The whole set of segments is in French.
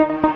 Nous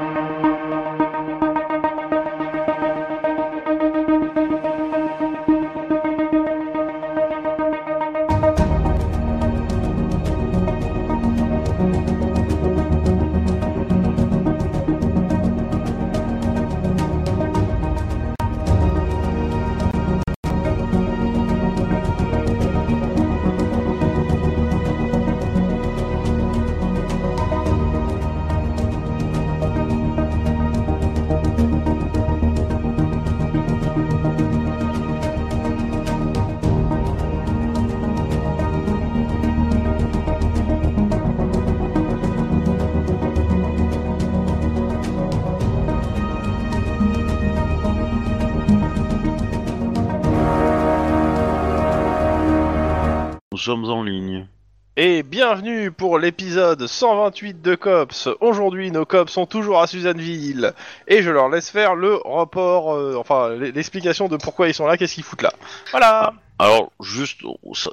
bienvenue pour l'épisode 128 de Cops. Aujourd'hui, nos Cops sont toujours à Suzanneville et je leur laisse faire le rapport, euh, enfin l'explication de pourquoi ils sont là, qu'est-ce qu'ils foutent là. Voilà. Alors, juste,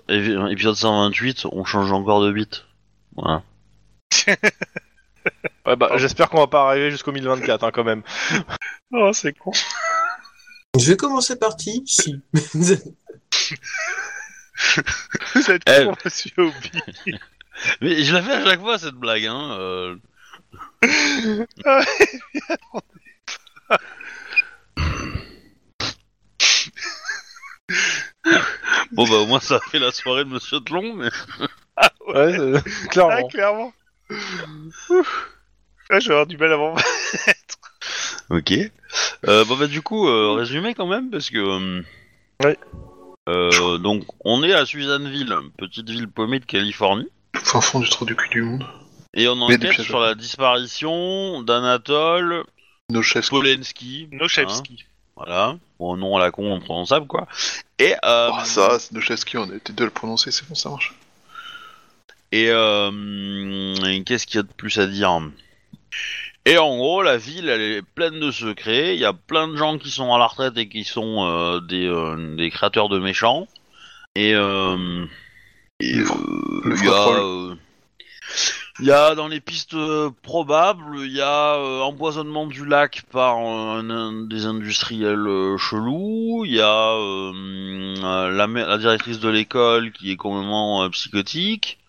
épisode 128, on change encore de bit. Voilà. Ouais, bah, j'espère qu'on va pas arriver jusqu'au 1024 hein, quand même. Oh, c'est con. Je vais commencer par qui Si. Vous êtes con, monsieur Obi. Mais je la fais à chaque fois cette blague, hein. euh. bon bah au moins ça a fait la soirée de Monsieur Tlon, mais... Ouais, c'est- Ah, clairement. clairement. Ouf. Ah, je vais avoir du mal à m'en Ok. Euh, bon bah du coup, euh, résumé quand même, parce que... euh, Oui. euh, donc on est à Suzanneville, petite ville paumée de Californie. Fin fond du trou du cul du monde. Et on Mais enquête sur la disparition d'Anatole Nos chefs. Polensky. Nochevski. Voilà. Bon, nom à la con imprononçable, quoi. Et, euh, Oh, ça, c'est Nochevski, on a été deux à le prononcer, c'est bon, ça marche. et, euh, et qu'est-ce qu'il y a de plus à dire? Et en gros, la ville, elle est pleine de secrets. Il y a plein de gens qui sont à la retraite et qui sont euh, des, euh, des créateurs de méchants. Et, euh, et Le fr- euh, le il y a, frottrol. euh, il y a dans les pistes euh, probables, il y a empoisonnement du lac par un, un des industriels chelous. Il y a euh, la, directrice de l'école qui est complètement euh, psychotique.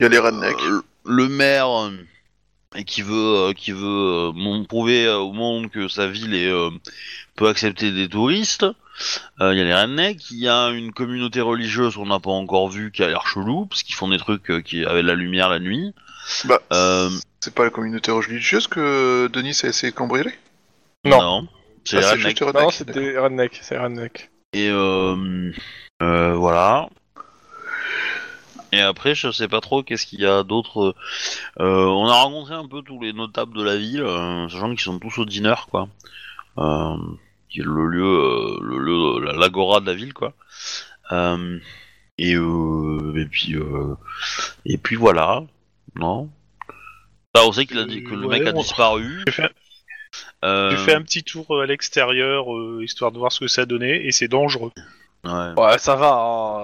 Il y a les rednecks. Euh, le maire et qui veut qui veut prouver au monde que sa ville est, peut accepter des touristes. Euh, Il y a les rednecks, il y a une communauté religieuse qu'on n'a pas encore vue qui a l'air chelou parce qu'ils font des trucs euh, qui avec de la lumière la nuit. Bah, Euh, c'est pas la communauté religieuse que Denis a essayé de cambrioler Non. c'est Ah, les c'est rednecks. juste les Non, rednecks. c'était Redneck, c'est Redneck. Et euh, euh, voilà. Et après, je sais pas trop qu'est-ce qu'il y a d'autre. Euh, on a rencontré un peu tous les notables de la ville, euh, sachant qu'ils sont tous au dîner, quoi. Euh, qui est le lieu, euh, le lieu, la- l'agora de la ville, quoi. Euh, et, euh, et puis, euh, et puis voilà, non? Là, on sait qu'il a dit que le Ouais, mec a on- disparu. J'ai fait, Euh, un petit tour euh, à l'extérieur, euh, histoire de voir ce que ça donnait, et c'est dangereux. ouais. Ouais, ça va,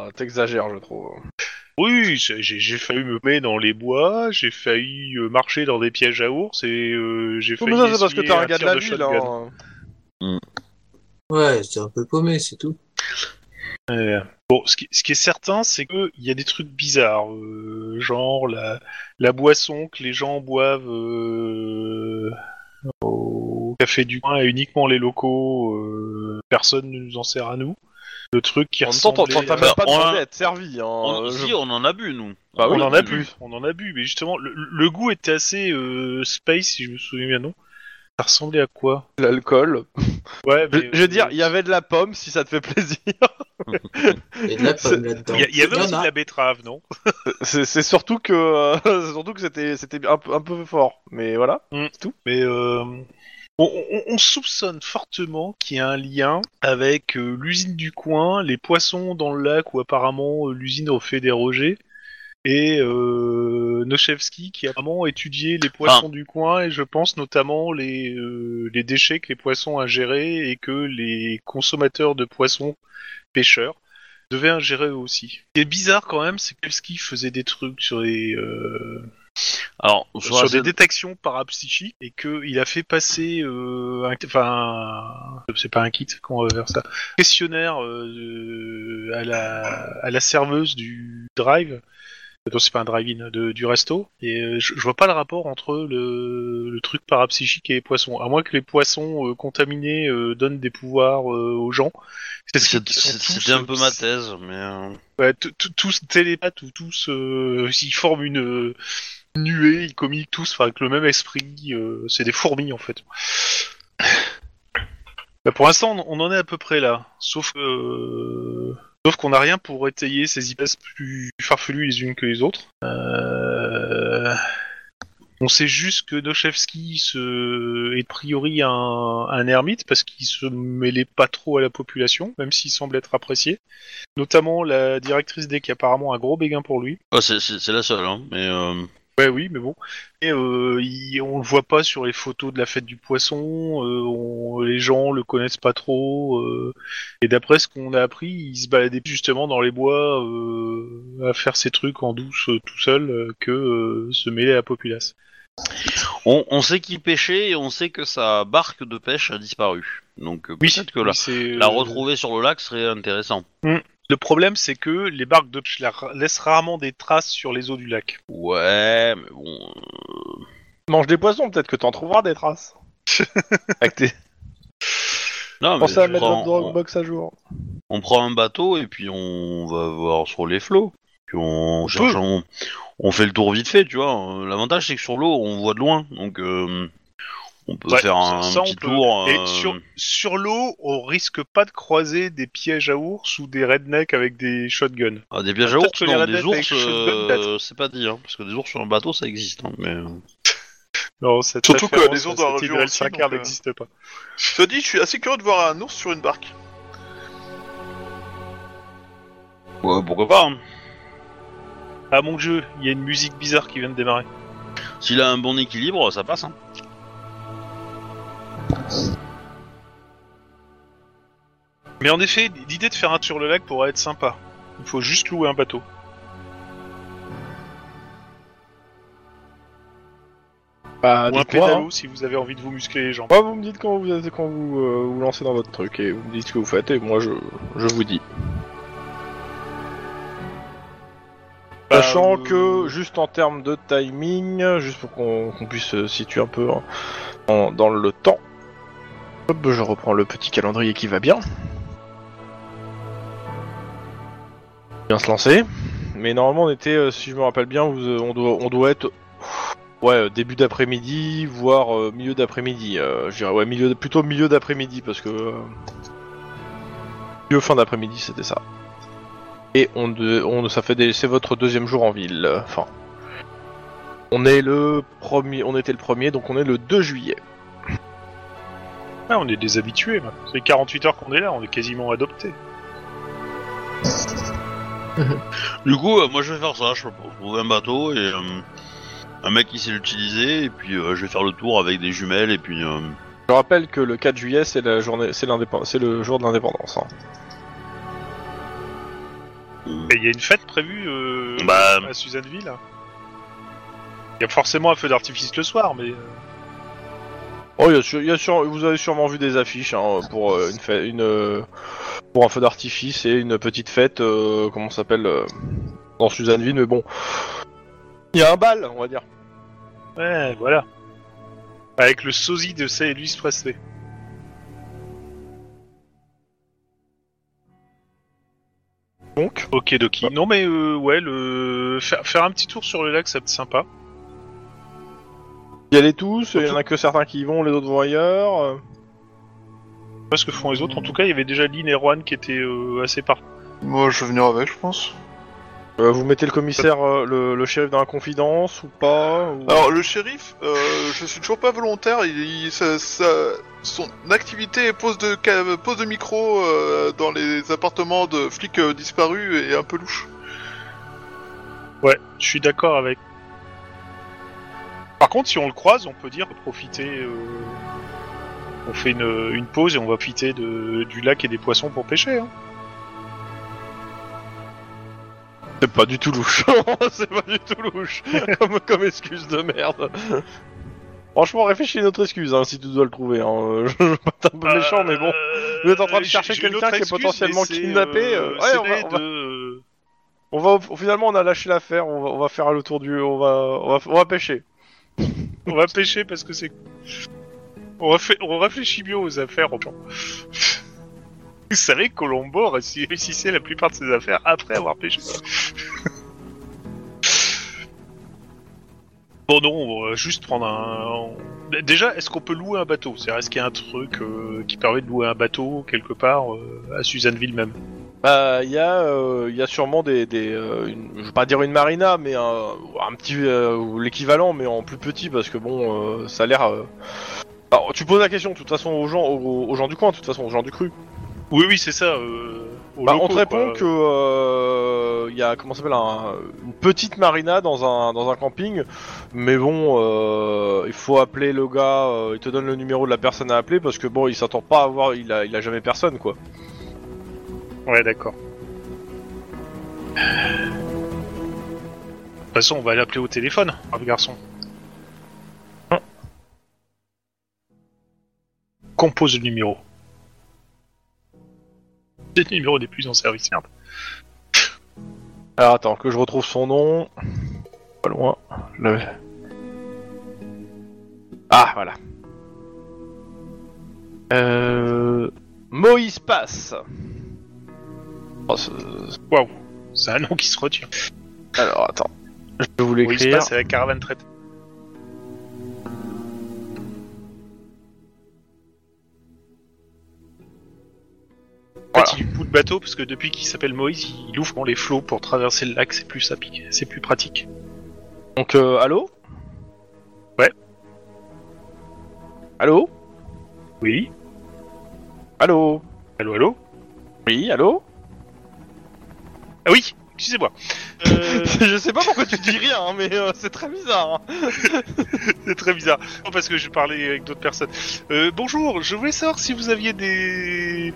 hein, t'exagères, je trouve. Oui, j'ai j'ai failli me mettre dans les bois, j'ai failli euh, marcher dans des pièges à ours, et euh, j'ai failli mais ça, c'est parce que t'es un gars de la ville. Ouais, c'est un peu paumé, c'est tout. Euh, bon, ce qui, ce qui est certain, c'est que il y a des trucs bizarres, euh, genre la, la boisson que les gens boivent euh, au café du coin et uniquement les locaux, euh, personne ne nous en sert à nous. Le truc qui En même temps, ressemblait t'as même pas on a- demandé à être servi. Hein. On, si, on en a bu, nous. Bah oui, on en a bu, on en a bu, mais justement, le, le goût était assez euh, space, si je me souviens bien, non? Ça ressemblait à quoi? L'alcool. Ouais, Je, mais, je veux dire, euh, il y avait de la pomme, si ça te fait plaisir. Il y a de la C'est- pomme là-dedans. il y, a- il y avait aussi de la betterave, non? C'est c'est surtout que, euh, c'est surtout que c'était, c'était un, peu- un peu fort. Mais voilà. Mais euh, on, on- on soupçonne fortement qu'il y a un lien avec euh, l'usine du coin, les poissons dans le lac où apparemment euh, l'usine refait des rejets, et euh, Nochevski qui a vraiment étudié les poissons du coin et je pense notamment les, euh, les déchets que les poissons ingéraient et que les consommateurs de poissons pêcheurs devaient ingérer eux aussi. Ce qui est bizarre quand même, c'est que Nochevski faisait des trucs sur les... euh, Alors, sur, des détections parapsychiques et qu'il a fait passer, euh, un, enfin, c'est pas un kit, va ça, questionnaire euh, à la à la serveuse du drive. C'est pas un drive-in du resto. Et euh, je, je vois pas le rapport entre le, le truc parapsychique et les poissons. À moins que les poissons euh, contaminés euh, donnent des pouvoirs euh, aux gens. C'était un euh, peu ma thèse, mais euh, Ouais, t- t- tous télépathes ou tous, euh, ils forment une euh, nuée, ils communiquent tous avec le même esprit. euh, c'est des fourmis en fait. Bah, pour l'instant, on on en est à peu près là. Sauf que, euh, sauf qu'on n'a rien pour étayer ces hypothèses plus farfelues les unes que les autres. Euh, On sait juste que Nochevski se... est a priori un, ermite parce qu'il se mêlait pas trop à la population, même s'il semble être apprécié. Notamment la directrice D qui a apparemment un gros béguin pour lui. oh, c'est la seule. Hein, mais euh, Ouais, oui, mais bon. Et euh, il- on le voit pas sur les photos de la fête du poisson. euh, on- les gens le connaissent pas trop. euh, et d'après ce qu'on a appris, il se baladait justement dans les bois euh, à faire ses trucs en douce euh, tout seul euh, que euh, se mêler à la populace. on, on sait qu'il pêchait et on sait que sa barque de pêche a disparu. Donc euh, peut-être que la, retrouver sur le lac serait intéressant. Le problème, c'est que les barques de laissent rarement des traces sur les eaux du lac. Ouais, mais bon. euh, Mange des poissons, peut-être que t'en trouveras des traces. Tes- Non, mais Pensez à mettre prends- votre Dropbox à jour. on, prend un bateau et puis on va voir sur les flots. Puis on, cherche, peut. on, on fait le tour vite fait, tu vois. L'avantage c'est que sur l'eau on voit de loin, donc euh, on peut Ouais, faire un, ça, petit peut. tour. Et euh, sur, sur l'eau, on risque pas de croiser des pièges à ours ou des rednecks avec des shotguns. ah, des pièges à ours, non, des ours, euh, c'est pas dit, hein, parce que des ours sur un bateau ça existe. Hein, mais euh, Non, cette Surtout que les ours dans la région aussi, 5 donc, euh, n'existe pas. Je te dis, je suis assez curieux de voir un ours sur une barque. ouais, pourquoi pas. hein. Ah mon jeu, il y a une musique bizarre qui vient de démarrer. S'il a un bon équilibre, ça passe. Hein. Mais en effet, l'idée de faire un tour sur le lac pourrait être sympa. Il faut juste louer un bateau. Bah, ou un dites-moi, pédalo hein. si vous avez envie de vous muscler les jambes. Moi, vous me dites quand vous, êtes- quand vous euh, vous lancez dans votre truc et vous me dites ce que vous faites et moi je, je vous dis. Bah, Sachant euh, que, juste en termes de timing, juste pour qu'on qu'on puisse se situer un peu hein, en- dans le temps, hop, je reprends le petit calendrier qui va bien. Bien se lancer. Mais normalement, on était, euh, si je me rappelle bien, euh, on, doit, être ouais, euh, début d'après-midi, voire milieu d'après-midi. je dirais, ouais, plutôt milieu d'après-midi, parce que. euh, fin d'après-midi, c'était ça. Et on, de- on ça fait c'est votre deuxième jour en ville. Enfin, on est le premier, on était le premier, donc on est le 2 juillet. Ah, on est des habitués. maintenant. C'est 48 heures qu'on est là, on est quasiment adoptés. Du coup, euh, moi je vais faire ça, je vais trouver un bateau et euh, un mec qui sait l'utiliser, et puis euh, je vais faire le tour avec des jumelles, et puis... euh, Je rappelle que le 4 juillet, c'est la journée, c'est l'indépendance, c'est le jour de l'indépendance. hein. Et il y a une fête prévue euh, Bah. à Suzanneville. Il y a forcément un feu d'artifice le soir, mais... euh, Oh, y a y a vous avez sûrement vu des affiches hein, pour euh, une fête, une euh, pour un feu d'artifice et une petite fête, euh, comment ça s'appelle, dans Suzanneville, mais bon, il y a un bal, on va dire. Ouais, voilà. Avec le sosie de C. Elvis Presley. Donc, Ok, Doki. Non, mais euh, ouais, le... Faire, faire un petit tour sur le lac, ça peut être sympa. Y allez tous, il y en a que certains qui y vont, les autres vont ailleurs. euh. Je sais pas ce que font les autres. En tout cas, il y avait déjà Lynn et Juan qui étaient euh, assez par. Moi, je vais venir avec, je pense. Euh, vous mettez le commissaire, euh, le, le shérif dans la confidence ou pas ou- Alors, le shérif, euh, je suis toujours pas volontaire. Il, il- ça- ça- son activité pose de, ca- pose de micro euh, dans les appartements de flics euh, disparus est un peu louche. Ouais, je suis d'accord avec. Par contre, si on le croise, on peut dire profiter. euh, On fait une, une pause et on va profiter de, du lac et des poissons pour pêcher. Hein. C'est pas du tout louche. c'est pas du tout louche. comme, comme excuse de merde. Franchement, réfléchis à une autre excuse, hein, si tu dois le trouver. Hein. Je veux pas être un peu méchant, mais bon. Vous êtes en train de Euh, chercher quelqu'un qui est potentiellement kidnappé, euh, ouais, on va- on va- de- On va au- finalement on a lâché l'affaire, on va, on va faire le tour du, on va, on va, on va pêcher. On va pêcher parce que c'est. On, réfléchit mieux aux affaires. Vous savez que Colombo réussi- réussissait la plupart de ses affaires après avoir pêché. Bon non, on va juste prendre un... Déjà, est-ce qu'on peut louer un bateau? C'est-à-dire, est-ce qu'il y a un truc euh, qui permet de louer un bateau quelque part euh, à Suzanneville même? Bah, il y a, euh, il y a sûrement des, des euh, une- je vais pas dire une marina, mais un, un petit, euh, ou l'équivalent, mais en plus petit, parce que bon, euh, ça a l'air. euh, Alors, tu poses la question, de toute façon, aux gens, aux, aux gens du coin, de toute façon, aux gens du cru. Oui, oui, c'est ça. Euh, Bah, locaux, on te répond que euh, il y a comment ça s'appelle un- une petite marina dans un dans un camping, mais bon, euh, il faut appeler le gars. il te donne le numéro de la personne à appeler parce que bon, il s'attend pas à voir, il a il a jamais personne quoi. Ouais, d'accord. De toute façon, on va l'appeler au téléphone, brave garçon. Compose le numéro. C'est le numéro des plus en service, merde. Alors attends que je retrouve son nom. Pas loin. L'avais. Ah voilà. Euh... Moïse Passe. Oh, Waouh, c'est un nom qui se retient. Alors attends. Je vous Oui, il se l'écrire. passe à la caravane traite. En fait, il bout de bateau parce que depuis qu'il s'appelle Moïse, il ouvre dans les flots pour traverser le lac, c'est plus c'est plus pratique. Donc euh, allô? Ouais. Allô? Oui, Allô? Allô, allô? Oui, allô? Ah oui, excusez-moi. Euh, Je sais pas pourquoi tu dis rien, hein, mais euh, c'est très bizarre. hein. c'est très bizarre. Non, parce que je parlais avec d'autres personnes. Euh, bonjour, je voulais savoir si vous aviez des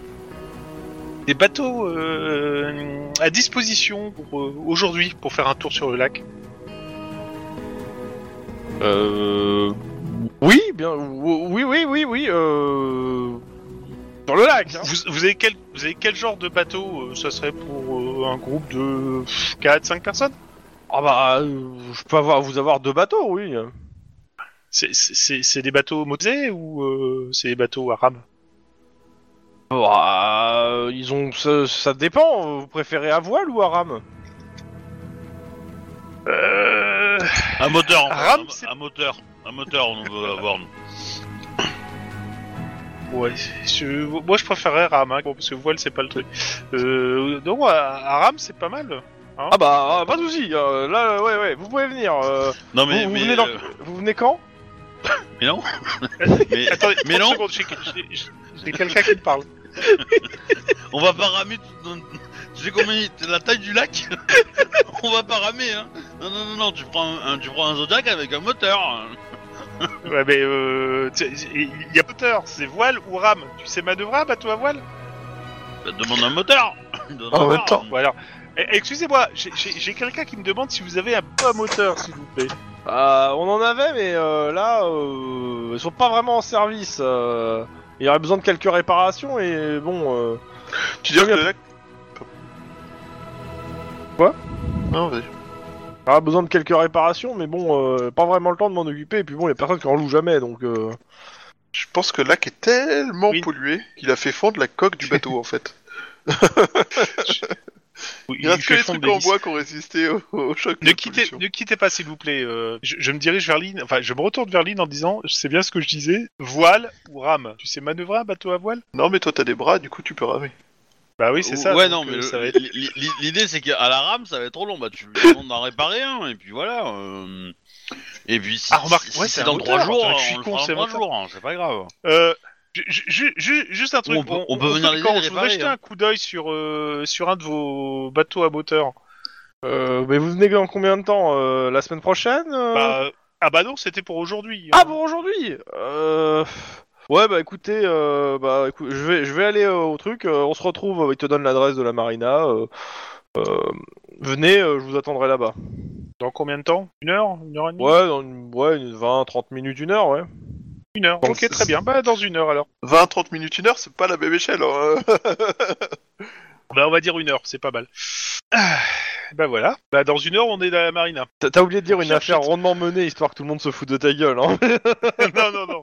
des bateaux euh, à disposition pour euh, aujourd'hui pour faire un tour sur le lac. Euh... Oui, bien... Oui, oui, oui, oui, euh... Le lac, hein. Vous, vous avez quel vous avez quel genre de bateau euh, Ça serait pour euh, un groupe de 4 5 personnes? Ah bah, euh, je peux avoir, vous avoir deux bateaux, oui. C'est c'est c'est des bateaux motorisés ou euh, c'est des bateaux à rame Bah, ils ont... Ça, ça dépend, vous préférez à voile ou à rame Euh... Un moteur, un, c'est- un moteur, un moteur, on veut avoir. nous. Ouais, je- moi je préférerais rame, hein, parce que voile c'est pas le truc. Euh, donc rame c'est pas mal. Ah bah, euh, pas de soucis, euh, là, ouais, ouais, vous pouvez venir. euh, Non vous, mais, vous mais, venez dans- euh, vous venez quand? Mais non. mais, Attendez, mais 30 non, secondes, j'ai- j'ai j'ai quelqu'un qui me parle. on va pas ramer. tout- non, Tu sais combien il- la taille du lac? On va pas ramer, hein. Non non non non, tu prends un, un- tu prends un Zodiac avec un moteur. hein. Ouais, mais euh, il y a moteur, c'est voile ou rame. Tu sais manœuvrer un bateau à voile? Bah, demande un moteur. Demande En un même moteur. temps. Bon alors, eh, excusez-moi, j'ai- j'ai j'ai quelqu'un qui me demande si vous avez un bon moteur, s'il vous plaît. Euh, on en avait, mais euh, là, euh, ils sont pas vraiment en service. euh, il y aurait besoin de quelques réparations et bon. Euh, Tu dis que Très le lac. Quoi? Non, vas-y. Il y aurait besoin de quelques réparations, mais bon, euh, pas vraiment le temps de m'en occuper. Et puis bon, il y a personne qui en loue jamais, donc. Euh... Je pense que le lac est tellement Oui. pollué qu'il a fait fondre la coque du bateau en fait. Il reste que fait les fondre trucs en bois qui ont résisté au, au choc. de Ne la quittez, pollution. ne quittez pas s'il vous plaît. euh, je, je me dirige vers Lynn, enfin je me retourne vers Lynn en disant, c'est bien ce que je disais, voile ou rame. Tu sais manœuvrer un bateau à voile? Non, mais toi t'as des bras, du coup tu peux ramer. Bah oui, c'est ça. Ouais, non, mais euh, le- ça va être... li- li- l'idée c'est qu'à la rame ça va être trop long. Bah, tu lui demandes d'en réparer un, et puis voilà. euh, Et puis si, Ah, remarque, si- ouais, si c'est c'est un dans trois moteur, jours, attends, je suis on le con, fera c'est dans un trois moteur. jours, hein, c'est pas grave. Euh, ju- ju- ju- juste un truc. On peut- on peut venir les quand aider, Je voudrais réparer, jeter hein. un coup d'œil sur euh, sur un de vos bateaux à moteur. Euh, mais vous venez dans combien de temps euh, La semaine prochaine euh? Bah, ah bah non, c'était pour aujourd'hui. Ah bon aujourd'hui? Euh... Ouais bah écoutez, euh, bah écoute, je vais je vais aller euh, au truc. euh, on se retrouve. euh, il te donne l'adresse de la marina. euh, Euh, venez, euh, je vous attendrai là-bas. Dans combien de temps? Une heure? Une heure et demie? Ouais, dans une, ouais, une 20, 30 minutes, une heure, ouais. Une heure. Bon, ok, c'est- très bien. Bah, dans une heure alors. 20-30 minutes, une heure, c'est pas la même échelle. hein. Bah, on va dire une heure, c'est pas mal. Ah, bah voilà. Bah, dans une heure, on est à la marina. T'as t'as oublié de dire une Cherche- affaire rondement menée, histoire que tout le monde se foute de ta gueule, hein. non, non, non.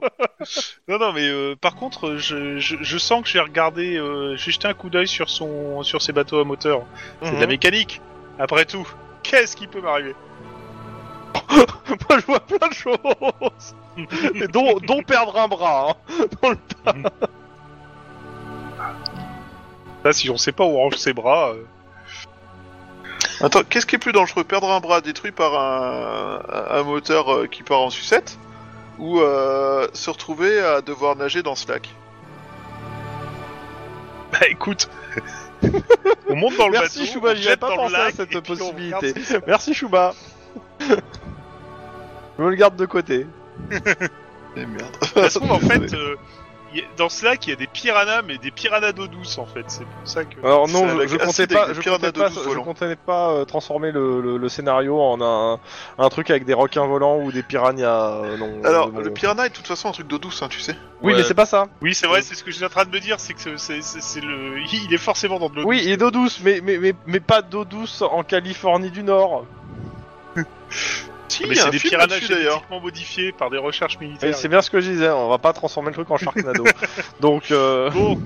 Non, non, mais euh, par contre, je, je, je sens que je vais regarder, euh, je vais jeter un coup d'œil sur son, sur ses bateaux à moteur. C'est de la Mhm. mécanique. Après tout, qu'est-ce qui peut m'arriver? Moi, je vois plein de choses. Et dont, dont perdre un bras, hein. Dans le- Là, si on sait pas où range ses bras. euh, Attends, qu'est-ce qui est plus dangereux Perdre un bras détruit par un, un moteur euh, qui part en sucette Ou euh, se retrouver à devoir nager dans ce lac? Bah écoute, on monte dans le Merci, bateau, Chouba, on j'y jette pas dans le pensé à lac, cette et puis on possibilité. regarde ce qui se passe. Merci, Chouba. je me le garde de côté. Eh merde. Ça se trouve, en fait, euh, y a- dans ce lac, il y a des piranhas, mais des piranhas d'eau douce, en fait. C'est pour ça que... Alors non, je, je comptais pas, je comptais je comptais euh, transformer le, le- le scénario en un, un truc avec des requins volants ou des piranhas. euh, non, Alors, euh, bon. le piranha est de toute façon un truc d'eau douce, hein, tu sais. Oui, Ouais. mais c'est pas ça. Oui, c'est vrai, c'est ce que je suis en train de me dire, c'est que c'est- le... Il est forcément dans de l'eau Oui, douce. il est d'eau douce, mais, mais, mais, mais pas d'eau douce en Californie du Nord. Si, Mais c'est des piranhas génétiquement modifiés par des recherches Et militaires. C'est bien ce que je disais, on va pas transformer le truc en Sharknado. Donc, euh, Bon,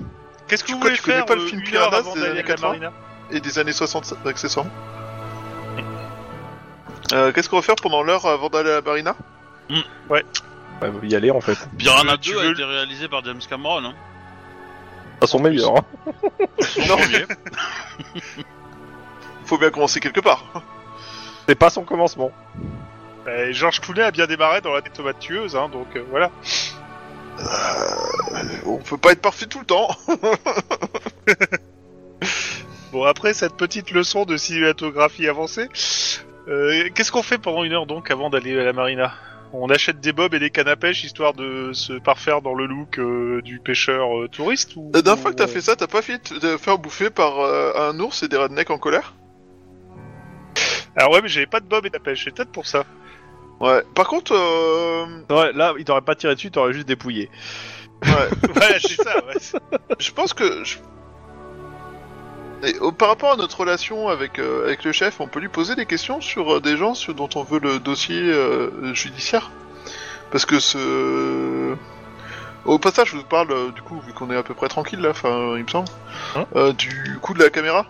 qu'est-ce que Tu vous voulez tu connais faire pas le euh, film Piranhas des années à la 80? marina Et des années 60 accessoirement. Euh, Qu'est-ce qu'on va faire pendant l'heure avant d'aller à la marina ouais, y aller en fait. Piranha Tu 2 a été réalisé par James Cameron. Hein. À son meilleur. hein. Son premier. Faut bien commencer quelque part. C'est pas son commencement. Euh, Georges Clooney a bien démarré dans la tomate tueuse, hein, donc euh, voilà. On peut pas être parfait tout le temps. Bon, après cette petite leçon de cinématographie avancée, euh, qu'est-ce qu'on fait pendant une heure donc avant d'aller à la marina? On achète des bobs et des cannes à pêche histoire de se parfaire dans le look euh, du pêcheur euh, touriste ou... La dernière fois que t'as fait ça, t'as pas fait de faire bouffer par euh, un ours et des rednecks en colère? Alors ouais, mais j'avais pas de bob et de la pêche, c'est peut-être pour ça. Ouais. Par contre, euh... Ouais, là, il t'aurait pas tiré dessus, il t'aurait juste dépouillé. ouais, ouais, c'est ça, ouais. je pense que... je- Et, euh, par rapport à notre relation avec, euh, avec le chef, on peut lui poser des questions sur euh, des gens sur, dont on veut le dossier judiciaire Parce que ce... Au passage, je vous parle, du coup, vu qu'on est à peu près tranquille là, enfin, il me semble, Hein du coup de la caméra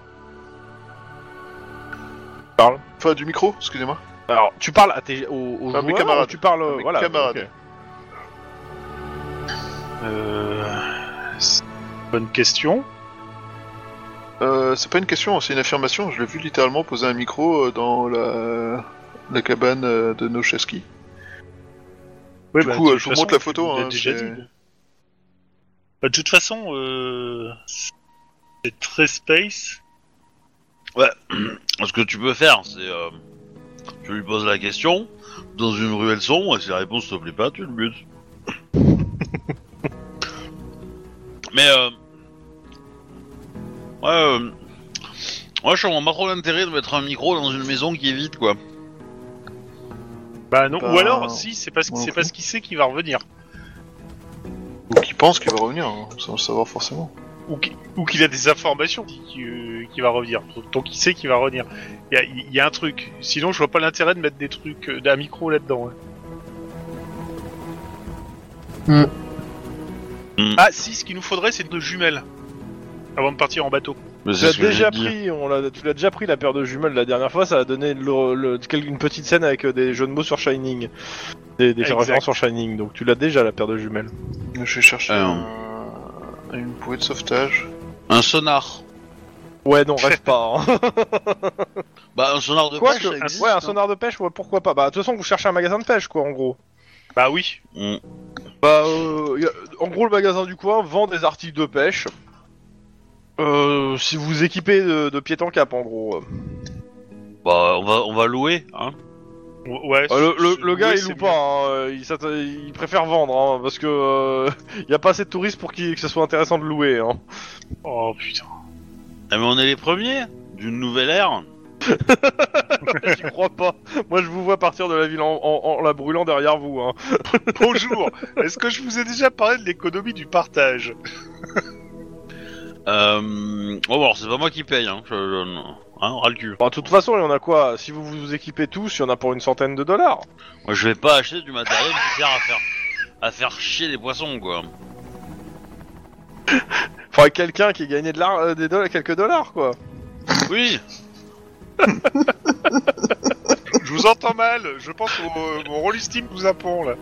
Parle. Enfin, du micro, excusez-moi. Alors, tu parles à tes, aux, aux À mes joueurs camarades. ou tu parles, À mes voilà. camarades. ok. Euh... c'est une Bonne question. Euh, c'est pas une question, c'est une affirmation. Je l'ai vu littéralement poser un micro euh, dans la, la cabane euh, de Nocheski. Ouais, Du bah, coup, de euh, toute je vous montre la tu photo, l'as hein, déjà c'est- dit. Bah, de toute façon, euh... c'est très space. Ce que tu peux faire, c'est. Euh, tu lui poses la question dans une ruelle sombre et si la réponse te plaît pas, tu le butes. Mais euh. Ouais, euh, Moi, je comprends pas trop l'intérêt de mettre un micro dans une maison qui est vide, quoi. Bah non, Bah, ou alors, si, c'est parce, que c'est parce qu'il sait qu'il va revenir. Ou qui pense qu'il va revenir, hein, sans le savoir forcément. Ou qu'il ou qu'il a des informations qui, qui, euh, qui va revenir. Donc il sait qu'il va revenir. Il y a, il y a un truc. Sinon, je vois pas l'intérêt de mettre des trucs, euh, d'un micro là-dedans. hein. Hmm. Hmm. Ah si, ce qu'il nous faudrait, c'est deux jumelles. Avant de partir en bateau. Mais Tu l'as déjà pris, on l'a, tu l'as déjà pris la paire de jumelles la dernière fois, ça a donné le- le- quel- une petite scène avec euh, des jeux de mots sur Shining. Des, références sur Shining, donc tu l'as déjà la paire de jumelles. Je vais chercher Euh. Un- une bouée de sauvetage. Un sonar. Ouais, non, rêve pas. hein. Bah, un sonar de Quoi pêche, que- ça existe, ouais, un hein. sonar de pêche, ouais, pourquoi pas. Bah, de toute façon, vous cherchez un magasin de pêche, quoi, en gros. Bah oui. Mm. Bah, euh, y a- en gros, le magasin du coin vend des articles de pêche. Euh, si vous vous équipez de, de pied en cap, en gros. Bah, on va, on va louer, hein. Ouais. Euh, le, le- gars, il loue pas, hein, euh, il, s'atta- il préfère vendre, hein, parce que euh, y a pas assez de touristes pour qu'il- que ce soit intéressant de louer. Hein. Oh putain. Ah, mais on est les premiers. d'une nouvelle ère. J'y crois pas. Moi, je vous vois partir de la ville en, en- en la brûlant derrière vous. Hein. Bonjour. Est-ce que je vous ai déjà parlé de l'économie du partage? Euh... Oh, bon, alors c'est pas moi qui paye, hein. Je, je- hein, ras le cul. Bon, de toute façon, il y en a quoi? Si vous vous équipez tous, il y en a pour une centaine de dollars. Moi, je vais pas acheter du matériel qui sert à faire à faire chier les poissons, quoi. Faudrait quelqu'un qui ait gagné de l'ar- euh, des dollars, quelques dollars, quoi. Oui. Je vous entends mal. Je pense que mon, mon rollistim vous apprend là.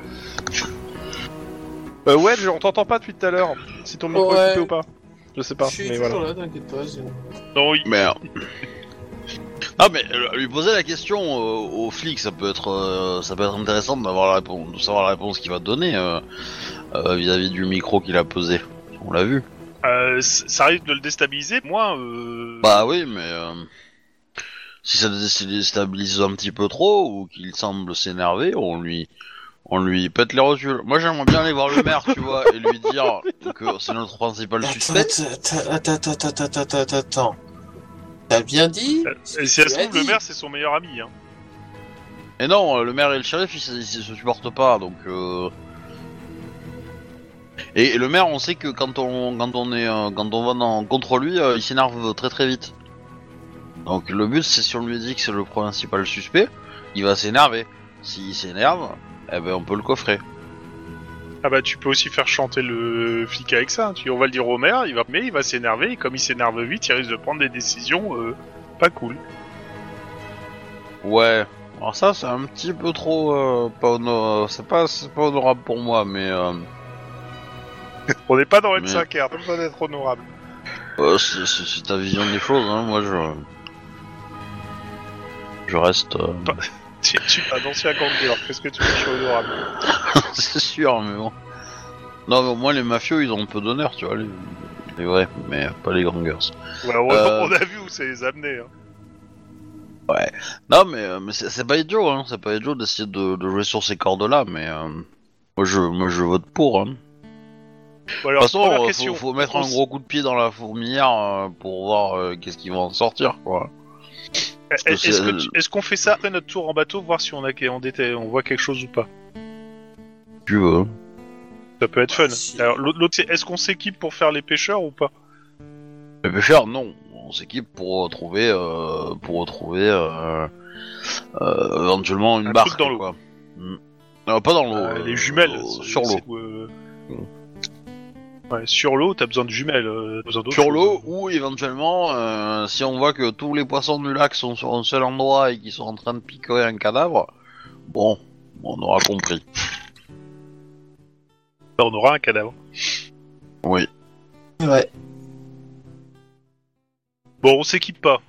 Euh, ouais, on t'entend pas depuis tout à l'heure. Si ton micro est Ouais. coupé ou pas. Je sais pas, Je suis mais toujours voilà. là, t'inquiète pas. c'est- Non, il- Mais. Ah mais euh, lui poser la question euh, aux flics, ça peut être euh, ça peut être intéressant d'avoir la réponse, de savoir la réponse qu'il va donner euh, euh, vis-à-vis du micro qu'il a posé. On l'a vu. euh, ça arrive de le déstabiliser. Moi, euh... Bah oui, mais euh, si ça le déstabilise un petit peu trop ou qu'il semble s'énerver, on lui on lui pète les rotules. Moi j'aimerais bien aller voir le maire, tu vois, et lui dire que c'est notre principal suspect. Attends, attends, attends, attends, attends. T'as bien dit et si elle se trouve, le maire c'est son meilleur ami. Hein. Et non, le maire et le shérif, ils, se- ils se supportent pas, donc. Euh... Et, et le maire, on sait que quand on quand on est euh, quand on va dans, contre lui, euh, il s'énerve très très vite. Donc le but, c'est si on lui dit que c'est le principal suspect, il va s'énerver. S'il s'énerve, eh ben on peut le coffrer. Ah bah tu peux aussi faire chanter le flic avec ça. Tu, on va le dire au maire, il va, mais il va s'énerver. Et comme il s'énerve vite, il risque de prendre des décisions euh, pas cool. Ouais. Alors ça, c'est un petit peu trop euh, pas hono- c'est pas c'est pas honorable pour moi, mais euh, On n'est pas dans Mais- N5R, pas besoin d'être honorable. c'est c'est- c'est ta vision des choses. Hein. Moi, je je reste. euh, Tu, tu es un ancien gangster, qu'est-ce que tu veux je sois honorable c'est sûr, mais bon. Non, mais au moins les mafieux, ils ont un peu d'honneur, tu vois, les, les vrais, mais pas les gangers. Ouais, on, Euh. on a vu où ça les a amenés. Hein. Non, mais, euh, mais c'est c'est pas idiot, hein, c'est pas idiot d'essayer de, de jouer sur ces cordes-là, mais euh, moi, je, moi je vote pour. Hein. De Bon, alors, toute façon, euh, question. faut, faut mettre un gros coup de pied dans la fourmilière euh, pour voir euh, qu'est-ce qui va en sortir, quoi. Est-ce est-ce qu'on fait ça après notre tour en bateau, voir si on a on, était, on voit quelque chose ou pas? Tu veux. Ça peut être fun. Si. Alors l'autre, c'est est-ce qu'on s'équipe pour faire les pêcheurs ou pas? Les pêcheurs, non. On s'équipe pour retrouver, euh, pour retrouver euh, euh, éventuellement une Un barque, truc dans l'eau. Mm. Non, pas dans l'eau. Euh, euh, Les jumelles euh, sur l'eau. Ouais, sur l'eau, t'as besoin de jumelles. euh, besoin Sur l'eau ou éventuellement, euh, si on voit que tous les poissons du lac sont sur un seul endroit et qu'ils sont en train de picorer un cadavre, bon, on aura compris. Bah, on aura un cadavre. Oui. Ouais. Bon, on s'équipe pas.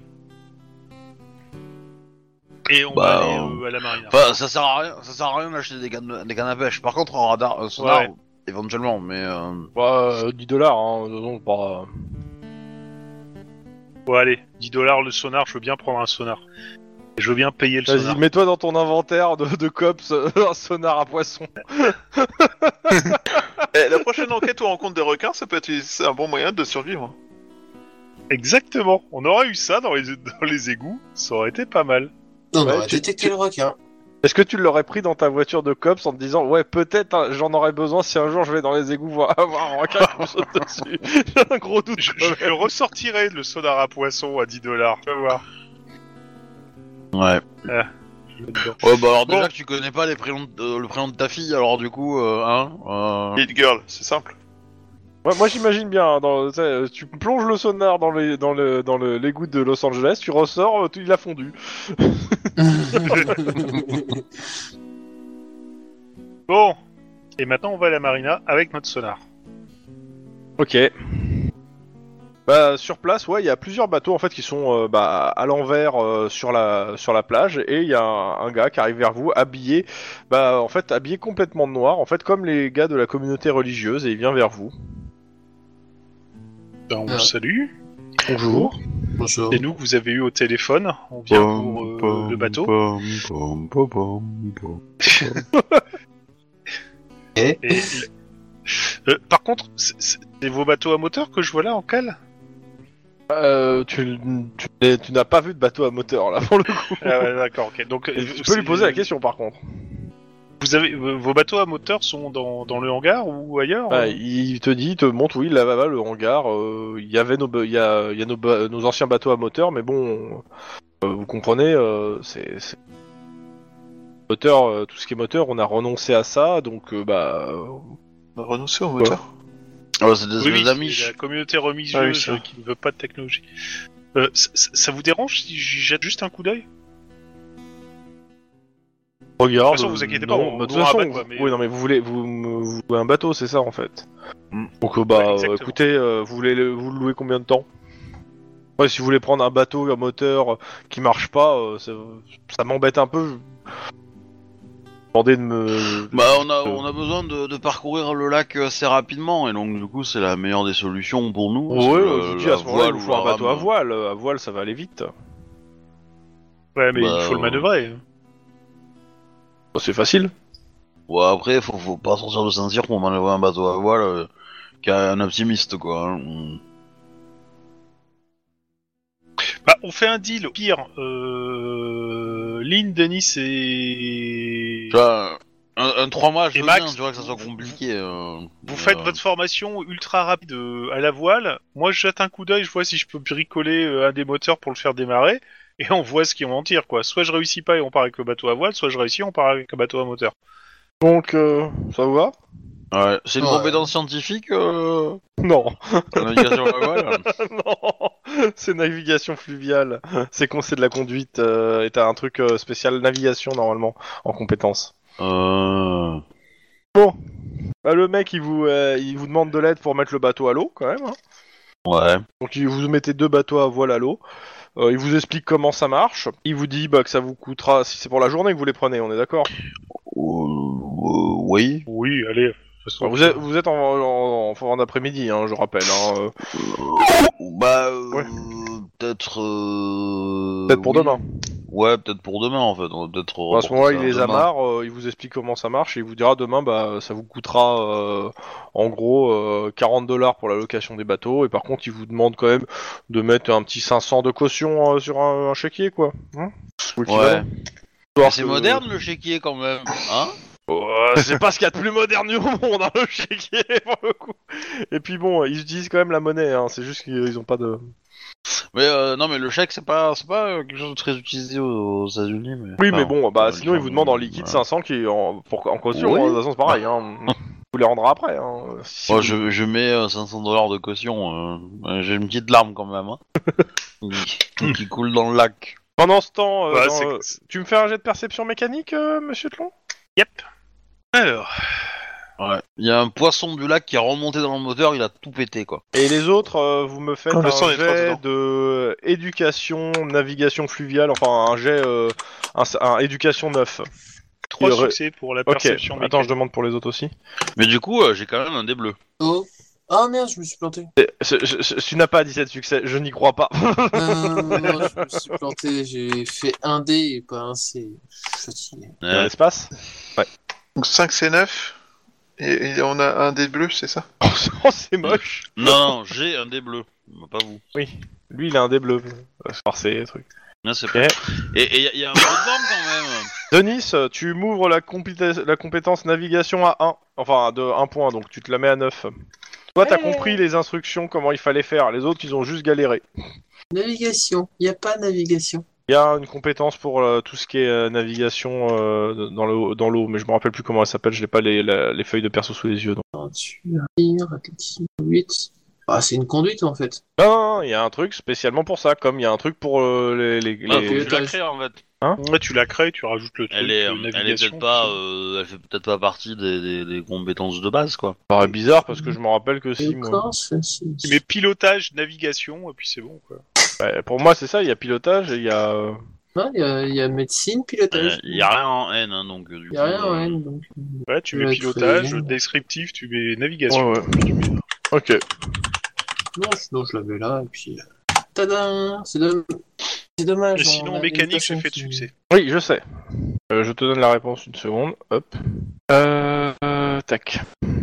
Et on Bah, va aller on- euh, à la marina. Enfin, ça sert à rien, ça sert à rien d'acheter des cannes, des cannes à pêche. Par contre, un radar, un sonar, Ouais. Éventuellement, mais euh, Bah, euh, 10 dollars, hein, donc pas. Bon, allez, 10 dollars le sonar, je veux bien prendre un sonar. Et je veux bien payer le sonar. Vas-y, mets-toi dans ton inventaire de, de cops euh, un sonar à poisson. Eh, la prochaine enquête où on rencontre des requins, ça peut être c'est un bon moyen de survivre. Exactement. On aurait eu ça dans les, dans les égouts, ça aurait été pas mal. On Ouais, aurait tu- détecté tu- le requin. Est-ce que tu l'aurais pris dans ta voiture de cops en te disant ouais peut-être hein, j'en aurais besoin si un jour je vais dans les égouts voir avoir un requin qui me saute dessus. J'ai un gros doute. Je, le ressortirai le sonar à poisson à 10 dollars. Tu vas voir. ouais. Je vais dedans. Ouais, bah alors Bon. déjà que tu connais pas les prénoms de- le prénom de ta fille, alors du coup, euh, hein, euh, Hit girl, c'est simple. Moi j'imagine bien. hein, Dans, tu tu plonges le sonar dans les dans le dans le l'égout de Los Angeles, tu ressors, euh, tout, il a fondu. Bon. Et maintenant, on va à la marina avec notre sonar. Ok. Bah sur place, ouais, il y a plusieurs bateaux en fait qui sont euh, bah, à l'envers euh, sur la sur la plage et il y a un, un gars qui arrive vers vous habillé, bah en fait habillé complètement de noir, en fait comme les gars de la communauté religieuse et il vient vers vous. Ben, on Ah. le salue. Bonjour. Bonjour. C'est nous que vous avez eu au téléphone. On vient pour euh, le bateau. Et... Euh, par contre, c'est c'est- c'est vos bateaux à moteur que je vois là en cale? Euh, tu tu, n'es- tu n'as pas vu de bateau à moteur là pour le coup. Ah ouais, d'accord, ok. Donc, euh, tu peux lui poser la question par contre. Vous avez euh, vos bateaux à moteur sont dans, dans le hangar ou ailleurs Ouais, il te dit, il te montre, oui, là-bas, le hangar, euh, il y avait nos, ba- il y a, il y a nos, ba- nos anciens bateaux à moteur, mais bon, euh, vous comprenez, euh, c'est, c'est- moteur, euh, tout ce qui est moteur, on a renoncé à ça, donc euh, bah, euh, On a renoncé au moteur. Ouais, c'est des Oui, oui, des c'est amis. la communauté Ah oui, euh, qui ne veut pas de technologie. Euh, ça vous dérange si j'y jette juste un coup d'œil? Regarde. De toute façon, vous inquiétez pas, non, on- bah, de toute façon, quoi, mais- oui, non, mais vous voulez, vous, vous louez un bateau, c'est ça en fait. Mm. Donc euh, bah, Ouais, euh, écoutez, euh, vous voulez, le- vous le louer combien de temps? Ouais, si vous voulez prendre un bateau à moteur qui marche pas, euh, ça, ça m'embête un peu. Demandez de me. Bah, on a, on a besoin de, de parcourir le lac assez rapidement, et donc du coup, c'est la meilleure des solutions pour nous. Ouais, que je dis à ce moment-là, il faut un bateau à voile. À voile, ça va aller vite. Ouais, mais Bah, il faut le manœuvrer. Bah, c'est facile. Ouais, après, faut, faut pas sortir de Saint-Cyr pour manœuvrer un bateau à voile euh, qu'à un optimiste, quoi. hein. Bah, on fait un deal. Au Pire, euh... Lynn, Denis et... Tu vois, un, un 3 mois, je Et veux Max, bien, tu vois que ça soit compliqué. euh, Vous mais, faites euh, votre formation ultra rapide euh, à la voile. Moi, je jette un coup d'œil, je vois si je peux bricoler euh, un des moteurs pour le faire démarrer. Et on voit ce qui en tire, quoi. Soit je réussis pas et on part avec le bateau à voile, soit je réussis et on part avec un bateau à moteur. Donc, euh, ça vous va? Ouais, c'est une Ouais. compétence scientifique, euh, Non. la navigation à voile non, c'est navigation fluviale. C'est con, c'est de la conduite. Euh, et t'as un truc euh, spécial navigation normalement en compétence. Euh... Bah, le mec, il vous, euh, il vous demande de l'aide pour mettre le bateau à l'eau quand même. hein. Ouais. Donc il vous mettez deux bateaux à voile à l'eau. Euh, il vous explique comment ça marche. Il vous dit bah, que ça vous coûtera, si c'est pour la journée que vous les prenez, on est d'accord? Euh, euh, oui. Oui, allez. Vous êtes, vous êtes en, en, d'après-midi, hein, je rappelle. Hein, euh, Bah, euh, Ouais. peut-être. euh, peut-être pour oui. demain. Ouais, peut-être pour demain en fait. On va peut-être. à ce moment-là, il les demain. amarre, euh, il vous explique comment ça marche et il vous dira demain, bah, ça vous coûtera euh, en gros euh, 40 dollars pour la location des bateaux et par contre, il vous demande quand même de mettre un petit 500 de caution euh, sur un, un chéquier, quoi. Hein Ou Ouais. c'est que- moderne le chéquier quand même, hein Ouais, c'est pas ce qu'il y a de plus moderne du monde, hein, le chéquier, pour le coup. Et puis bon, ils utilisent quand même la monnaie, hein, c'est juste qu'ils ont pas de... Mais euh, non, mais le chèque c'est pas, c'est pas euh, quelque chose de très utilisé aux, aux États-Unis. Mais... Oui, mais bon, bah euh, sinon ils vous demandent en liquide voilà. 500 qui en, pour, en caution, Oui. hein, de toute façon c'est pareil, hein. vous les rendra après. Hein, si Moi, vous- je, je mets euh, 500 dollars de caution. euh, J'ai une petite larme quand même, hein, qui, qui coule dans le lac. Pendant ce temps, euh, dans, euh, tu me fais un jet de perception mécanique, euh, monsieur Tlon? Yep. Alors, Ouais. Il y a un poisson du lac qui est remonté dans le moteur, il a tout pété quoi. Et les autres, euh, vous me faites un sang est trop jet dedans. de éducation, navigation fluviale, enfin un jet, euh, un, un éducation 9. trois aurait- succès pour la Ok, perception attends, je mécanique. demande pour les autres aussi. Mais du coup, euh, j'ai quand même un des bleus. Oh. Ah merde, je me suis planté. Je- je- je- tu n'as pas 17 succès, je n'y crois pas. Non, non, non, je me suis planté. J'ai fait un D et pas un C. Je suis fatigué. Il y a Ouais. l'espace Donc 5 c'est 9. Et, et on a un des bleus, c'est ça? Oh, c'est moche Non, non, j'ai un bleus, mais pas vous. Lui, il a un dé bleu. Par ces trucs. Non, c'est pas. Et il y, a- y a un peu de quand même. Denis, tu m'ouvres la, compétence- la compétence navigation à 1. Enfin, de 1 point, donc tu te la mets à 9. Toi, t'as compris les instructions, comment il fallait faire. Les autres, ils ont juste galéré. Navigation. Il n'y a pas navigation. Il y a une compétence pour euh, tout ce qui est euh, navigation euh, dans l'eau, dans l'eau, mais je me rappelle plus comment elle s'appelle. Je n'ai pas les, la- les feuilles de perso sous les yeux. donc. Peinture, tir, athlétisme, 8. Ah, c'est une conduite en fait. Non, non, non, il y a un truc spécialement pour ça, comme il y a un truc pour euh, les. les- Ah, les- faut que tu la crées en fait. Ouais, tu la crées, tu rajoutes le truc Elle est, de euh, elle est navigation. peut-être pas, euh, elle fait peut-être pas partie des, des, des compétences de base quoi. Ça paraît bizarre parce que je me rappelle que si. moi. D'accord, c'est- c'est- Tu mets pilotage, navigation, et puis c'est bon, quoi. Ouais, pour moi, c'est ça. Il y a pilotage et il y a. euh, Ouais, Il y, a- il y a médecine, pilotage. Il y a rien en N hein, donc. euh, du Il y a coup, rien, euh, ouais. Donc... Ouais, tu mets pilotage, descriptif, tu mets navigation. Ouais, ouais. Ok. Non, sinon je l'avais là, et puis. euh, Tadam C'est domm- c'est dommage. Et on sinon, a mécanique, c'est fait de qui- succès. Oui, je sais. Euh, je te donne la réponse une seconde. Hop. Euh, euh, tac.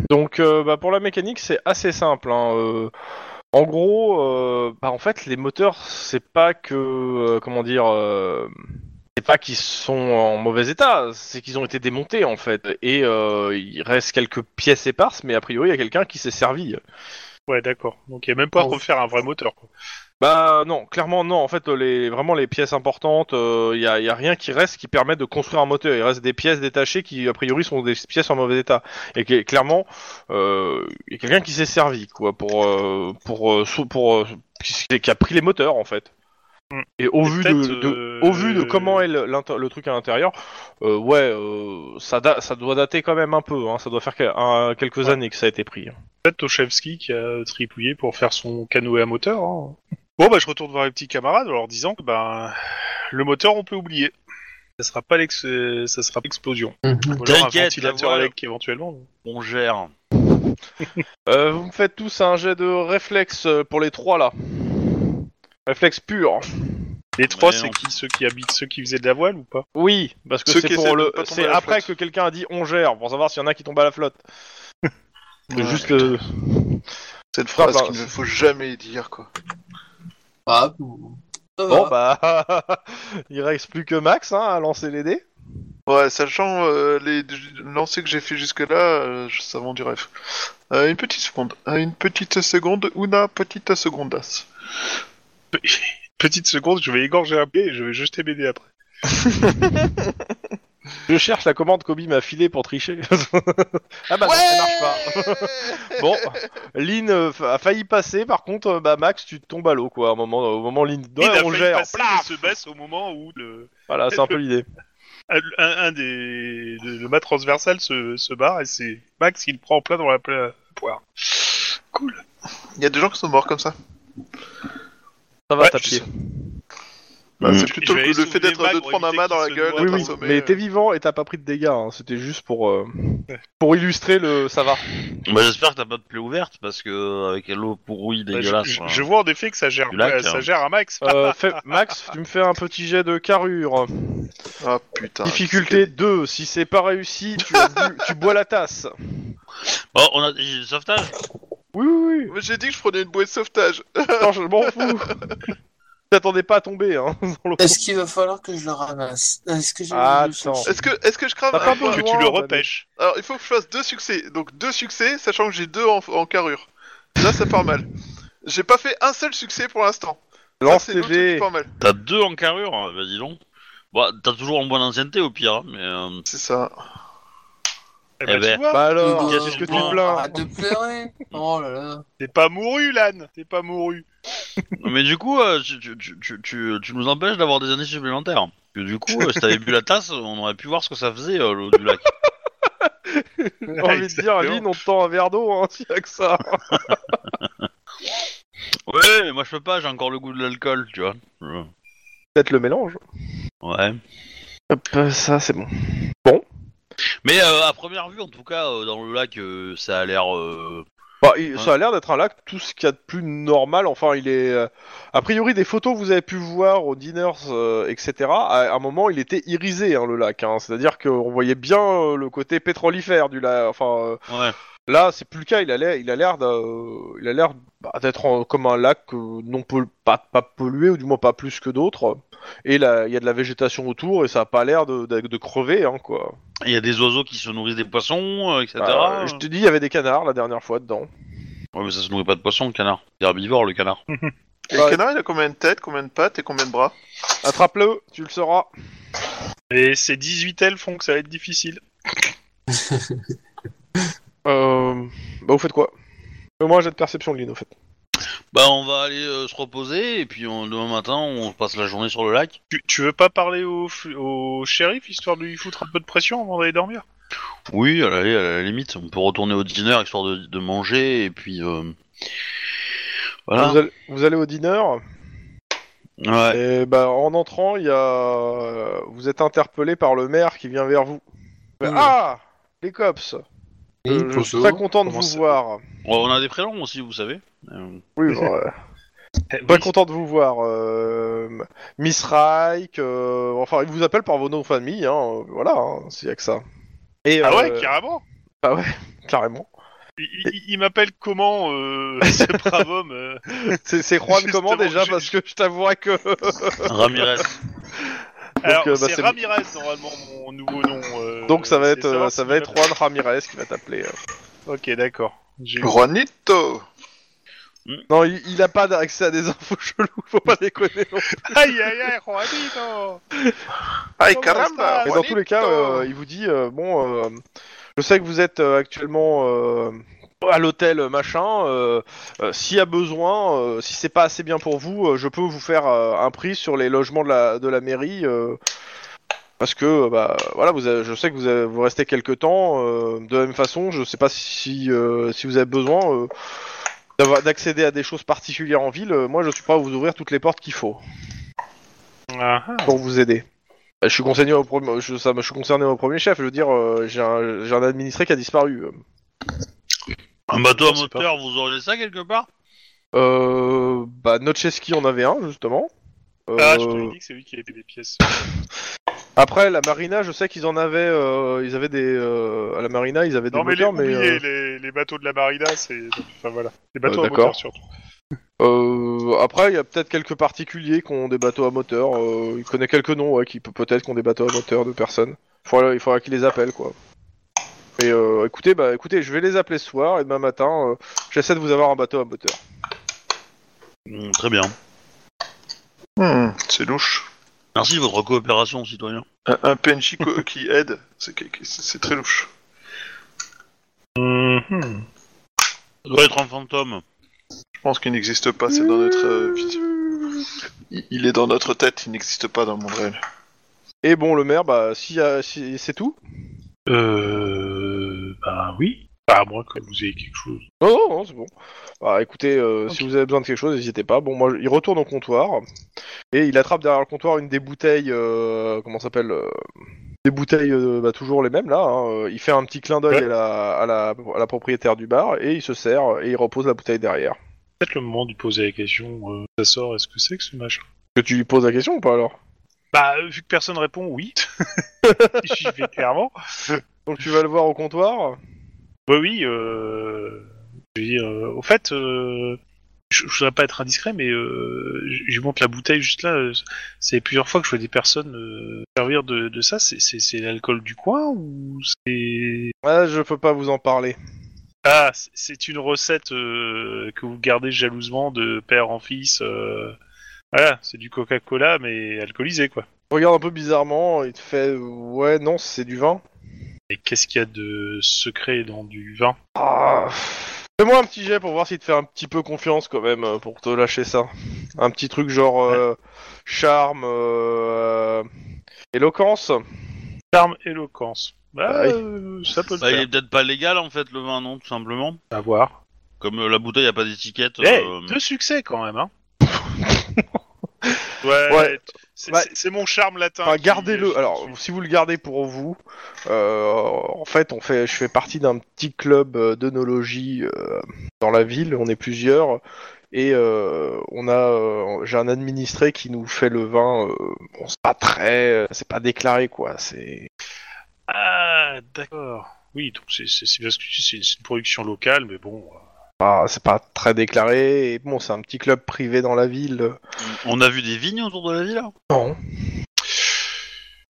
Donc, euh, bah, pour la mécanique, c'est assez simple. hein, euh, En gros, euh, bah en fait, les moteurs, c'est pas que euh, comment dire, euh, c'est pas qu'ils sont en mauvais état, c'est qu'ils ont été démontés en fait, et euh, il reste quelques pièces éparses, mais a priori, il y a quelqu'un qui s'est servi. Ouais, d'accord. Donc il n'y a même pas à refaire un vrai moteur. Quoi. Bah non, clairement non. En fait, les vraiment les pièces importantes, il y, a, y a rien qui reste qui permet de construire un moteur. Il reste des pièces détachées qui a priori sont des pièces en mauvais état. Et qui, clairement, il y a quelqu'un qui s'est servi quoi pour euh, pour euh, pour, euh, qui, qui a pris les moteurs en fait. Hmm. Et au Et vu de, euh, au vu de comment est le, l'inter- le truc à l'intérieur, euh, ouais, euh, ça da- ça doit dater quand même un peu. Hein, ça doit faire que- un- quelques Ouais. années que ça a été pris. Peut-être Toshevski qui a tripouillé pour faire son canoë à moteur. hein. Bon, bah je retourne voir les petits camarades en leur disant que ben le moteur on peut oublier. Ça sera pas euh, ça sera l'explosion. Un T'inquiète, éventuellement. On gère. Euh, vous me faites tous un jet de réflexe euh, pour les trois là. Réflexe pur. Les trois, c'est non. qui Ceux qui habitent, ceux qui faisaient de la voile ou pas Oui, parce que Ceux c'est qui essaient pour de le, pas tomber c'est à la après flotte. que quelqu'un a dit on gère pour savoir s'il y en a qui tombent à la flotte. C'est Ouais, juste que Cette phrase qu'il ne faut jamais dire, quoi. Ah, ça va. bon bah il reste plus que Max hein, à lancer les dés. Ouais, sachant euh, les lancers que j'ai fait jusque-là, euh, je- ça vend du rêve. Euh, une petite seconde. Euh, une petite seconde. Una petite secondas. Petite seconde, je vais égorger un pied et je vais jeter dés après. Je cherche la commande qu'Obi m'a filée pour tricher. ah bah non, ça marche pas. bon, Lynn euh, a failli passer, par contre euh, bah Max tu tombes à l'eau quoi. À un moment, au moment Lynn, Il ouais, a on gère. plaf se baisse au moment où le, Voilà, c'est un peu l'idée. un, un des de- le mât transversal se, se barre et c'est Max qui le prend en plein dans la pla- poire. Cool. Il y a des gens qui sont morts comme ça. Ça va Ouais, ta je pied. Bah, Mm. c'est plutôt Je vais le, fait d'être de prendre un éviter mât dans la qu'il se gueule. Oui, d'être oui, assommé, mais euh. t'es vivant et t'as pas pris de dégâts. hein. C'était juste pour euh, Ouais. pour illustrer le. Ça va. Bah, j'espère que t'as pas de plaie ouverte parce que avec l'eau pourrouille Bah, je, dégueulasse. je- hein. je vois en effet que ça gère, Du lac, ça hein. gère un max. Euh, fais- Max, tu me fais un petit jet de carrure. Ah putain. Difficulté 2. Si c'est pas réussi, tu, as bu- tu bois la tasse. Oh, on a j'ai le sauvetage. Oui, oui, oui. J'ai dit que je prenais une bouée de sauvetage. Non, je m'en fous. T'attendais pas à tomber, hein. dans l'eau. Est-ce qu'il va falloir que je le ramasse? Est-ce que je Ah, le attends. Est-ce que, est-ce que je crame T'as pas un point que besoin, tu le bah, repêches. Alors, il faut que je fasse deux succès. Donc deux succès, sachant que j'ai deux en, en carrure. Là, ça part mal. J'ai pas fait un seul succès pour l'instant. Ça, Lance c'est tes l'autre truc qui dés. part mal. T'as deux en carrure, hein, bah dis donc. Bah, t'as toujours en bonne ancienneté au pire, hein, mais euh, C'est ça. Eh ben, tu vois, Bah alors, Qu'est-ce qu'est-ce que tu que- te plains Arrête de pleurer Oh là là t'es pas mouru, Lan T'es pas mouru. mais du coup, euh, tu, tu, tu, tu, tu- tu nous empêches d'avoir des années supplémentaires. Que du coup, euh, si t'avais bu la tasse, on aurait pu voir ce que ça faisait euh, l'eau du lac. J'ai envie de dire. Lynn, on te tend un verre d'eau, hein, s'il y a que ça. Ouais, mais moi je peux pas, j'ai encore le goût de l'alcool, tu vois. Peut-être le mélange. Ouais. Hop, ça, c'est bon. Mais euh, à première vue, en tout cas, euh, dans le lac, euh, ça a l'air. Bah, il- Ça a l'air d'être un lac, tout ce qu'il y a de plus normal. Enfin, il est. euh, A priori, des photos que vous avez pu voir au dinners, euh, etc. À un moment, il était irisé, hein, le lac. hein. C'est-à-dire qu'on voyait bien euh, le côté pétrolifère du lac. Enfin, euh, Ouais. là, c'est plus le cas. Il a l'air, il a l'air, de- il a l'air d'être en- comme un lac euh, non pas, pas pollué, ou du moins pas plus que d'autres. Et là, il y a de la végétation autour, et ça a pas l'air de, de, de crever, hein, quoi. Il y a des oiseaux qui se nourrissent des poissons, euh, etc. Bah, je te dis, il y avait des canards la dernière fois dedans. Ouais, mais ça se nourrit pas de poissons, le canard. C'est herbivore, le canard. Et Ouais. le canard, il a combien de têtes, combien de pattes et combien de bras? Attrape-le, tu le sauras. Et ces 18 ailes font que ça va être difficile. Euh... Bah, vous faites quoi? Moi, j'ai de perception de ligne, au fait. Bah, on va aller euh, se reposer, et puis on- demain matin, on passe la journée sur le lac. Tu, tu veux pas parler au, f- au shérif histoire de lui foutre un peu de pression avant d'aller dormir? Oui, à la, à la limite, on peut retourner au dîner histoire de, de manger, et puis. euh, Voilà. Vous, allez, vous allez au dîner, Ouais. et bah, en entrant, il y a... Vous êtes interpellé par le maire qui vient vers vous. Oula. Ah Les cops Oui, Euh, Je suis très content de vous ça voir. On a des prénoms aussi, vous savez. Euh, Oui, ouais. Eh, Très oui. content de vous voir. euh, Miss Reich, euh, enfin, il vous appelle par vos noms de famille, hein, voilà, hein, s'il y a que ça. Et, Ah euh, ouais, carrément Bah ouais, carrément. Il, il- il m'appelle comment, euh, ce brave homme euh C'est c'est Juan comment déjà Parce que je t'avouerai que. Ramirez. Alors, euh, bah, c'est Ramirez, normalement, mon nouveau nom. euh, Donc ça va c'est être, savoir euh, ça va être. Juan Ramirez qui va t'appeler. euh. Ok, d'accord. J'ai- Juanito Non, il, il a pas accès à des infos cheloues, faut pas déconner. non. Aïe, aïe, aïe, Juanito Ay Comment caramba Mais dans tous les cas, euh, il vous dit euh, bon, euh, je sais que vous êtes euh, actuellement euh, à l'hôtel euh, machin. euh, euh, S'il y a besoin, euh, si c'est pas assez bien pour vous, je peux vous faire un prix sur les logements de la de la mairie. parce que bah voilà, vous avez- je sais que vous, avez- vous restez quelque temps. de la même façon, je sais pas si si vous avez besoin d'accéder à des choses particulières en ville. moi, je suis prêt à vous ouvrir toutes les portes qu'il faut Ah, ah. pour vous aider. Je suis concerné au premier, je, ça, je suis concerné au premier chef. Je veux dire, j'ai un, j'ai un administré qui a disparu. Un bateau à pas- moteur, vous aurez ça quelque part? Euh, bah, Notcheski en avait un justement. Euh, Ah, je t'avais dit que c'est lui qui avait des pièces. Après, la marina, je sais qu'ils en avaient. euh, ils avaient des. euh, à la marina, ils avaient des Non, mais les, moteurs, mais. oubliez, euh, les, les bateaux de la marina, c'est. Enfin voilà. Les bateaux Euh, à d'accord. moteur surtout. euh, après, il y a peut-être quelques particuliers qui ont des bateaux à moteur. Euh, il connaît quelques noms, ouais, qui peut- peut-être qui ont des bateaux à moteur de personnes. Faudra- il faudra qu'il les appelle, quoi. Et euh, écoutez, bah, écoutez, je vais les appeler ce soir et demain matin, euh, j'essaie de vous avoir un bateau à moteur. Hmm, Très bien. Hmm, c'est louche. Merci de votre coopération, citoyen. Un, un PNJ co- qui aide, c'est très louche. Mhm. Ça doit être un fantôme. Je pense qu'il n'existe pas, c'est dans notre euh, vision. Il, il est dans notre tête, il n'existe pas dans le monde réel. Et bon, le maire, bah, si, euh, si c'est tout. Euh. Bah oui. Bah, à moins que vous ayez quelque chose. Non, non, non, c'est bon. Bah, écoutez, euh, si vous avez besoin de quelque chose, n'hésitez pas. Bon, moi, je- il retourne au comptoir et il attrape derrière le comptoir une des bouteilles, euh, comment ça s'appelle euh, Des bouteilles, euh, bah, toujours les mêmes là. hein. Il fait un petit clin d'œil Ouais. à, la, à, la, à la propriétaire du bar et il se sert et il repose la bouteille derrière. Peut-être le moment de lui poser la question. euh, ça sort, est-ce que c'est que ce machin? Que tu lui poses la question ou pas alors? Bah, euh, vu que personne répond, oui. J'y vais clairement. Donc tu vas le voir au comptoir? Bah oui, euh... je veux dire, euh, au fait, euh... je, je voudrais pas être indiscret, mais euh... je montre la bouteille juste là. C'est plusieurs fois que je vois des personnes servir de, de ça. C'est- l'alcool du coin ou c'est... Ah, je peux pas vous en parler. Ah, c'est- une recette que vous gardez jalousement de père en fils. Voilà, c'est du Coca-Cola, mais alcoolisé, quoi. Regarde un peu bizarrement, il te fait ouais non c'est du vin. Et qu'est-ce qu'il y a de secret dans du vin? Ah, Fais-moi un petit jet pour voir s'il te fait un petit peu confiance quand même euh, pour te lâcher ça. Un petit truc genre euh, charme, euh, éloquence. Charme, éloquence. Bah, Ah euh, ça peut le Bah, il faire. est peut-être pas légal en fait le vin, non, tout simplement. À voir. Comme euh, la bouteille a pas d'étiquette. Eh, euh, deux succès quand même, hein. Ouais, Ouais. c'est mon charme latin. Enfin, gardez-le. Alors, si vous le gardez pour vous, euh, en fait, on fait, je fais partie d'un petit club euh, d'œnologie euh, dans la ville. On est plusieurs. Et euh, on a, euh, j'ai un administré qui nous fait le vin. euh, bon, c'est pas très, c'est pas déclaré quoi. C'est Ah, d'accord. Oui, donc c'est parce que c'est c'est une production locale, mais bon. Pas, c'est pas très déclaré. Et bon, c'est un petit club privé dans la ville. On a vu des vignes autour de la ville. hein Non.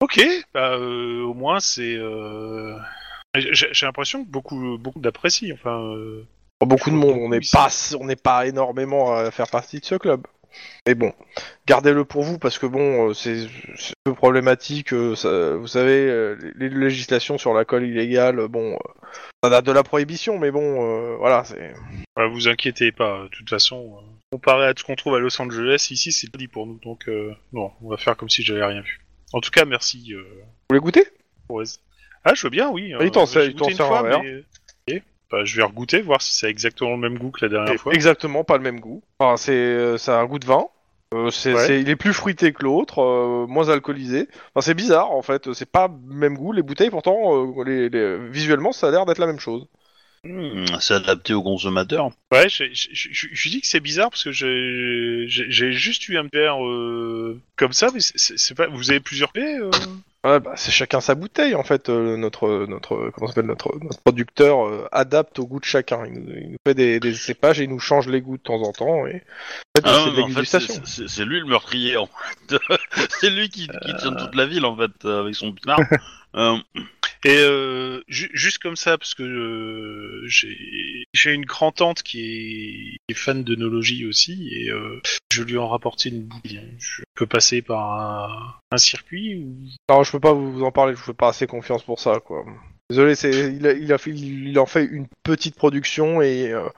Ok, bah euh, au moins c'est. euh, J'ai l'impression que beaucoup, beaucoup d'apprécient. Enfin, euh, Beaucoup de monde. On n'est pas, on n'est pas énormément à faire partie de ce club. Mais bon, gardez-le pour vous parce que bon, euh, c'est c'est un peu problématique. euh, ça- vous savez, euh, les les législations sur l'alcool illégal, euh, bon, euh, ça date de la prohibition, mais bon, euh, voilà, c'est. voilà, vous inquiétez pas. De toute façon, euh, comparé à tout ce qu'on trouve à Los Angeles, ici c'est dit pour nous. Donc euh, non, on va faire comme si j'avais rien vu. En tout cas, merci. Euh, Vous voulez goûter? Ah, je veux bien, oui. Il t'en Euh, sert- il t'en goûté une sert un fois, verre. mais- Bah, je vais regoûter, voir si c'est exactement le même goût que la dernière fois. Exactement, pas le même goût. Enfin, c'est, euh, ça a un goût de vin. Euh, c'est, Ouais. c'est- il est plus fruité que l'autre, euh, moins alcoolisé. Enfin, c'est bizarre en fait. C'est pas le même goût. Les bouteilles, pourtant, euh, les, les- visuellement, ça a l'air d'être la même chose. Hmm, C'est adapté aux consommateurs. Ouais, je je- je dis que c'est bizarre parce que j'ai j'ai- j'ai juste eu un verre euh, comme ça, mais c'est- c'est c'est pas. Vous avez plusieurs paix euh? Ouais, bah, c'est chacun sa bouteille en fait. euh, notre notre comment s'appelle notre, notre producteur euh, adapte au goût de chacun. Il nous, il nous fait des, des cépages et il nous change les goûts de temps en temps. Et en fait, Ah c'est en fait, c'est- lui le meurtrier. en fait. c'est lui qui, qui tient toute la ville en fait euh, avec son pinard. Euh, Et euh, ju- juste comme ça, parce que euh, j'ai une grand-tante qui est, fan d'œnologie aussi, et je lui ai rapporté une bouteille. Je peux passer par un, circuit ou... Alors je peux pas vous en parler. Je fais pas assez confiance pour ça. Désolé, il, en fait une petite production et euh,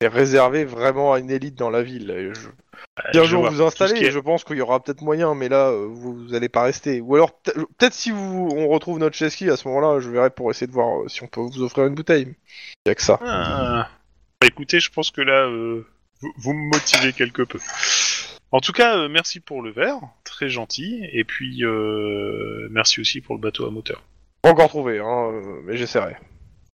est réservé vraiment à une élite dans la ville. Jour vois vous ce installez, est- je pense qu'il y aura peut-être moyen, mais là, euh, vous, vous allez pas rester. Ou alors, peut- peut-être si vous, on retrouve notre chesky, à ce moment-là, je verrai pour essayer de voir euh, si on peut vous offrir une bouteille. Il y a que ça. Ah. Bah, écoutez, je pense que là, euh, vous, vous me motivez quelque peu. En tout cas, euh, merci pour le verre, très gentil, et puis euh, merci aussi pour le bateau à moteur. Pas encore trouvé, hein, mais j'essaierai.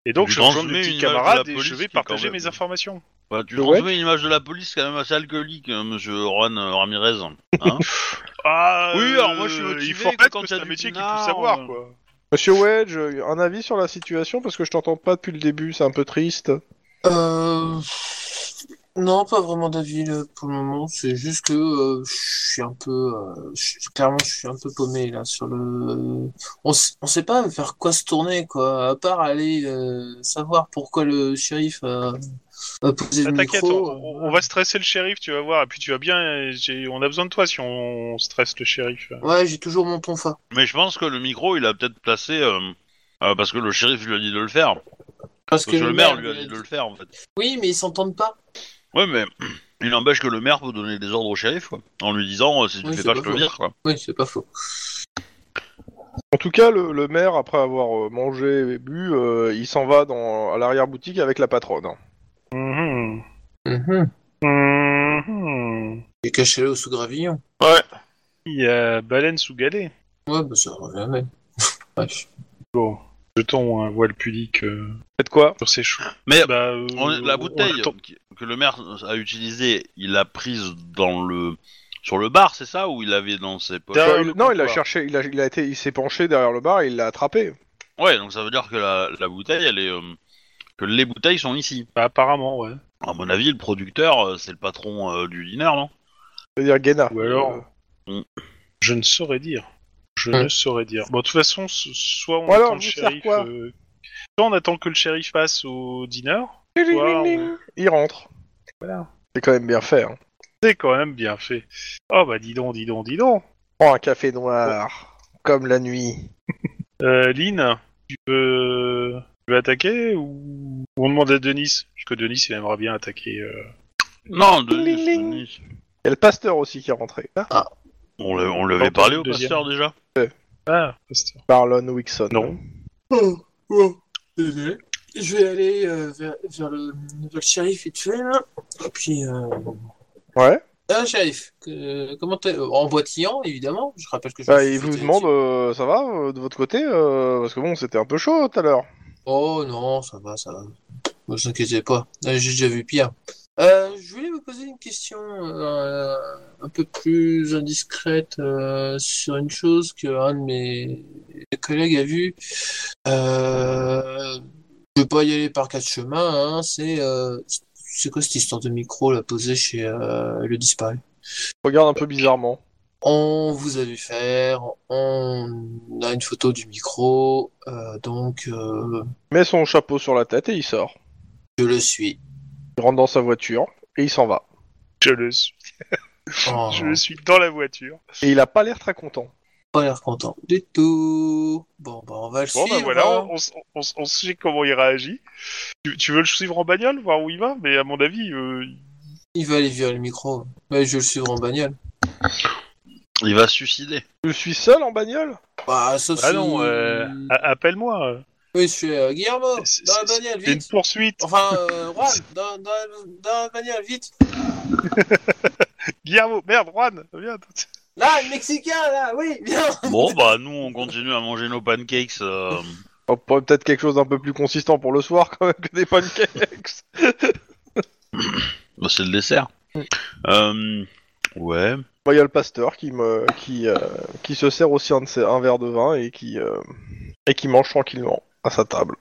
Et donc, Je transmets une petits image de camarades la et je vais partager mes informations. bah, tu transmets une image de la police quand même assez alcoolique, euh, monsieur Juan euh, Ramirez. Hein Ah, Oui, alors moi, je suis euh, motivé Il faut que quand que il y a c'est un du métier qu'il faut savoir, quoi. Monsieur Wedge, un avis sur la situation parce que je t'entends pas depuis le début, c'est un peu triste. Euh... Non, pas vraiment d'avis pour le moment. C'est juste que euh, je suis un peu, euh, je- clairement, je suis un peu paumé là sur le. On, on sait pas vers quoi se tourner quoi, à part aller euh, savoir pourquoi le shérif a, a posé le T'inquiète, micro. on, on va stresser le shérif, tu vas voir, et puis tu vas bien. On a besoin de toi si on stresse le shérif. Ouais, j'ai toujours mon tonfa. Mais je pense que le micro, il a peut-être placé euh, euh, parce que le shérif lui a dit de le faire. Parce Parce que le maire lui a dit de le faire en fait. Oui, mais ils s'entendent pas. Ouais, mais il n'empêche que le maire peut donner des ordres au shérif, quoi. En lui disant, euh, si tu Oui, fais c'est pas, pas je te faux. vire, quoi. Oui, c'est pas faux. En tout cas, le, le maire, après avoir euh, mangé et bu, euh, il s'en va dans, à l'arrière-boutique avec la patronne. Mhm. Mhm. Mhm. Et caché là au sous-gravillon. Il y a baleine sous galet. Ouais, bah ça revient même. Bon, jetons un voile pudique euh, Faites quoi sur ses choux. Mais Bah, euh, on la on bouteille attend- qui- que le maire a utilisée, il l'a prise dans le sur le bar, c'est ça, ou il l'avait dans ses poches? Derrière Bah, le Non, il a comptoir. cherché, il a, il a été, il s'est penché derrière le bar et il l'a attrapé. Ouais, donc ça veut dire que la, la bouteille, elle est euh, que les bouteilles sont ici. Bah, apparemment, ouais. À mon avis, le producteur, euh, c'est le patron euh, du diner, non? C'est-à-dire Guéna. Ou alors- Euh, Je ne saurais dire. Je Hum. ne saurais dire. Bon, de toute façon, ce- soit on alors, attend le shérif. quoi euh, Soit on attend que le shérif passe au dîner. Il rentre. Voilà. C'est quand même bien fait. Hein. C'est quand même bien fait. Oh bah dis donc, dis donc, dis donc. Prends un café noir, comme la nuit. Euh, Lynn, tu veux, tu veux attaquer ou... on demande à Denis? Parce que Denis, il aimerait bien attaquer. euh. Non, Denis. Il y a le pasteur aussi qui est rentré. L'a- on lui avait Pas parlé le au deuxième. pasteur déjà Ah, pasteur. Marlon Wixon. Non. Oh, oh, désolé. Je vais aller euh, vers, vers le, vers le shérif vite fait, là. Et puis, euh... Ouais. Ah, shérif, que- comment t'es euh, En boitillant, évidemment. Je rappelle que je Bah, il vous demande, euh, ça va euh, de votre côté euh, Parce que bon, c'était un peu chaud tout à l'heure. Oh non, ça va, ça va. Ne vous inquiétez pas. Euh, J'ai déjà vu pire. Euh, je voulais vous poser une question euh, un peu plus indiscrète euh, sur une chose qu'un de mes collègues a vue. Je vais pas y aller par quatre chemins. Hein, c'est c'est quoi cette histoire de micro là posé chez le disparu? Regarde un peu bizarrement. On vous a vu faire, on a une photo du micro, donc euh, Met son chapeau sur la tête et il sort. je le suis. Il rentre dans sa voiture et il s'en va. Je le suis. Oh. Je le suis dans la voiture. Et il a pas l'air très content. pas l'air content du tout. Bon, bah, on va le Bon, suivre. bah voilà, hein. on, on, on- on sait comment il réagit. Tu, tu veux le suivre en bagnole, voir où il va? Mais à mon avis, euh, Il va aller via le micro. Ouais, je vais le suivre en bagnole. Il va se suicider. Je suis seul en bagnole? Bah, sauf ah si... non, euh, appelle-moi. Oui, je suis euh, Guillermo, dans la bagnole, C'est une vite. poursuite. Enfin, euh, Juan, dans, dans, dans la bagnole, vite. Guillermo, merde, Juan, viens. Là, le Mexicain, là, oui, viens. Bon, bah, nous, on continue à manger nos pancakes. euh, On pourrait peut-être quelque chose d'un peu plus consistant pour le soir quand même que des pancakes. bah, c'est le dessert. Euh, Ouais. Bah, Il y a le pasteur qui me, qui, euh, qui se sert aussi un, de ses- un verre de vin et qui, euh, et qui mange tranquillement à sa table.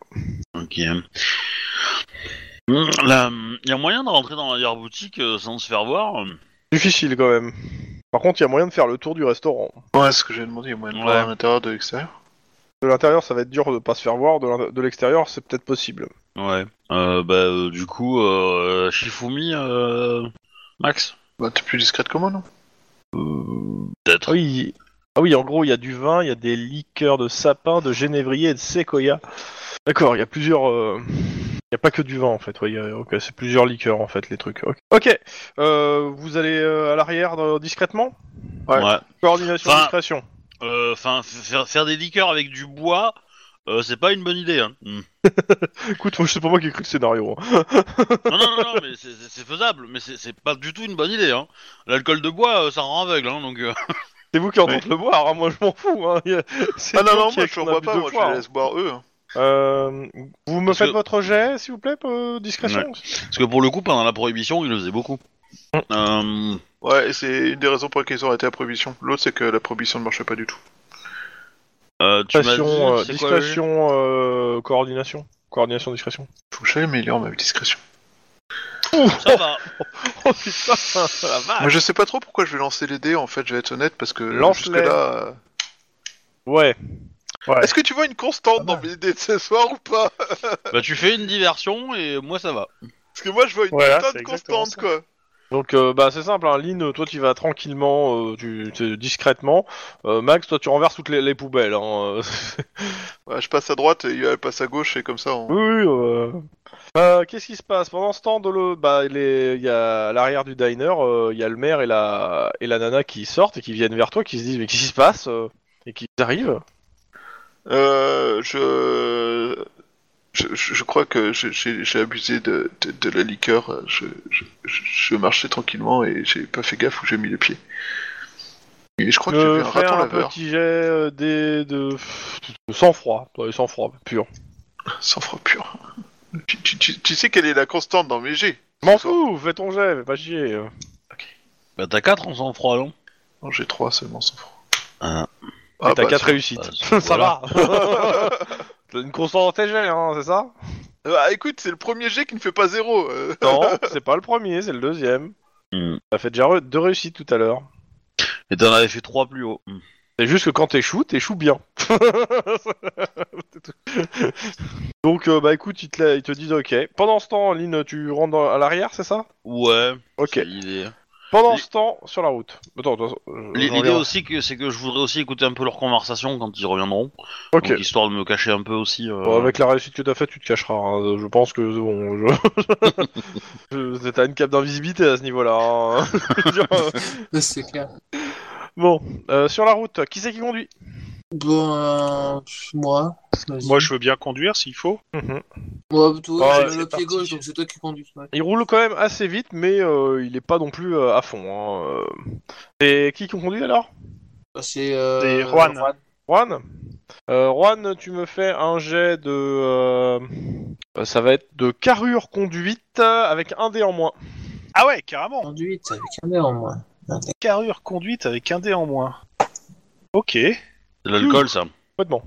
Ok. Là, il y a moyen de rentrer dans la boutique euh, sans se faire voir euh Difficile quand même. Par contre, il y a moyen de faire le tour du restaurant. Ouais, c'est ce que j'ai demandé, il y a moyen de Ouais. voir à l'intérieur de l'extérieur. De l'intérieur, ça va être dur de pas se faire voir. De l'extérieur, c'est peut-être possible. Ouais. Euh, bah, euh, du coup, euh, Shifumi, euh, Max? Bah, t'es plus discrète que moi, non? Euh, Peut-être. Oui. Ah oui, en gros, il y a du vin, il y a des liqueurs de sapin, de genévrier et de séquoia. D'accord, il y a plusieurs. euh, Il n'y a pas que du vin en fait. Ouais, il y a- ok, c'est plusieurs liqueurs en fait les trucs. Ok. Ok, euh, vous allez euh, à l'arrière euh, discrètement? Ouais. Coordination, Enfin- discrétion. Euh, Enfin, faire, faire des liqueurs avec du bois, euh, c'est pas une bonne idée. Hein. Écoute, moi, c'est pas moi qui ai écrit le scénario. hein. non, non, non, non, mais c'est- c'est c'est faisable, mais c'est c'est pas du tout une bonne idée. Hein. L'alcool de bois, euh, ça rend aveugle, hein, donc. euh, C'est vous qui en tentez le boire, hein, moi je m'en fous. Hein. C'est Ah non, qui- moi je qu'on a vois bu pas, deux moi je les hein. laisse boire eux. Euh, vous me Parce faites que- votre jet, s'il vous plaît, euh, discrétion Parce que pour le coup, pendant la prohibition, il le faisait beaucoup. Euh, Ouais, et c'est une des raisons pour lesquelles ils ont arrêté la prohibition. L'autre, c'est que la prohibition ne marchait pas du tout. euh, tu m'as dit, Discrétion, euh, c'est quoi le jet discrétion euh, coordination. Coordination, discrétion. Faut que j'améliore ma discrétion. Ça va. Oh putain, la vache Mais je sais pas trop pourquoi je vais lancer les dés, en fait, je vais être honnête, parce que Lance-les. jusque-là... Ouais. Ouais. Est-ce que tu vois une constante dans mes dés de ce soir ou pas? Bah, tu fais une diversion et moi ça va. Parce que moi je vois une Voilà, putain c'est de exactement constante, ça. quoi. Donc euh, bah c'est simple, hein. Lynn, toi tu vas tranquillement, euh, tu, tu- discrètement. Euh, Max, toi tu renverses toutes les, les poubelles. Hein. Ouais, je passe à droite et elle passe à gauche, et comme ça, on... oui, oui. Euh... Euh, Qu'est-ce qui se passe? Pendant ce temps de le, bah il y a à l'arrière du diner, euh, il y a le maire et la et la nana qui sortent et qui viennent vers toi, qui se disent mais qu'est-ce qui se passe? Euh, et qui arrivent. Euh, je... Je, je- je crois que j'ai abusé de, de, de la liqueur. Je, je, marchais tranquillement et j'ai pas fait gaffe où j'ai mis les pieds. Et je crois que Euh, j'avais un fais raton un laveur. petit jet euh, des de, de sang froid, ouais, sang froid pur. Sans froid pur. Tu, tu, tu, tu sais quelle est la constante dans mes jets? M'en fous, fais ton jet, fais pas chier. euh. Bah, t'as 4 en sang-froid, non? Non, j'ai 3 seulement sans froid. Ah. T'as bah, 4 ça- réussites. bah, ça voilà. va. T'as une constante dans tes jets, hein, c'est ça? Bah écoute, c'est le premier jet qui ne fait pas zéro. euh. Non, c'est pas le premier, c'est le deuxième. Hmm. T'as fait déjà re- deux réussites tout à l'heure. Et t'en avais fait 3 plus haut. Hmm. C'est juste que quand t'échoues, t'échoues bien. C'est tout. Donc, euh, bah écoute, ils te, la- ils te disent ok. Pendant ce temps, Lynn, tu rentres dans- à l'arrière, c'est ça? Ouais. Ok. c'est l'idée. Pendant ce temps, sur la route. Attends, attends. euh, L'idée reviens. aussi, que, c'est que je voudrais aussi écouter un peu leur conversation quand ils reviendront. Ok. Donc, histoire de me cacher un peu aussi. euh, Bon, avec la réussite que t'as faite, tu te cacheras. hein. Je pense que bon, je... je- t'as une cape d'invisibilité à ce niveau-là. hein. Je veux dire, euh, C'est clair. bon, euh, sur la route, qui c'est qui conduit? Bon, euh, moi. Moi, je veux bien conduire s'il faut. Moi, toi, Ah, j'ai c'est mal au pied parti. gauche, donc c'est toi qui conduis. ouais. Il roule quand même assez vite, mais euh, il est pas non plus euh, à fond. Hein. euh. Et qui conduit alors? Bah, C'est euh, C'est Juan. Juan euh, Juan, tu me fais un jet de... euh, euh, ça va être de carrure conduite euh, avec un dé en moins. Ah ouais, carrément. Conduite avec un dé en moins. Carrure conduite avec un dé en moins. Ok. C'est de l'alcool, ça. Complètement.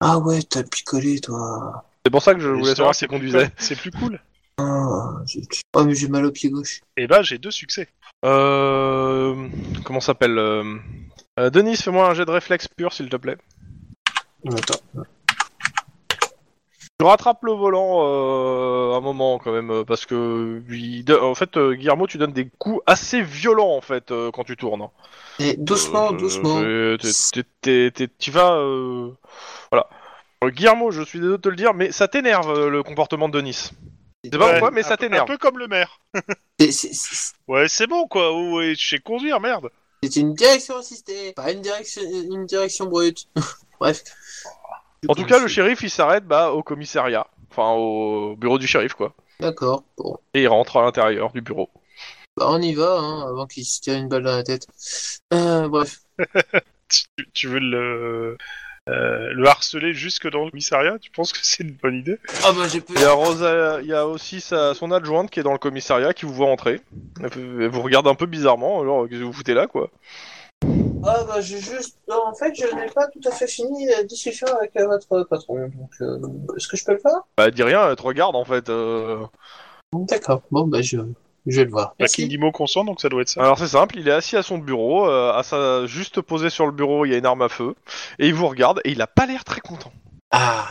Ah ouais, t'as picolé, toi. C'est pour ça que je voulais L'histoire, savoir qui conduisait. C'est plus cool. Ah. Oh, mais j'ai mal au pied gauche. Et là, j'ai deux succès. Euh... Comment ça s'appelle euh... euh, Denis, fais-moi un jet de réflexe pur, s'il te plaît. Attends. Tu rattrapes le volant euh, un moment quand même, euh, parce que il en fait, euh, Guillermo, tu donnes des coups assez violents en fait euh, quand tu tournes. hein. Et doucement, Euh, doucement. Tu vas, euh, voilà. Guillermo, je suis désolé de te le dire, mais ça t'énerve le comportement de Denis. C'est pas pourquoi, mais un ça peu- t'énerve. Un peu comme le maire. Ouais, c'est bon, quoi. Ouais, je sais conduire, merde. C'est une direction assistée, pas une direction, une direction brute. Bref. En tout cas, le shérif, il s'arrête bah, au commissariat, enfin au bureau du shérif, quoi. D'accord. Bon. Et il rentre à l'intérieur du bureau. Bah, on y va, hein, avant qu'il se tire une balle dans la tête. Euh, bref. Tu, tu veux le euh, le harceler jusque dans le commissariat, tu penses que c'est une bonne idée? Ah bah j'ai Il y a, Rosa, il y a aussi sa, son adjointe qui est dans le commissariat qui vous voit entrer. Elle, vous regarde un peu bizarrement, alors qu'est-ce que vous foutez là quoi? Ah bah j'ai juste... en fait, je n'ai pas tout à fait fini la discussion avec euh, votre patron, donc euh, est-ce que je peux le faire? Bah elle dit rien, elle te regarde en fait. euh. D'accord, bon bah je, je vais le voir. Bah, qui Merci. dit mot consent, donc ça doit être ça. Alors c'est simple, il est assis à son bureau, euh, à sa... juste posé sur le bureau, il y a une arme à feu, et il vous regarde et il a pas l'air très content. Ah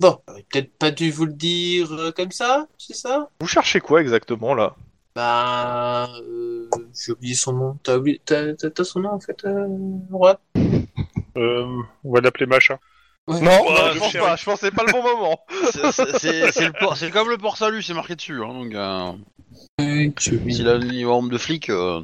Bon, j'aurais peut-être pas dû vous le dire euh, comme ça, c'est ça? Vous cherchez quoi exactement là? Bah... Euh, j'ai oublié son nom. T'as oublié... T'as, t'as- t'as son nom en fait, euh, Roi Euh, on va l'appeler machin. Non, Ouais, bah, le je pense pas, je pense que c'est pas le bon moment. C'est- c'est c'est- c'est le c'est comme le port salut, c'est marqué dessus. Hein, donc, s'il a le niveau de flic, euh,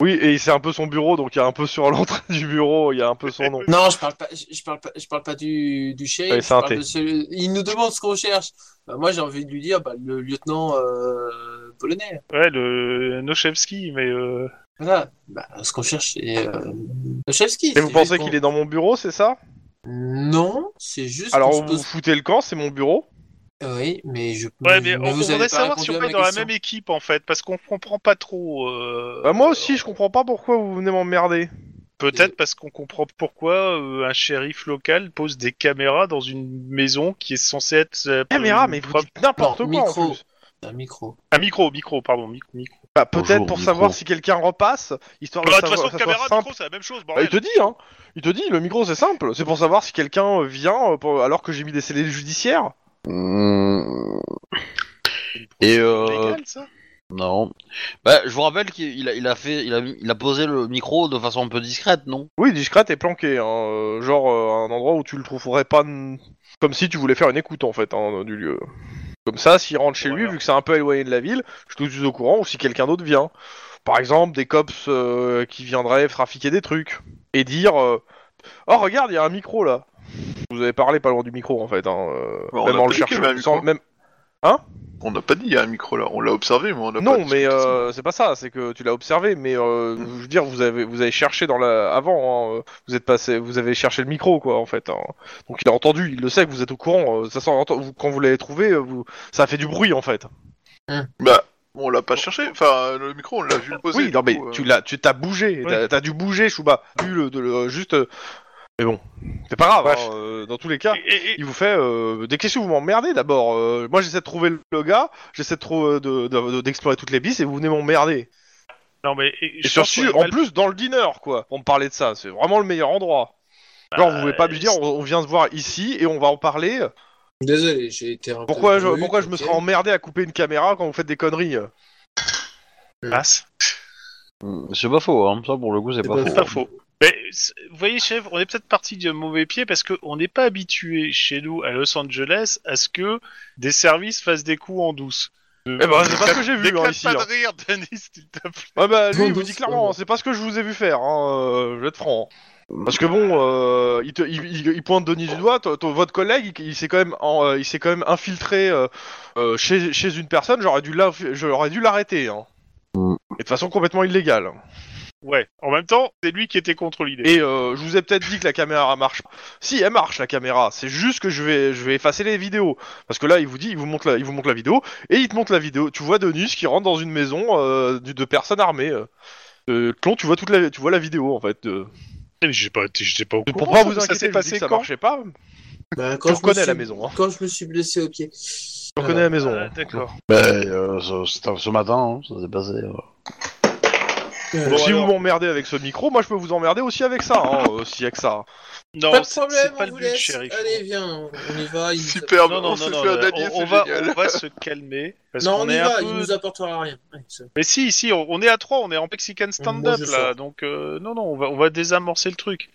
Oui, et c'est un peu son bureau, donc il y a un peu sur l'entrée du bureau, il y a un peu son nom. Non, je parle pas, je, je parle pas, je parle pas du, du shérif. Je parle de celui- Il nous demande ce qu'on cherche. Bah, moi, j'ai envie de lui dire, bah, le lieutenant euh, polonais. Ouais, le Nochevski, mais euh, Voilà. Bah, ce qu'on cherche, c'est euh, Nochevski. Et vous pensez qu'il est dans mon bureau, c'est ça? Non, c'est juste. Alors qu'on se vous pose- vous foutez le camp, c'est mon bureau Oui, mais je. ouais, mais, on, vous on avez voudrait savoir si on est dans la même équipe en fait, parce qu'on comprend pas trop. euh, Bah moi aussi, je comprends pas pourquoi vous venez m'emmerder. Peut-être parce qu'on comprend pourquoi euh, un shérif local pose des caméras dans une maison qui est censée être. euh, Caméra, mais vous dites n'importe quoi en micro. plus. Un micro. Un micro, micro, pardon, mic- micro. Bah peut-être pour micro. savoir si quelqu'un repasse, histoire de Bah, de toute savoir façon, que ça soit caméra, simple. micro, c'est la même chose, Bah, il te dit, hein. Il te dit, le micro c'est simple. C'est pour savoir si quelqu'un euh, vient pour- alors que j'ai mis des scellés judiciaires. Et euh, Légal, ça? Non. Bah, je vous rappelle qu'il a, il a fait, il a, il a posé le micro de façon un peu discrète, non? Oui, discrète et planqué. Hein. euh, Genre euh, un endroit où tu le trouverais pas. n- Comme si tu voulais faire une écoute en fait hein, du lieu. Comme ça, s'il rentre chez lui, vu que c'est un peu éloigné de la ville, je suis tout de suite au courant, ou si quelqu'un d'autre vient. Par exemple, des cops euh, qui viendraient trafiquer des trucs. Et dire euh, Oh, regarde, il y a un micro là. Vous avez parlé pas loin du micro en fait. Hein, euh, Bon, on même a en pas le dit qu'il y avait un cherchant. sans-. Même... On n'a pas dit il y a un micro là, on l'a observé, mais on n'a pas Non, discuté mais de ça. euh, c'est pas ça, c'est que tu l'as observé, mais euh, je veux dire, vous avez, vous avez cherché dans la, avant, hein, euh, vous êtes passé, vous avez cherché le micro, quoi, en fait. hein. Donc il a entendu, il le sait que vous êtes au courant. euh, ça sent, vous- quand vous l'avez trouvé, euh, vous, ça a fait du bruit, en fait. Bah, on l'a pas cherché, enfin, le micro, on l'a vu le poser. oui, du non, mais coup, euh. tu l'as, tu t'as bougé, t'as- t'as dû bouger, Chouba. Vu le, de le- juste, euh, mais bon, c'est pas grave. Hein, euh, dans tous les cas. Et- et- Il vous fait euh, des questions, vous m'emmerdez d'abord. euh, moi j'essaie de trouver le gars, j'essaie de trouver de- de- d'explorer toutes les pistes et vous venez m'emmerder. Non, mais et- Et je est en mal- plus, dans le dîner, quoi, pour me parler de ça. C'est vraiment le meilleur endroit. Genre, vous pouvez pas me dire, on, on vient se voir ici et on va en parler. Désolé, j'ai été un peu Pourquoi je, brut, pourquoi je me serais emmerdé à couper une caméra quand vous faites des conneries? Passe. C'est pas faux, hein. Ça, pour le coup, c'est pas, pas faux. C'est pas faux. Vous voyez, chef, on est peut-être parti du mauvais pied parce qu'on n'est pas habitué chez nous à Los Angeles à ce que des services fassent des coups en douce. Eh ben, c'est pas ce que j'ai vu, hein, ici, pas hein. de rire, Denis, s'il te plaît. Ouais, bah, lui, il vous dit c'est clairement, pas c'est pas ce que je vous ai vu faire, hein, euh, je vais être franc. Parce que bon, euh, il, te- il, il- il pointe Denis du doigt, ton- ton- votre collègue, il, il s'est quand même, en- euh, il s'est quand même infiltré euh, euh, chez, chez une personne, j'aurais dû l'inf- j'aurais dû l'arrêter, hein. Mm. Et de façon complètement illégale. Ouais. En même temps, c'est lui qui était contre l'idée. Et euh, je vous ai peut-être dit que la caméra marche. Si, elle marche la caméra. C'est juste que je vais, je vais effacer les vidéos. Parce que là, il vous dit, il vous montre la, il vous montre la vidéo et il te montre la vidéo. Tu vois Denis qui rentre dans une maison euh, de, de personnes armées. Euh, Euh, Clon, tu vois toute la, tu vois la vidéo en fait. de- Mais j'ai pas, j'étais pas au Pour courant. pas vous ça inquiéter, je dis passé que ça quand marchait pas. Bah, quand Tu je reconnais suis- la maison. Hein. Quand je me suis blessé au pied. Tu reconnais la maison. Ah, hein. D'accord. Bah, euh, ce, ce matin, hein, ça s'est passé. Donc, si alors- vous m'emmerdez avec ce micro, moi je peux vous emmerder aussi avec ça. Hein, euh, s'il y a que ça. Non, pas de problème, c'est pas on le vous but, laisse. shérif. Allez, viens, on y va. il Super, Non, non, on non, se non, fait un non, allié, on, on c'est va, on va se calmer. Parce Non, qu'on on y est va, un il peu... nous apportera rien. Ouais, ça- Mais si, si, on, on est à trois, on est en Mexican stand-up là, donc euh, non, non, on va, on va désamorcer le truc.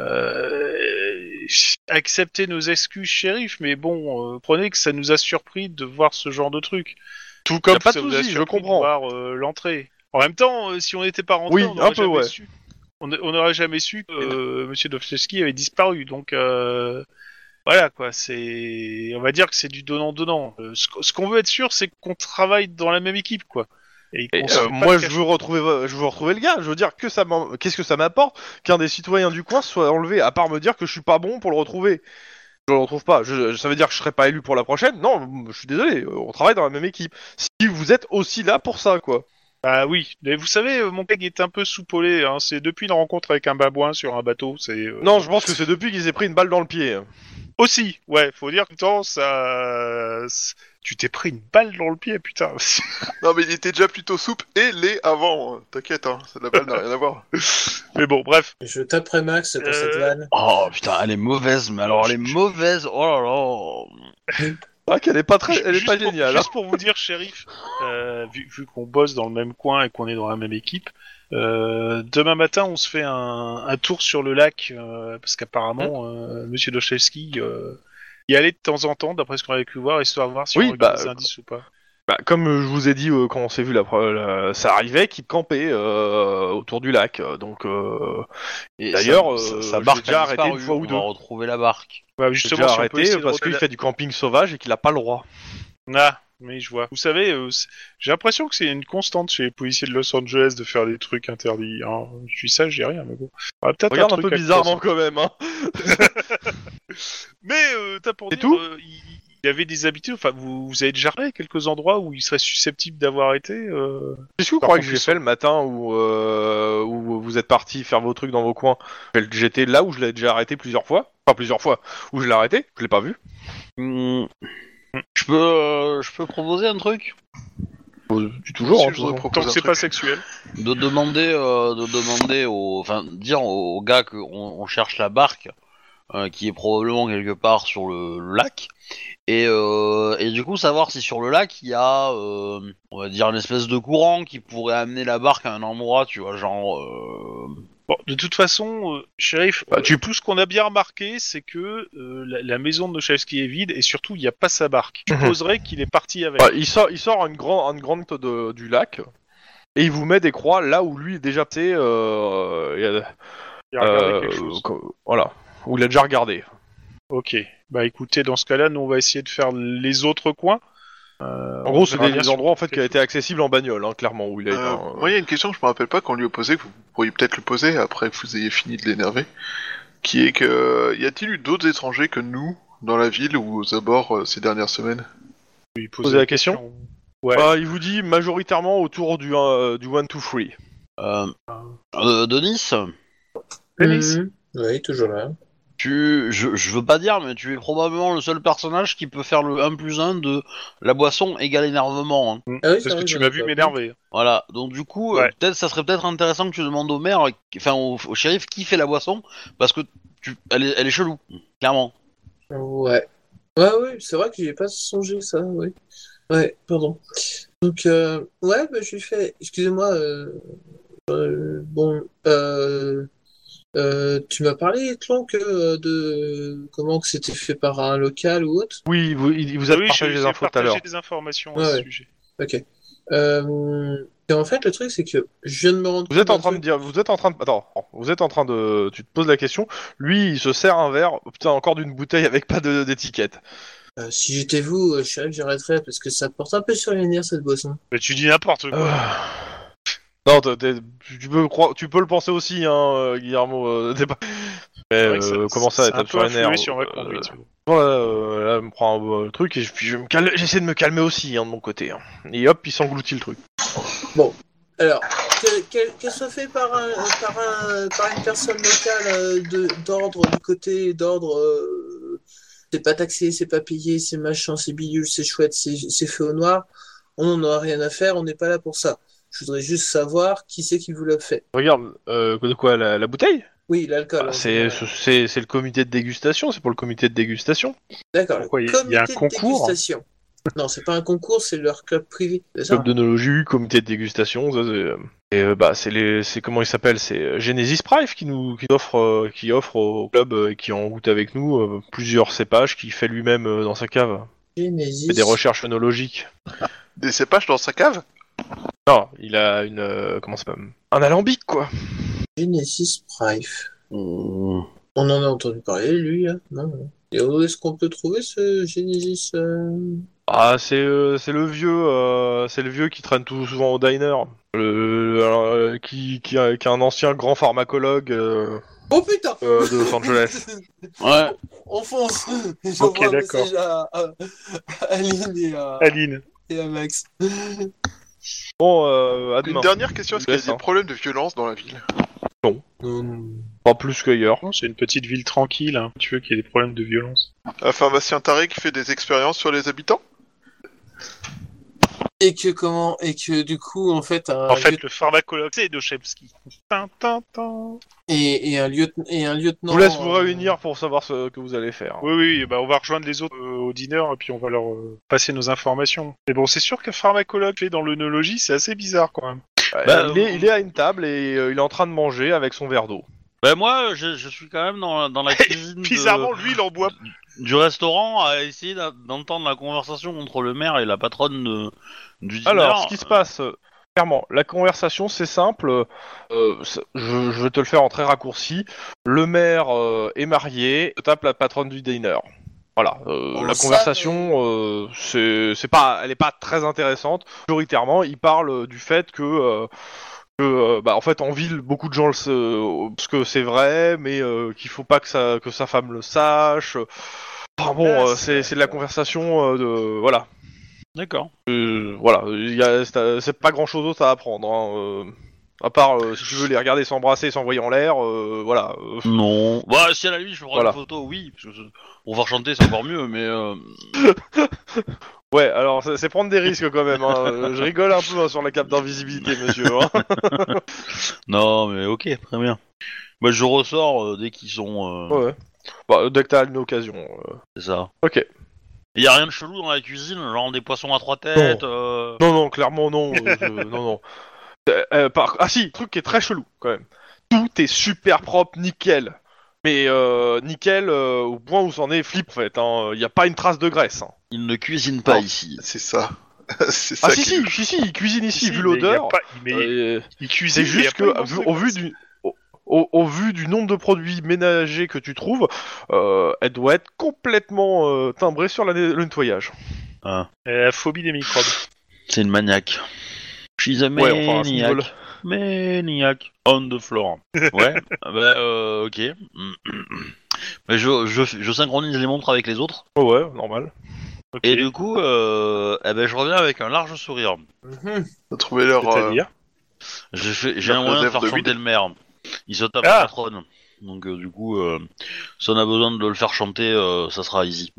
Euh, acceptez nos excuses, shérif, mais bon, euh, prenez que ça nous a surpris de voir ce genre de truc. Tout comme Y a pas de ça vous a souci, je comprends. de voir euh, l'entrée. En même temps, euh, si on n'était pas rentré, Oui, on n'aurait peu, jamais ouais. su. On on n'aurait jamais su que euh, Monsieur Dostoevsky avait disparu, donc euh, voilà quoi. C'est, on va dire que c'est du donnant-donnant. Euh, ce qu- ce qu'on veut être sûr, c'est qu'on travaille dans la même équipe, quoi. Et, Et, qu'on se euh, fait pas moi, de je cache- veux retrouver, je veux retrouver le gars. Je veux dire, que ça m'en- qu'est-ce que ça m'apporte qu'un des citoyens du coin soit enlevé, à part me dire que je suis pas bon pour le retrouver. Je le retrouve pas. Je- ça veut dire que je serai pas élu pour la prochaine. Non, je suis désolé. On travaille dans la même équipe. Si vous êtes aussi là pour ça, quoi. Ah oui, mais vous savez, euh, mon collègue est un peu soupolé. Hein. C'est depuis une rencontre avec un babouin sur un bateau. C'est euh, Non, je pense que c'est depuis qu'ils aient pris une balle dans le pied. aussi. Ouais, faut dire que temps, ça. Tu t'es pris une balle dans le pied, putain. Non, mais il était déjà plutôt soupe et lait avant. hein. T'inquiète, hein, ça, la balle n'a rien à voir. mais bon, bref. Je taperai Max pour Euh, cette vanne. Oh putain, elle est mauvaise, mais alors elle est mauvaise. Oh là là. Ah, qu'elle est pas très, elle est Juste pas pour- géniale. hein. Juste pour vous dire, shérif, euh, vu, vu qu'on bosse dans le même coin et qu'on est dans la même équipe, euh, demain matin, on se fait un, un tour sur le lac euh, parce qu'apparemment, Hein euh, Monsieur Dostoevsky euh, y allait de temps en temps, d'après ce qu'on avait pu voir, histoire de voir si Oui, on bah, des indices ou pas. Bah, comme euh, je vous ai dit euh, quand on s'est vu la, pre- la- ça arrivait qu'ils campaient euh, autour du lac. euh, Donc, euh, Et D'ailleurs, euh, j'ai barque déjà a arrêté une fois ou on deux. va retrouver la barque. J'ai justement, déjà si on arrêté parce qu'il fait du camping sauvage et qu'il a pas le droit. Ah, mais je vois. Vous savez, euh, j'ai l'impression que c'est une constante chez les policiers de Los Angeles de faire des trucs interdits. hein. Je suis ça, je dis rien, mais bon. Ah, peut-être Regarde un, truc peu bizarrement quand même. Hein. Mais euh, t'as pour dire, tout euh, il, il avait des habitudes. Enfin, vous, vous avez déjà repéré quelques endroits où il serait susceptible d'avoir été. euh, Qu'est-ce que vous Par croyez que contre, j'ai fait le matin où, euh, où vous êtes parti faire vos trucs dans vos coins J'étais là où je l'ai déjà arrêté plusieurs fois. Enfin, plusieurs fois. Où je l'ai arrêté, je l'ai pas vu. Hmm. Je peux, euh, je peux proposer un truc? Du toujours. Hein, Tant que c'est pas sexuel. de demander, euh, de demander au, enfin, dire au, gars qu'on on cherche la barque euh, qui est probablement quelque part sur le, le lac, et, euh, et du coup savoir si sur le lac il y a, euh, on va dire une espèce de courant qui pourrait amener la barque à un endroit, tu vois, genre. Euh... Bon, de toute façon, euh, shérif, Bah, euh, tu- tout ce qu'on a bien remarqué, c'est que euh, la, la maison de Nochevski est vide et surtout il n'y a pas sa barque. Tu Mhm. poserais qu'il est parti avec. Bah, il sort, il sort une, grande une grande de- du lac. Et il vous met des croix là où lui est déjà passé. Euh, il y a- euh, quelque chose. voilà. Où il a déjà regardé. Ok. Bah écoutez, dans ce cas-là, nous on va essayer de faire les autres coins. Euh, En gros, c'est des si- endroits en fait qui a été accessibles en bagnole, hein, clairement, où il a été. Euh, hein. moi, il y a une question que je me rappelle pas qu'on lui a posée, que vous pourriez peut-être le poser après que vous ayez fini de l'énerver, qui est que y a-t-il eu d'autres étrangers que nous dans la ville ou aux abords euh, ces dernières semaines? Lui poser Poser la question Ouais. Bah, il vous dit majoritairement autour du, euh, du 1, 2, 3. Euh, euh, Denis, Denis? Mhm. Oui, toujours là. Tu, je, je veux pas dire, mais tu es probablement le seul personnage qui peut faire le 1 plus 1 de la boisson égale énervement. hein. Mm. Ah oui, que tu m'as vu m'énerver. Voilà, donc du coup, Ouais. euh, peut-être ça serait peut-être intéressant que tu demandes au maire, enfin au, au shérif, qui fait la boisson, parce que tu, elle, est, elle est chelou, clairement. Ouais. Ouais, ouais, c'est vrai que j'y ai pas songé ça, oui. Ouais, pardon. Donc, euh, ouais, bah, je lui fais, excusez-moi, euh, euh, bon, euh, euh, tu m'as parlé, Clank, euh, de comment que c'était fait par un local ou autre? Oui, il vous, il vous a oui, partagé des infos tout à l'heure. partagé des informations Ouais, à ce ouais. sujet. Ok. Euh, et en fait, le truc, c'est que je viens de me rendre Vous êtes en train d'un de dire, vous êtes en train de, attends, vous êtes en train de, tu te poses la question. Lui, il se sert un verre, putain, encore d'une bouteille avec pas de- d'étiquette. Euh, si j'étais vous, euh, je que j'arrêterais parce que ça porte un peu sur les nerfs cette boisson. Mais tu dis n'importe quoi. Non, t'es- t'es- tu peux, croire- tu peux le penser aussi, hein, euh, Guillermo. euh, t'es pas... Mais, C'est vrai que euh, ça- comment ça, un peu sur les nerfs influé sur ma euh, conduite. Voilà, euh, là, elle me prend un euh, truc et je- puis je me calme- j'essaie de me calmer aussi hein, de mon côté. hein. Et hop, il s'engloutit le truc. Alors, que- que- qu'elle soit fait par, un, par, un, par une personne locale euh, de- d'ordre du côté d'ordre, euh, c'est pas taxé, c'est pas payé, c'est machin, c'est bidule, c'est chouette, c'est c'est fait au noir, on n'en a rien à faire, on n'est pas là pour ça. Je voudrais juste savoir qui c'est qui vous l'a fait. Regarde, euh, de quoi la, la bouteille? Oui, l'alcool. Bah, en C'est général. c'est- c'est le comité de dégustation, c'est pour le comité de dégustation. D'accord. il y a- il y a un comité de concours dégustation. Non, c'est pas un concours, c'est leur club privé. c'est ça? Club d'onologie, comité de dégustation. ça, c'est, euh, et euh, bah c'est les, c'est comment il s'appelle, c'est euh, Genesis Prive qui nous, qui offre, euh, qui offre au club euh, qui en goûte avec nous euh, plusieurs cépages qu'il fait lui-même euh, dans sa cave. Genesis. Il fait des recherches œnologiques. Des cépages dans sa cave? Non, il a une, euh, comment ça s'appelle, un alambic quoi. Genesis Prive. Hmm. On en a entendu parler, lui, Non, non. Et où est-ce qu'on peut trouver ce Genesis euh, Ah, c'est euh, c'est le vieux, euh, c'est le vieux qui traîne tout souvent au diner, le, alors, euh, qui, qui, a, qui est un ancien grand pharmacologue euh, Oh putain euh, de Los Angeles. Ouais. On fonce J'envoie Ok, un d'accord. message à, à, à Aline et à, Aline. et à Max. Bon, euh, à demain. Une dernière question, est-ce qu'il y a Laisse, des hein. problèmes de violence dans la ville? Non, non. Pas plus qu'ailleurs. Non, c'est une petite ville tranquille. Hein. Tu veux qu'il y ait des problèmes de violence? Un pharmacien taré qui fait des expériences sur les habitants? Et que comment Et que du coup, en fait, un En fait, lieu- le pharmacologue, c'est tin. et, et un lieutenant et un lieutenant. Je vous laisse vous euh, réunir pour savoir ce que vous allez faire. Oui, oui, bah on va rejoindre les autres euh, au dîner et puis on va leur euh, passer nos informations. Mais bon, c'est sûr qu'un pharmacologue fait dans l'œnologie, c'est assez bizarre quand même. Bah, il, est, il est à une table et euh, il est en train de manger avec son verre d'eau. Bah moi, je, je suis quand même dans, dans la cuisine de- Bizarrement, lui, il en boit. du restaurant à essayer d'a- d'entendre la conversation entre le maire et la patronne de, du dîner. Alors, ce qui se passe, euh, clairement, la conversation, c'est simple. euh, c'est- je, je vais te le faire en très raccourci. Le maire euh, est marié, tape la patronne du diner. Voilà, euh, Oh, la conversation, euh, c'est c'est pas, elle est pas très intéressante. Majoritairement, il parle du fait que, euh, que euh, bah, en fait, en ville, beaucoup de gens le savent, parce que c'est vrai, mais euh, qu'il faut pas que sa, que sa femme le sache. Enfin bon, Ah, euh, c'est- de la conversation euh, de, voilà. D'accord. Euh, voilà, il y a- c'est c'est pas grand chose d'autre à apprendre. Hein, euh, à part euh, si tu veux les regarder s'embrasser et s'envoyer en l'air, euh, voilà. euh, Non. Bah si à la limite je prends Voilà. une photo, oui. Parce que c'est- pour faire chanter c'est encore mieux, mais euh, Ouais, alors c'est prendre des risques quand même. Hein. Je rigole un peu hein, sur la cape d'invisibilité, monsieur. hein. non, mais ok, très bien. Bah je ressors euh, dès qu'ils sont. euh, Ouais. Bah, dès que t'as une occasion. euh. C'est ça. Ok. Y a rien de chelou dans la cuisine, genre des poissons à trois têtes. euh, Non, non, clairement non. euh, je- non, non. Euh, euh, par... Ah si, truc qui est très chelou quand même. Tout est super propre, nickel. Mais euh, nickel euh, au point où c'en est flip en fait. Il n'y a pas une trace de graisse. hein. Ils ne cuisinent pas Non. ici. C'est ça. c'est ça Ah si, si, si, si, il cuisine ici, Si, vu il l'odeur. Mais euh, il cuisine. C'est il juste que, vu- au, vu du, au, au- au vu du nombre de produits ménagers que tu trouves, euh, elle doit être complètement euh, timbrée sur la le nettoyage. Ah, Elle a la phobie des microbes. c'est une maniaque. She's a Ouais, enfin, à ce maniac. On the floor. Ouais, ah bah euh, ok. Mais je, je, je synchronise les montres avec les autres. Oh ouais, normal. Ok. Et du coup, euh, eh ben, je reviens avec un large sourire. Mhm. A trouvé leur. euh, C'est-à-dire J'ai fait- j'ai La un moyen de réserve faire de chanter le maire. Il se tape Ah. la patronne. Donc euh, du coup, euh, si on a besoin de le faire chanter, euh, ça sera easy.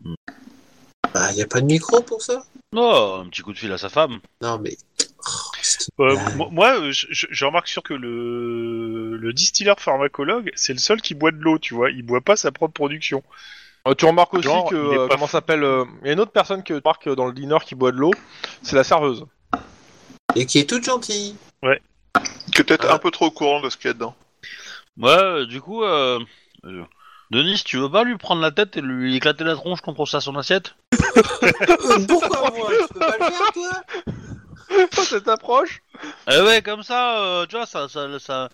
Bah, y a pas de micro pour ça? Oh, un petit coup de fil à sa femme. Non, mais. Oh, Euh, moi- euh, je, remarque sur que le, le distilleur pharmacologue, c'est le seul qui boit de l'eau, tu vois. Il boit pas sa propre production. Euh, tu remarques aussi Genre, que il euh, comment s'appelle euh, Il y a une autre personne que tu remarques dans le diner qui boit de l'eau, c'est la serveuse. Et qui est toute gentille. Que peut-être Ah. un peu trop au courant de ce qu'il y a dedans. Ouais, du coup, Denis, tu veux pas lui prendre la tête et lui éclater la tronche contre ça son assiette? Pourquoi moi? Tu peux pas le faire, toi? Cette approche Eh ouais, comme ça, euh, tu vois, ça, ça, ça,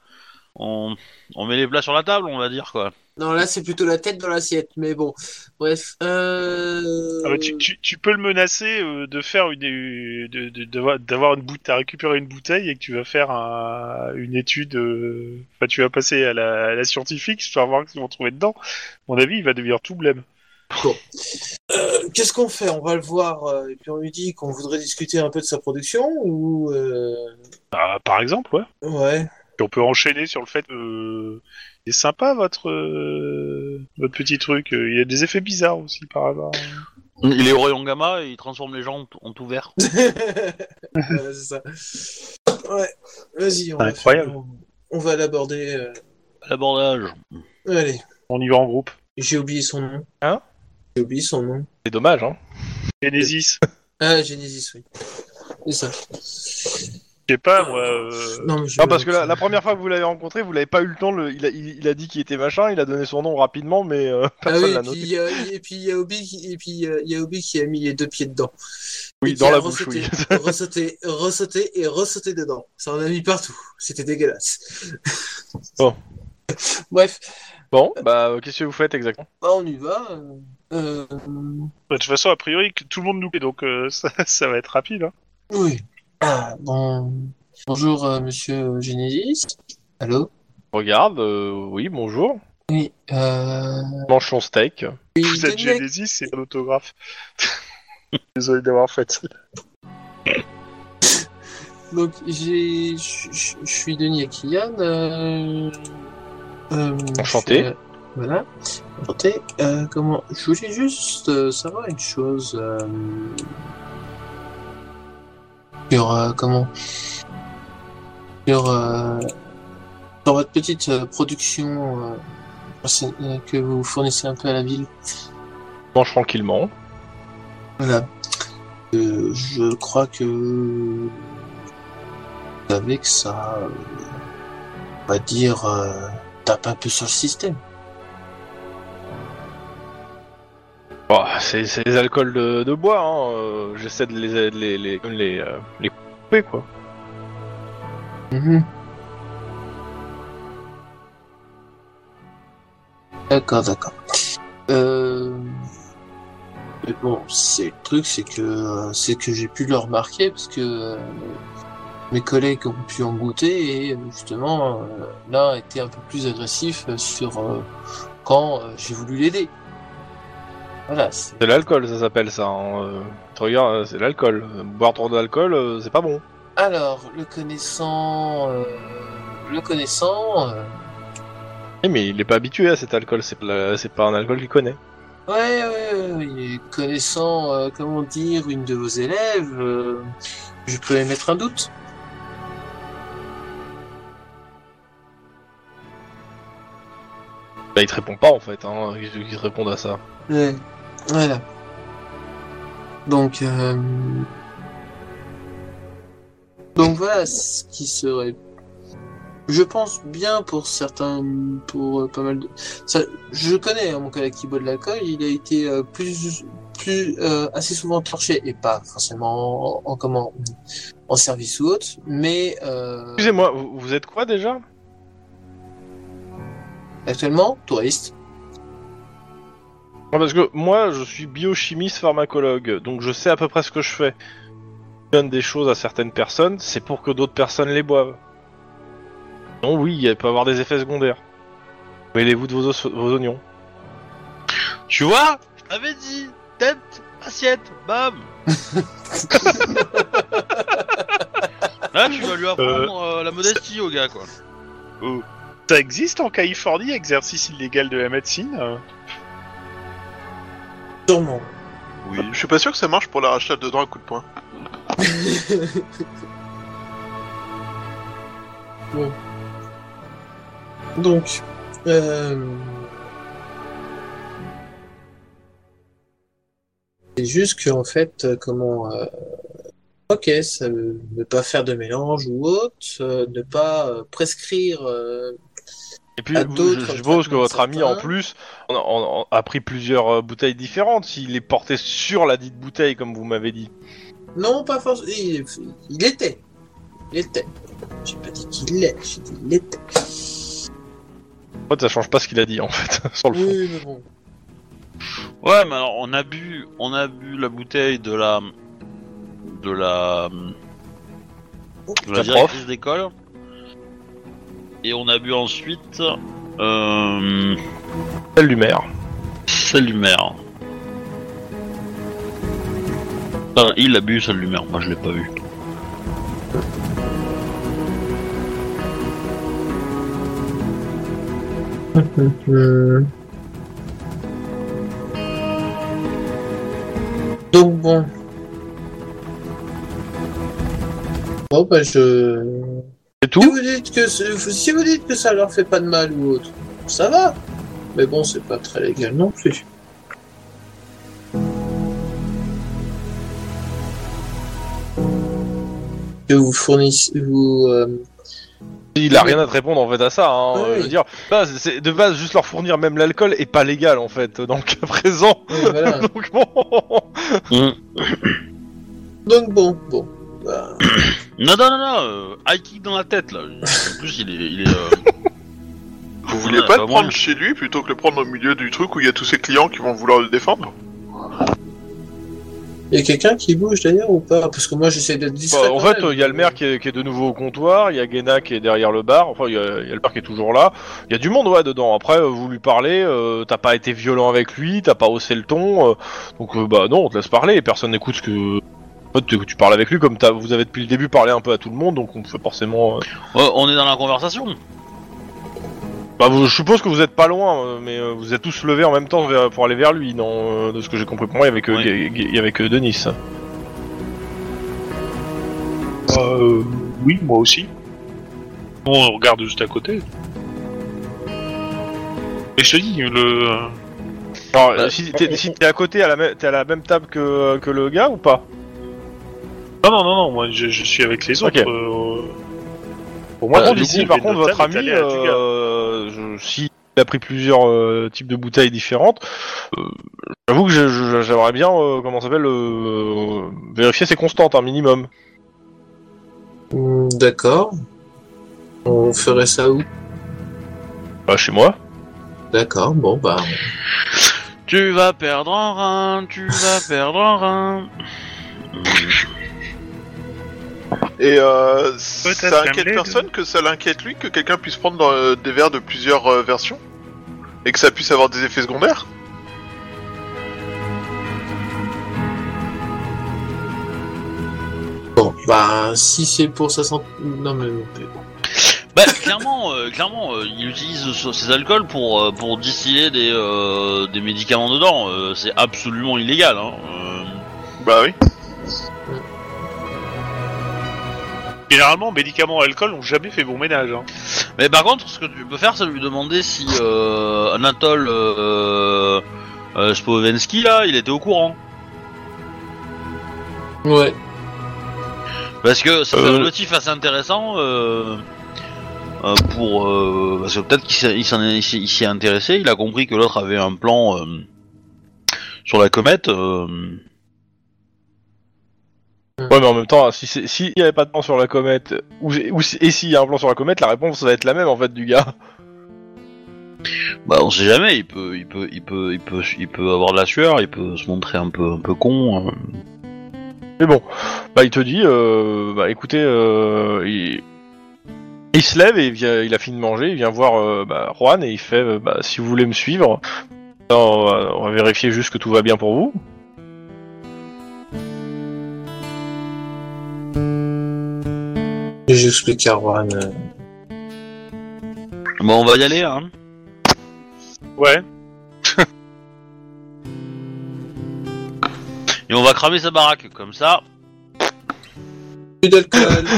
on, on met les plats sur la table, on va dire quoi. Non, là, c'est plutôt la tête dans l'assiette, mais bon. Bref. Euh... Ah bah, tu, tu, tu peux le menacer euh, de faire une, de- de- d'avoir d'avoir une bouteille, à récupérer une bouteille et que tu vas faire un- une étude. euh, Enfin, tu vas passer à la, à la scientifique, tu vas voir ce qu'ils vont trouver dedans. À mon avis, il va devenir tout blême. Euh, Qu'est-ce qu'on fait? On va le voir euh, et puis on lui dit qu'on voudrait discuter un peu de sa production ou euh... Ah, par exemple, ouais. ouais. Et on peut enchaîner sur le fait que euh, c'est sympa votre euh, votre petit truc. Euh, Il y a des effets bizarres aussi par hasard. Il est au rayon gamma et il transforme les gens en, tout vert. Voilà, c'est ça. Ouais. Vas-y, on va Incroyable. faire- on va l'aborder. euh, L'abordage. Allez. On y va en groupe. J'ai oublié son nom. Hein? J'ai oublié son nom. C'est dommage, hein. Genesis. Ah, Genesis, oui. C'est ça. Je sais pas, moi. euh, Non, mais je- Non, parce que la, la première fois que vous l'avez rencontré, vous l'avez pas eu le temps. le- il, a, il, il a dit qu'il était machin, il a donné son nom rapidement, mais euh, Ah personne oui, l'a et puis, noté. il y a- et puis il y a Obi qui, et puis euh, il y a Obi qui a mis les deux pieds dedans. Oui, Et dans la bouche, ressauté, oui. ressauté, ressauté et ressauté dedans. Ça en a mis partout. C'était dégueulasse. Bref, Bon, bah, qu'est-ce que vous faites exactement? Bah, on y va. Euh, Bah, De toute façon, a priori, tout le monde nous plaît, donc euh, ça, ça va être rapide. Hein. oui. Ah, bon. Bonjour, euh, monsieur Genesis. Allô? Regarde, euh, oui, bonjour. Oui, euh... Mange son steak. oui, Vous êtes Genesis, c'est un autographe. Désolé d'avoir fait ça. Donc, j'ai, je suis Denis Akian. Euh, euh, Enchanté. Je- voilà. Euh, comment Je voulais juste euh, savoir une chose. Euh, sur euh, comment Sur euh, sur votre petite production que vous fournissez un peu à la ville. Mange tranquillement. Voilà. Euh, je crois que vous savez que ça, on va dire, euh, tape un peu sur le système. C'est des alcools de, bois, hein. euh, J'essaie de les, les, les, les, euh, les couper, quoi. Mhm. D'accord, d'accord. Euh... Bon, c'est le truc, c'est que c'est que j'ai pu le remarquer parce que mes collègues ont pu en goûter et justement l'un était un peu plus agressif sur quand j'ai voulu l'aider. Voilà. c'est- C'est l'alcool, ça s'appelle ça. Hein. euh, tu regardes, euh, c'est l'alcool. Boire trop d'alcool, euh, c'est pas bon. Alors, le connaissant, euh, le connaissant. euh, Eh, mais il est pas habitué à cet alcool, c'est pas, c'est pas un alcool qu'il connaît. Ouais, ouais, ouais, connaissant, euh, comment dire, une de vos élèves, euh, je peux émettre un doute. Bah, il te répond pas en fait, hein. Qu'il te réponde à ça Ouais, voilà. Donc, euh... donc voilà ce qui serait, je pense bien pour certains, pour euh, pas mal de, ça, je connais hein, mon collègue qui boit de l'alcool, il a été euh, plus, plus euh, assez souvent torché et pas forcément en, en comment, en service ou autre, mais euh, Excusez-moi, vous, vous êtes quoi déjà? actuellement touriste. Non, Parce que moi, je suis biochimiste pharmacologue, donc je sais à peu près ce que je fais. Je donne des choses à certaines personnes, c'est pour que d'autres personnes les boivent. Non, oui, il peut avoir des effets secondaires. Mêlez-vous de vos, os- vos oignons. Tu vois? Je t'avais dit Tête, assiette, bam Là, tu vas lui apprendre euh, la modestie au gars, quoi. Ça existe en Californie, exercice illégal de la médecine? euh Sûrement. Oui. Je suis pas sûr que ça marche pour l'arrachage dedans à coup de poing. Bon. Donc, euh... c'est juste que en fait, euh, comment, euh, ok, ça veut ne pas faire de mélange ou autre, euh, ne pas euh, prescrire. Et puis, je suppose que votre ami, en plus, on a, on a- a pris plusieurs euh, bouteilles différentes. S'il est porté sur la dite bouteille, comme vous m'avez dit. Non, pas forcément. Il, il était. Il était. J'ai pas dit qu'il l'est, j'ai dit il était. En fait, ça change pas ce qu'il a dit, en fait, sur le fond. Oui, mais bon. Ouais, mais alors on a bu, on a bu la bouteille de la, de la, de la La directrice d'école, et on a bu ensuite euh, Celle lumière. celle du maire. Enfin, il a bu celle du maire, moi je l'ai pas vu. Donc bon. Bon bah je. C'est tout Si vous dites que si vous dites que ça leur fait pas de mal ou autre, ça va. Mais bon, c'est pas très légal non plus. Que vous fournissez, vous. euh, Il a rien à te répondre en fait à ça. Hein. Oui, Euh, Je veux oui. dire, bah, c'est de base juste leur fournir même l'alcool est pas légal en fait dans le cas présent. oui, voilà. Donc bon. Donc bon, bon. Bah, Non, non, non, non, euh, high kick dans la tête là. En plus, il est, il est, euh, Vous vouliez Ouais, pas bah, le prendre chez lui plutôt que le prendre au milieu du truc où il y a tous ses clients qui vont vouloir le défendre? Il y a quelqu'un qui bouge d'ailleurs ou pas? Parce que moi j'essaie d'être discret. Bah, en fait, il y a le maire qui est, qui est de nouveau au comptoir, il y a Guéna qui est derrière le bar, enfin, il y, a il y a le bar qui est toujours là. Il y a du monde, ouais, dedans. Après, euh, vous lui parlez, euh, t'as pas été violent avec lui, t'as pas haussé le ton, euh, donc euh, bah non, on te laisse parler, et personne n'écoute ce que... En fait, tu, tu parles avec lui comme t'as- vous avez depuis le début parlé un peu à tout le monde, donc on fait forcément... euh, Ouais, on est dans la conversation. Bah, vous- je suppose que vous êtes pas loin, euh, mais euh, vous êtes tous levés en même temps vers- pour aller vers lui, non euh, De ce que j'ai compris pour moi, il y avait que, Oui. Gu- Gu- il y avait que Denis. Euh, oui, moi aussi. On regarde juste à côté. Et je te dis, le... Alors, Bah, si t'es si t'es à côté, à la t'es à la même table que, que le gars ou pas? Non, non, non, non, moi je, je suis avec les autres. Ok. euh, Pour Par moi, contre, ici, par est contre, votre ami, allé à euh, je- s'il a pris plusieurs euh, types de bouteilles différentes, euh, j'avoue que je- je- j'aimerais bien, euh, comment ça s'appelle, euh, vérifier ses constantes, un minimum. Hmm, D'accord. On ferait ça où? Bah, chez moi. D'accord, bon bah. Tu vas perdre un rein, tu vas perdre un rein. Et euh, ça inquiète personne que ça l'inquiète lui que quelqu'un puisse prendre dans, euh, des verres de plusieurs euh, versions? Et que ça puisse avoir des effets secondaires? Bon, bah si c'est pour sa santé. Non mais. Bah clairement, euh, clairement, euh, il utilise ce- ces alcools pour euh, pour distiller des euh, des médicaments dedans. Euh, c'est absolument illégal. Hein. Euh, Bah oui. Généralement, médicaments et alcool ont jamais fait bon ménage. Hein. Mais par contre, ce que tu peux faire, c'est lui demander si euh, Anatole euh, euh, Spovensky là, il était au courant. Ouais. Parce que ça fait Euh. un motif assez intéressant euh, euh, pour euh, parce que peut-être qu'il s'est- il s'en est- il s'y est intéressé, il a compris que l'autre avait un plan euh, sur la comète. Euh, Ouais, mais en même temps, si c'est- s'il y avait pas de plan sur la comète, ou, ou si- et s'il y a un plan sur la comète, la réponse va être la même en fait du gars. bah on sait jamais, il peut il peut il peut il peut il peut avoir de la sueur, il peut se montrer un peu un peu con. euh. Mais bon, bah il te dit, euh, bah écoutez, euh, il... il se lève et il, vient, il a fini de manger, il vient voir euh, bah, Juan et il fait, euh, bah si vous voulez me suivre, on va, on va vérifier juste que tout va bien pour vous. J'explique à Juan. euh, Bon, on va y aller hein. Ouais. Et on va cramer sa baraque comme ça. Plus d'alcool.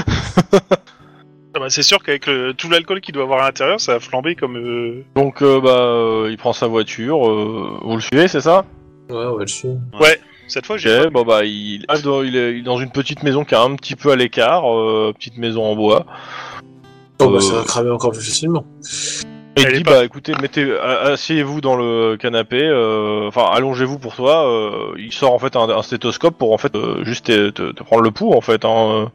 Ah bah, c'est sûr qu'avec le- tout l'alcool qu'il doit avoir à l'intérieur, ça va flamber comme. euh, Donc euh, bah euh, il prend sa voiture, euh, vous le suivez, c'est ça? Ouais, ouais, le suivre. Cette fois, j'ai. Bon bah il arrive dans, il est, il est dans une petite maison qui est un petit peu à l'écart, euh, petite maison en bois. Bon, bah, Euh, ça va cramer encore plus facilement. Et il dit pas- bah écoutez, mettez, asseyez-vous dans le canapé, euh, enfin allongez-vous pour toi. euh, il sort en fait un, un stéthoscope pour en fait euh, juste te, te- te prendre le pouls en fait. Hein, euh.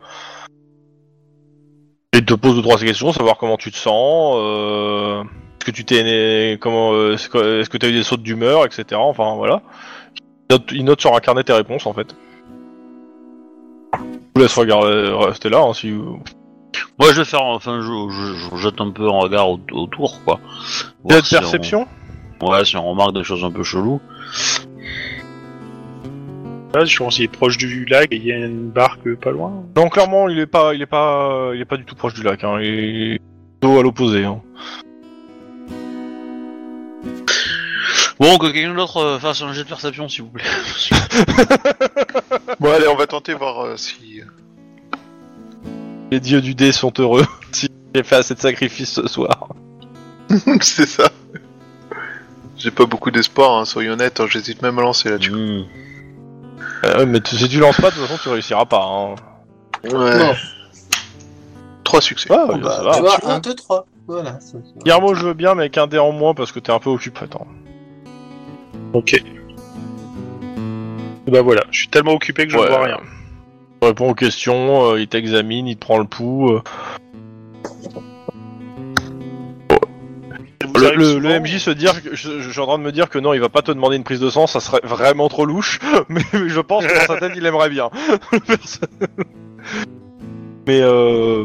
et il te pose deux trois questions, savoir comment tu te sens, euh, est-ce que tu t'es né, comment, est-ce que est-ce que t'as eu des sautes d'humeur, etc. Enfin voilà. Il note, il note sur un carnet tes réponses en fait. Je vous laisse regarder, rester là hein, si vous... Moi, je vais faire, enfin, je, je, je jette un peu un regard au- autour, quoi. Voir de si on- perception Ouais, si on remarque des choses un peu cheloues. Là, je pense qu'il est proche du lac et il y a une barque pas loin. Non, clairement, il est pas, il est pas, il est pas du tout proche du lac. Hein. Il est plutôt à l'opposé. Hein. Bon, que quelqu'un d'autre euh, fasse un jet de perception, s'il vous plaît. Bon allez, on va tenter voir euh, si... Les dieux du dé sont heureux si j'ai fait assez de sacrifices ce soir. c'est ça. J'ai pas beaucoup d'espoir, hein, soyons honnêtes, hein, j'hésite même à lancer là-dessus. Euh, mais tu- si tu lances pas, de toute façon, tu réussiras pas. Hein. Ouais. Non. Trois succès. Ah, ça bah, va. tu vois, 1, 2, 3. Voilà. ça- ça- Guillermo, je veux bien, mais avec un dé en moins parce que t'es un peu occupé. Attends. Ok. Bah voilà, je suis tellement occupé que je Ouais. ne vois rien. Tu réponds aux questions, euh, il t'examine, il te prend le pouls. euh. Vous le, arrive le- souvent. le MJ se dire, que- je, je suis en train de me dire que non, il va pas te demander une prise de sang, ça serait vraiment trop louche, mais, je pense que dans sa tête, il aimerait bien. mais euh,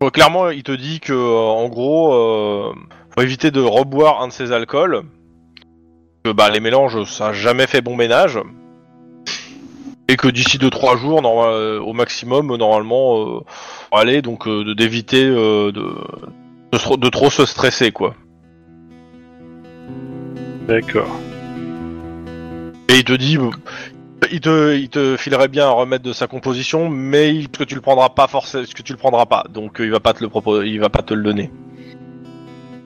bon, clairement, il te dit que, euh, en gros, euh, faut éviter de reboire un de ces alcools, que bah les mélanges, ça a jamais fait bon ménage, et que d'ici 2-3 jours, euh, au maximum, normalement, euh, aller donc euh, de- d'éviter euh, de, de, se- de trop se stresser, quoi. D'accord. Et il te dit, il te, il te filerait bien un remède de sa composition, mais il- que tu le prendras pas forcément, que tu le prendras pas, donc il va pas te le proposer, il va pas te le donner.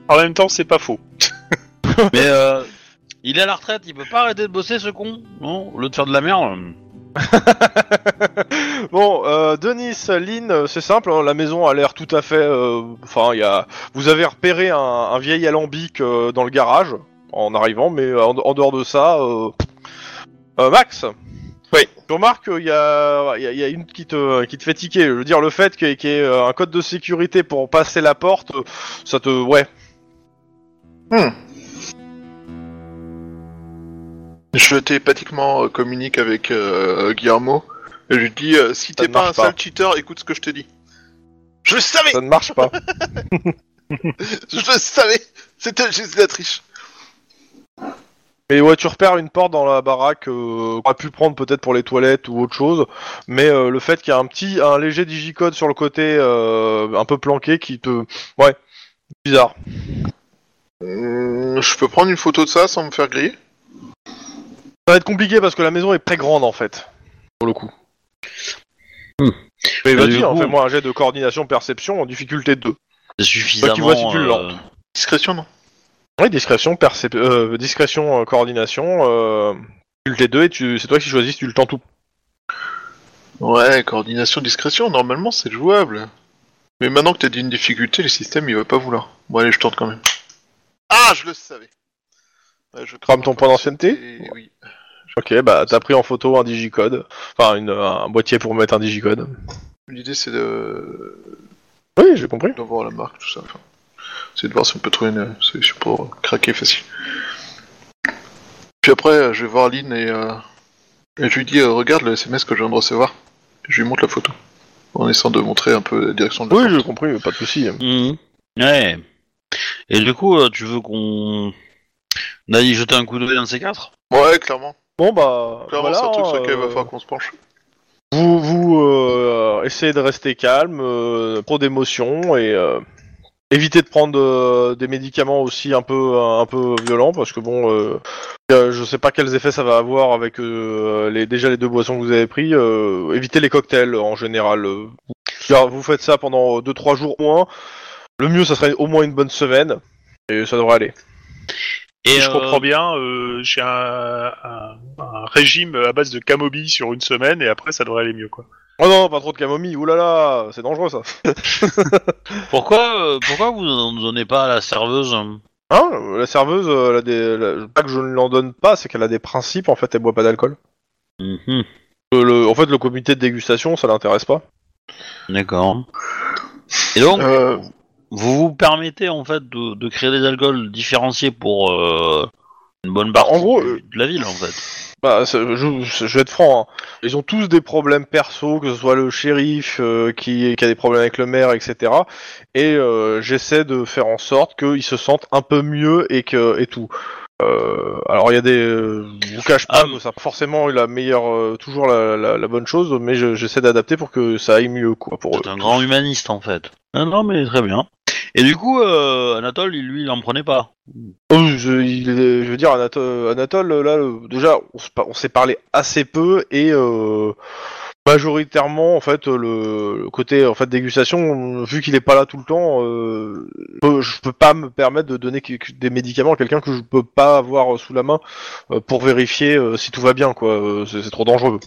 En même temps, c'est pas faux. Mais euh, il est à la retraite, il peut pas arrêter de bosser ce con Non Au lieu de faire de la merde. Bon, euh, Denis, Lynn, euh, c'est simple, hein, la maison a l'air tout à fait, euh, enfin, il y a, vous avez repéré un, un vieil alambic euh, dans le garage en arrivant, mais euh, en, en dehors de ça, euh, euh, Max? Oui. Tu remarques qu'il y y, a, il y a une qui te, qui te fait tiquer. Je veux dire, le fait qu'il y ait- qu'il y ait euh, un code de sécurité pour passer la porte, euh, ça te, ouais. Je télépathiquement euh, communique avec euh, Guillermo et je lui dis euh, si Ça t'es ne pas un marche pas. sale cheater, écoute ce que je te dis. Je le savais, Ça ne marche pas. je le savais. C'était juste de la triche. Mais ouais, tu repères une porte dans la baraque euh, qu'on aurait pu prendre peut-être pour les toilettes ou autre chose, mais euh, le fait qu'il y a un petit, un léger digicode sur le côté, euh, un peu planqué, qui te, ouais, bizarre. Hum, je peux prendre une photo de ça sans me faire griller? Ça va être compliqué parce que la maison est très grande en fait, pour le coup. Hmm. Mais vas-y, hein, coup- fais-moi un jet de coordination perception en difficulté 2. C'est suffisamment. vois si tu le euh, Discrétion, non Oui, discrétion, percep- euh, discrétion, euh, coordination, euh, difficulté 2 et tu, c'est toi qui choisis si tu le tentes ou Ouais, coordination, discrétion, normalement c'est jouable. Mais maintenant que t'as dit une difficulté, le système il va pas vouloir. Bon allez, je tente quand même. Ah, je le savais ouais, je Crame ton point d'ancienneté Et Oui. Ok, bah t'as pris en photo un digicode, enfin une, un boîtier pour mettre un digicode. L'idée c'est de... Oui, j'ai compris. de voir la marque, tout ça. Enfin, c'est de voir si on peut trouver une solution pour craquer facile. Puis après, euh, je vais voir Lynn et, euh, et je lui dis euh, regarde le SMS que je viens de recevoir. Je lui montre la photo. En essayant de montrer un peu la direction de la Oui, porte. j'ai compris, pas de souci. mhm. Ouais. Et du coup, euh, tu veux qu'on aille jeter un coup d'œil dans ces quatre? Ouais, clairement. Bon bah, Clairement, voilà, c'est un truc sur lequel il va euh, falloir qu'on se penche. vous vous euh, essayez de rester calme, euh, trop d'émotions et évitez de prendre euh, des médicaments aussi un peu un peu violents parce que bon, euh, je sais pas quels effets ça va avoir avec euh, les déjà les deux boissons que vous avez pris. évitez les cocktails en général. vous faites ça pendant 2-3 jours au moins. Le mieux, ça serait au moins une bonne semaine et ça devrait aller. Et Si je euh, comprends bien, euh, j'ai un, un- un régime à base de camomille sur une semaine et après ça devrait aller mieux quoi. Oh non, pas trop de camomille. Là, c'est dangereux ça. Pourquoi, euh, pourquoi vous n'en donnez pas à la serveuse Hein? La serveuse, elle a des... la- pas que je ne l'en donne pas, c'est qu'elle a des principes, en fait, elle boit pas d'alcool. Mhm. Le- En fait, le comité de dégustation, ça l'intéresse pas. D'accord. Et donc, Euh, vous vous permettez en fait de, de créer des alcools différenciés pour euh, une bonne partie en gros, euh, de la ville en fait. Bah, je, je- je vais être franc, hein. ils ont tous des problèmes perso, que ce soit le shérif euh, qui, qui a des problèmes avec le maire, etc. Et euh, j'essaie de faire en sorte qu'ils se sentent un peu mieux et que et tout. Euh, alors il y a des, je vous cache pas Ah, que ça forcément la meilleure, toujours la, la- la bonne chose, mais je- j'essaie d'adapter pour que ça aille mieux quoi pour eux. C'est un grand humaniste en fait. Non mais très bien. Et du coup, euh, Anatole, il- lui, il en prenait pas. Oh, je, il est- je veux dire, Anatole, Anatole, là, le- déjà, on, s'est parlé assez peu et euh, majoritairement, en fait, le, le côté en fait dégustation, vu qu'il est pas là tout le temps, euh, je peux- je peux pas me permettre de donner des médicaments à quelqu'un que je peux pas avoir sous la main euh, pour vérifier euh, si tout va bien, quoi. Euh, c'est trop dangereux.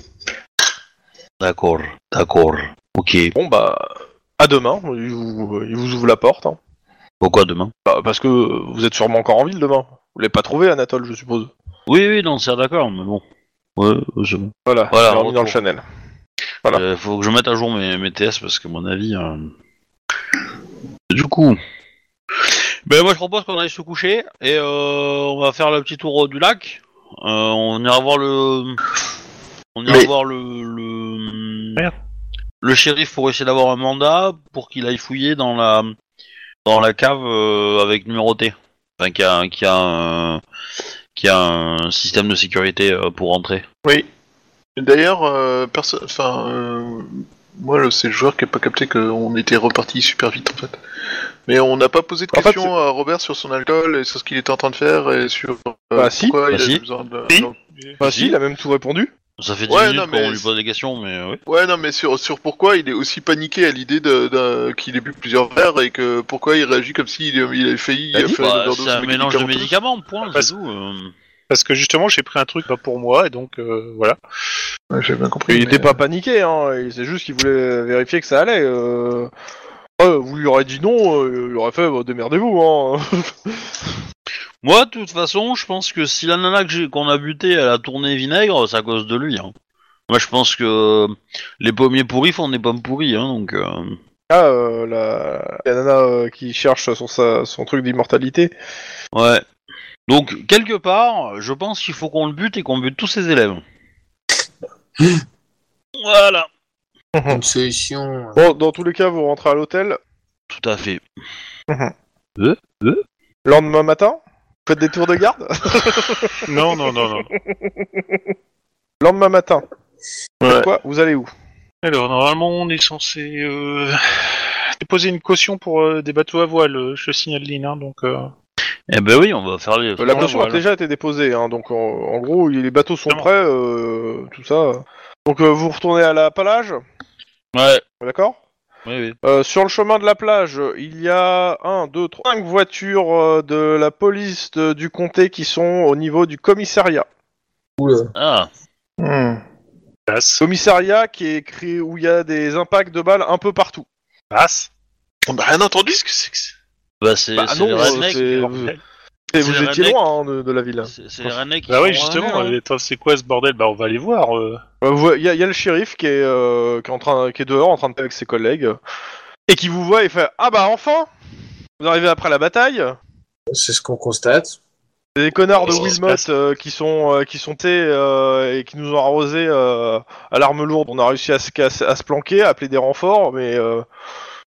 D'accord, d'accord. Ok. Bon, bah, à demain. Il vous, il vous ouvre la porte. hein. Pourquoi demain? Bah, parce que vous êtes sûrement encore en ville demain. Vous l'avez pas trouvé, Anatole, je suppose. Oui, oui, non, c'est d'accord, mais bon. Ouais, c'est bon. Voilà. Voilà, il est remis dans le retour. Chanel. Voilà. Euh, faut que je mette à jour mes, mes TS parce que à mon avis. euh, Du coup. Ben moi je propose qu'on aille se coucher et euh, on va faire le petit tour du lac. Euh, on ira voir le, on ira Mais- voir le le, Merde. Le shérif pour essayer d'avoir un mandat pour qu'il aille fouiller dans la dans la cave euh, avec numéroté. Enfin qui a qui a un, qui a un système de sécurité euh, pour rentrer. Oui. D'ailleurs, euh, enfin, euh, moi, le- c'est le joueur qui a pas capté qu'on était reparti super vite en fait. Mais on n'a pas posé de En fait, questions à Robert sur son alcool et sur ce qu'il était en train de faire et sur euh, Bah, si. pourquoi Bah, il si. a besoin de. Si. Bah Si. si, il a même tout répondu. Ça fait 10 Ouais, minutes non, qu'on mais lui pose des questions mais euh, oui. Ouais, non, mais sur, sur pourquoi il est aussi paniqué à l'idée de, de- qu'il ait bu plusieurs verres et que pourquoi il réagit comme s'il il avait failli Bah, euh, faire une Bah, overdose c'est un mélange de médicaments, point, Parce- c'est tout. euh. Parce que justement, j'ai pris un truc pas pour moi, et donc euh, voilà. Ouais, j'ai bien compris. Il mais- était pas paniqué, hein. il- C'est juste qu'il voulait vérifier que ça allait. Euh... ouais, vous lui aurez dit non, euh, il aurait fait bah, démerdez-vous. Hein. Moi, de toute façon, je pense que si la nana qu'on a buté, elle a tourné vinaigre, c'est à cause de lui. Hein. Moi, je pense que les pommiers pourris font des pommes pourries, hein, donc... euh, Ah, euh, la... la nana euh, qui cherche son, sa- son truc d'immortalité. Ouais. Donc, quelque part, je pense qu'il faut qu'on le bute et qu'on bute tous ses élèves. voilà. Une solution. euh, Bon, dans tous les cas, vous rentrez à l'hôtel. Tout à fait. Lendemain matin, faites des tours de garde? Non, non, non, non. Lendemain matin, Ouais. quoi Vous allez où? Alors, normalement, on est censé euh, déposer une caution pour euh, des bateaux à voile, euh, je signale Lynn, hein, donc... euh, Eh ben oui, on va faire les... La on caution a déjà été déposée, hein, donc en, en gros, les bateaux sont prêts, euh, tout ça. Donc euh, vous retournez à la plage, Ouais, d'accord? Oui, oui. Euh, sur le chemin de la plage, il y a un, deux, trois, cinq voitures euh, de la police de- du comté qui sont au niveau du commissariat. Oula. Ah, Hmm. passe, Commissariat qui est écrit où il y a des impacts de balles un peu partout. passe. On n'a rien entendu ce que c'est que c'est. bah c'est Bah c'est non, les rednecks. c'est- bordel. Et C'est vous les étiez rednecks. loin hein, de, de la ville. C'est c'est les rednecks qui Bah sont oui, justement, hein. attends, c'est quoi ce bordel? Bah on va aller voir. euh. Euh, vous- Il y, a- il y a le shérif qui est, euh, qui est en train, qui est dehors en train de parler avec ses collègues et qui vous voit et fait ah bah enfin vous arrivez après la bataille? C'est ce qu'on constate. Des connards de Oh, Wilmot passe? euh, qui sont euh, qui sont tés euh, et qui nous ont arrosé euh, à l'arme lourde. On a réussi à se, à se- à se planquer, à appeler des renforts, mais euh,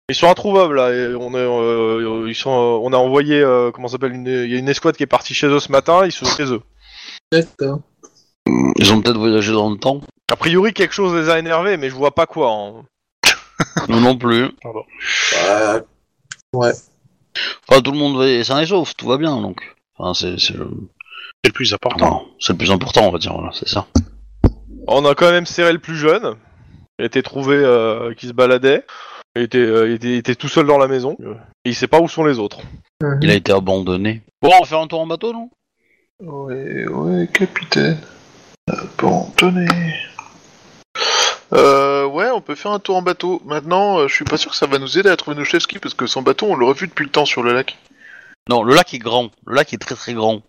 ils sont introuvables là. Et on est, euh, ils sont, euh, on a envoyé euh, comment ça s'appelle une, il y a une escouade qui est partie chez eux ce matin. Ils sont chez eux. D'accord. Ils ont peut-être voyagé dans le temps. A priori quelque chose les a énervés, mais je vois pas quoi. hein. Nous non plus. Euh, ouais. Enfin, tout le monde est sain et sauf, tout va bien, donc. Enfin, c'est c'est le... C'est le plus important. c'est le plus important, on va dire, voilà, c'est ça. On a quand même serré le plus jeune. Il a été trouvé euh, qui se baladait. Il était, euh, il, était, il était tout seul dans la maison. Et il sait pas où sont les autres. Il a été abandonné. Bon, on va faire un tour en bateau, non? Ouais, ouais, capitaine. Abandonné. Euh, ouais, on peut faire un tour en bateau. Maintenant, euh, je suis pas sûr que ça va nous aider à trouver nos chefs parce que son bateau, on l'aurait vu depuis le temps sur le lac. Non, le lac est grand. Le lac est très très grand.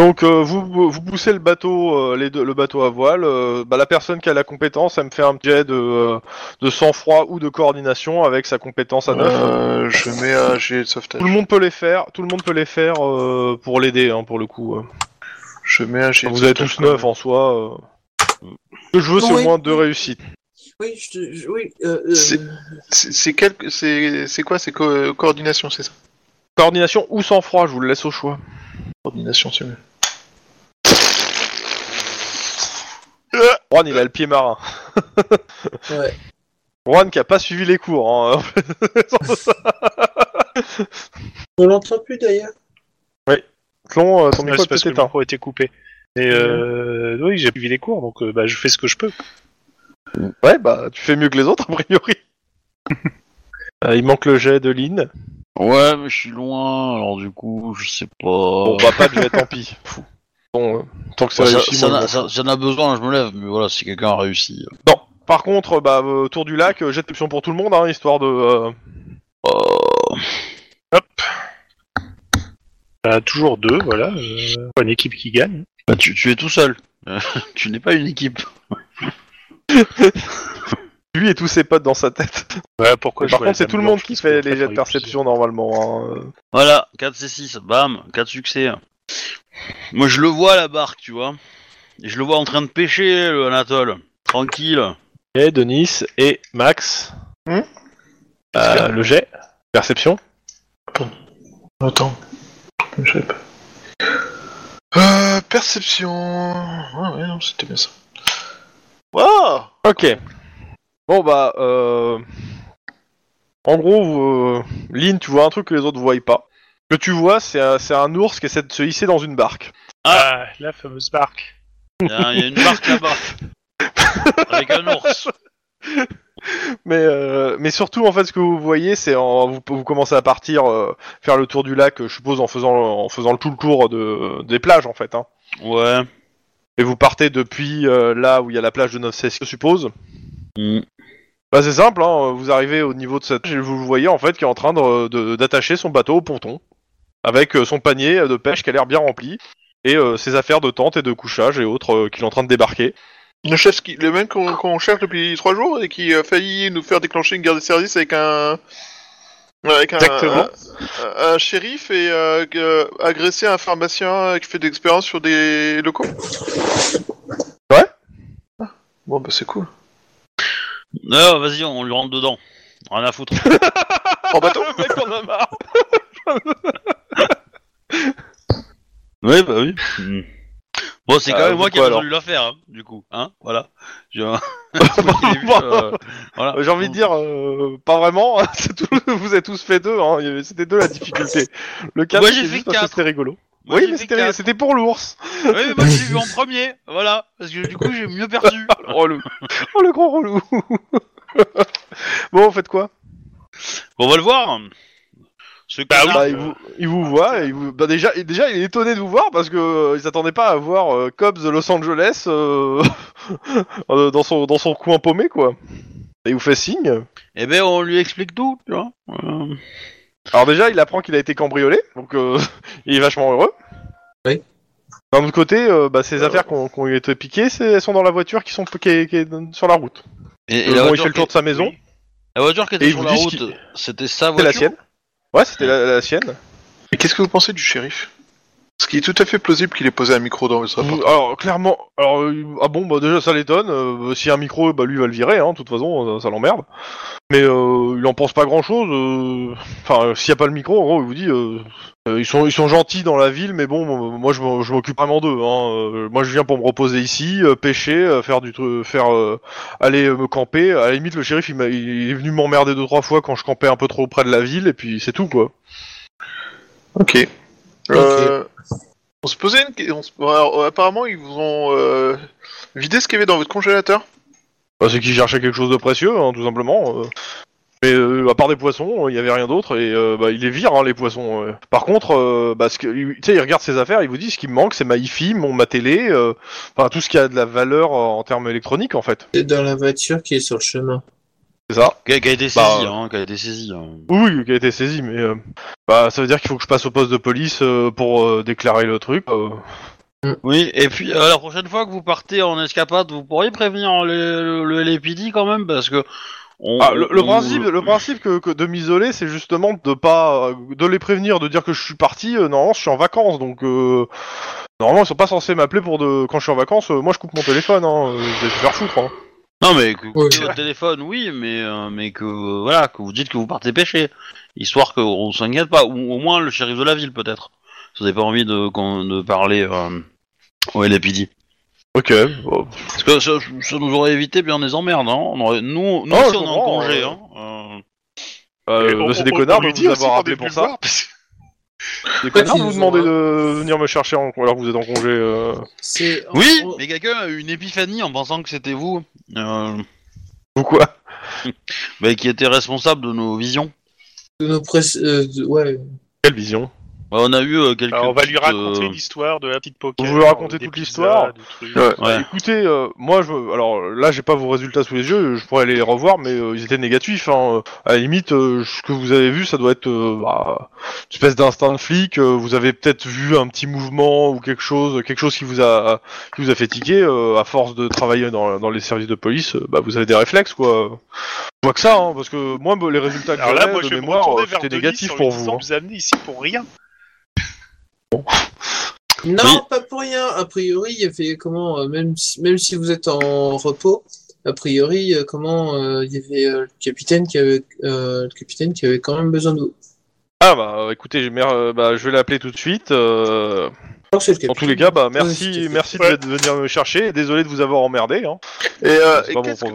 Donc euh, vous, vous poussez le bateau, euh, les deux, le bateau à voile. euh, bah, la personne qui a la compétence, elle me fait un jet de, euh, de sang-froid ou de coordination avec sa compétence à 9. Euh, je mets un G de sauvetage. Tout le monde peut les faire. Tout le monde peut les faire euh, pour l'aider, hein, pour le coup. euh. Je mets un G de Vous avez sauvetage tous 9 en soi. euh. Ce que je veux, c'est Oui. au moins deux réussites. Oui, je te- je- oui. Euh, euh, C'est- C'est c'est quel... c'est c'est quoi C'est co- coordination, c'est ça? Coordination ou sang-froid, je vous le laisse au choix. Coordination, c'est mieux. Juan, il a le pied marin. ouais. Juan qui a pas suivi les cours. Hein. On l'entend plus d'ailleurs. Clon, euh, ton micro parce que le micro a été coupé. Et euh, oui, j'ai suivi les cours, donc euh, bah, je fais ce que je peux. Ouais, bah tu fais mieux que les autres a priori. Euh, il manque le jet de Lynn. Ouais, mais je suis loin, alors du coup, je sais pas. Bon, bah pas de jet, tant pis. Fou. Bon, euh, tant que c'est ça, réussi. ça a besoin, je me lève, mais voilà, si quelqu'un a réussi. fous. Non. Par contre, bah euh, tour du lac, euh, jet d'option pour tout le monde, hein, histoire de. euh, euh, Bah, toujours deux, voilà. Euh, une équipe qui gagne. bah, tu, tu es tout seul. Euh, tu n'es pas une équipe. Lui et tous ses potes dans sa tête. Ouais, pourquoi je Par contre, c'est tout le monde qui fait les jets de perception normalement. hein. Voilà, 4 C6, bam, 4 succès. Moi je le vois la barque, tu vois. Et je le vois en train de pêcher, le Anatole. Tranquille. Et Denis et Max. Hmm Euh, le jet. Perception. Attends. Je sais pas. Euh, perception. Ah ouais, non, c'était bien ça. Waouh Ok. Bon bah, euh... en gros, euh... Lynn, tu vois un truc que les autres voient pas. Que tu vois, c'est un, c'est un ours qui essaie de se hisser dans une barque. Ah, la fameuse barque. Il y, a il y a une barque là-bas. Avec un ours. Mais, euh, mais surtout, en fait, ce que vous voyez, c'est en, vous, vous commencez à partir, euh, faire le tour du lac, euh, je suppose, en faisant, en faisant le tout le tour de, des plages, en fait. Hein. Ouais. Et vous partez depuis euh, là où il y a la plage de 9 je suppose. Mm. Bah c'est simple, hein, vous arrivez au niveau de cette... et Vous le voyez en fait qui est en train de- de- d'attacher son bateau au ponton. Avec euh, son panier de pêche qui a l'air bien rempli. Et euh, ses affaires de tente et de couchage et autres euh, qu'il est en train de débarquer. Le chef, qui, le même qu'on cherche depuis trois jours et qui a failli nous faire déclencher une guerre de service avec un. Avec un, Exactement. un, un shérif et euh, agresser un pharmacien qui fait de l'expérience sur des locaux Ouais. Ah, Bon, bah c'est cool. Non, vas-y, on lui rentre dedans. Rien à foutre. En bateau Le mec en a marre oui, bah oui. Mm. Bon, c'est quand Ah, même moi qui ai pourquoi, résolu l'affaire, hein, du coup. Hein, voilà. Vu, euh, voilà. J'ai envie de dire, euh, pas vraiment, c'est tout, vous êtes tous fait deux, hein, il y avait- c'était deux la difficulté. Le 4 Moi, j'ai c'était fait juste parce que quatre. c'était rigolo. Moi, oui, j'ai mais fait c'était quatre. c'était pour l'ours Oui, mais moi je l'ai vu en premier, voilà. Parce que du coup j'ai mieux perçu. Relou Oh le gros relou Bon, vous faites quoi? Bon, on va le voir. Ce connard. Bah, il, vous, il vous voit, et il vous... bah, déjà, et déjà il est étonné de vous voir parce que euh, ils s'attendaient pas à voir euh, Cobbs de Los Angeles euh, euh, dans, son, dans son coin paumé quoi. Et il vous fait signe. Eh ben, on lui explique tout, tu vois. Euh, Alors déjà, il apprend qu'il a été cambriolé, donc euh, il est vachement heureux. Oui. D'un autre côté, euh, bah, ces affaires qui ont, été piquées, elles sont dans la voiture qui sont qui est, qui est sur la route. Et, Euh, la, bon, il fait le tour de sa maison, la voiture qui était Et ils sur vous la disent route, c'était sa voiture. la sienne. Ouais, c'était la, sienne. Et qu'est-ce que vous pensez du shérif? Ce qui est tout à fait plausible qu'il ait posé un micro dans Vous- appartement. alors clairement, alors euh, ah bon, bah déjà ça l'étonne. euh, si un micro, bah lui va le virer, hein, de toute façon, ça, ça l'emmerde. Mais euh, il en pense pas grand chose. Enfin, euh, s'il y a pas le micro, en gros, il vous dit, euh, euh, ils sont ils sont gentils dans la ville, mais bon, euh, moi je m'occupe vraiment d'eux. Hein. Euh, moi je viens pour me reposer ici, euh, pêcher, euh, faire du tru- faire euh, aller euh, me camper. À la limite, le shérif il, m'a- il est venu m'emmerder deux trois fois quand je campais un peu trop près de la ville, et puis c'est tout quoi. Ok. Euh, on se posait une question. Alors, euh, apparemment, ils vous ont euh, vidé ce qu'il y avait dans votre congélateur. Bah, c'est qu'il cherchait quelque chose de précieux, hein, tout simplement. euh. Mais euh, à part des poissons, il y avait rien d'autre et euh, bah, il les vire hein, les poissons. Par contre, euh, bah, ce que- il- regarde ses affaires, il vous dit ce qui me manque, c'est ma hi-fi, mon ma télé, euh, enfin tout ce qui a de la valeur en termes électroniques en fait. C'est dans la voiture qui est sur le chemin. C'est ça. Qui a, qui a été Bah, saisi, hein, qui a été saisi. hein. Oui, oui, qui a été saisi, mais euh, bah ça veut dire qu'il faut que je passe au poste de police euh, pour euh, déclarer le truc. euh. Oui, et puis euh, la prochaine fois que vous partez en escapade, vous pourriez prévenir le, le, le LAPD quand même, parce que. On, Ah, le, le on- principe, le principe que, que de m'isoler, c'est justement de pas, de les prévenir, de dire que je suis parti. euh, normalement, je suis en vacances, donc euh, normalement, ils sont pas censés m'appeler pour de. Quand je suis en vacances, euh, moi, je coupe mon téléphone. Hein, je vais te faire foutre. Hein. Non, mais que vous coupez votre téléphone, oui, mais, euh, mais que euh, voilà, que vous dites que vous partez pêcher, histoire qu'on s'inquiète pas, ou au moins le shérif de la ville peut-être. Si vous n'avez pas envie de, qu'on- de parler euh, au LAPD. Ok. bon. Parce que ça, ça nous aurait évité bien des emmerdes, hein. On aurait, nous, nous Oh, aussi je on est en comprends, congé, euh. hein. Euh, Euh, Et on- c'est des on- connards on de lui dit aussi qu'on est parce que- Des connards vous ont- de venir me chercher en... alors que vous êtes en congé. euh. C'est Oui, on- mais quelqu'un a eu une épiphanie en pensant que c'était vous, euh, Ou quoi bah, qui était responsable de nos visions. de nos press- euh, de- ouais. Quelle vision? On a eu euh, quelques. Alors, on va lui petites, raconter euh, l'histoire de la petite poker. Vous voulez raconter des toute pizzas, l'histoire des trucs. Ouais. Ouais. Écoutez, euh, moi, je, alors là, j'ai pas vos résultats sous les yeux, je pourrais aller les revoir, mais euh, ils étaient négatifs. Hein. À la limite, euh, ce que vous avez vu, ça doit être euh, bah, une espèce d'instinct de flic. euh, vous avez peut-être vu un petit mouvement ou quelque chose, quelque chose qui vous a, qui vous a fait tiquer. euh, à force de travailler dans, dans les services de police, euh, bah, vous avez des réflexes, quoi. Je vois que ça, hein, parce que moi, les résultats que Alors là, moi, de je mémoire, euh, c'était négatif pour vous. hein. vous amenez ici pour rien. Non, Oui. pas pour rien. A priori, il y avait comment, euh, même si, même si vous êtes en repos, a priori, euh, comment, euh, il y avait euh, le capitaine qui avait, euh, le capitaine qui avait quand même besoin de vous. Ah bah, écoutez, euh, bah, je vais l'appeler tout de suite. euh, capitaine. tous les cas, bah merci, merci Ouais. de venir me chercher. et Désolé de vous avoir emmerdé. Hein. Et, euh, C'est et pas mon qu'est-ce que-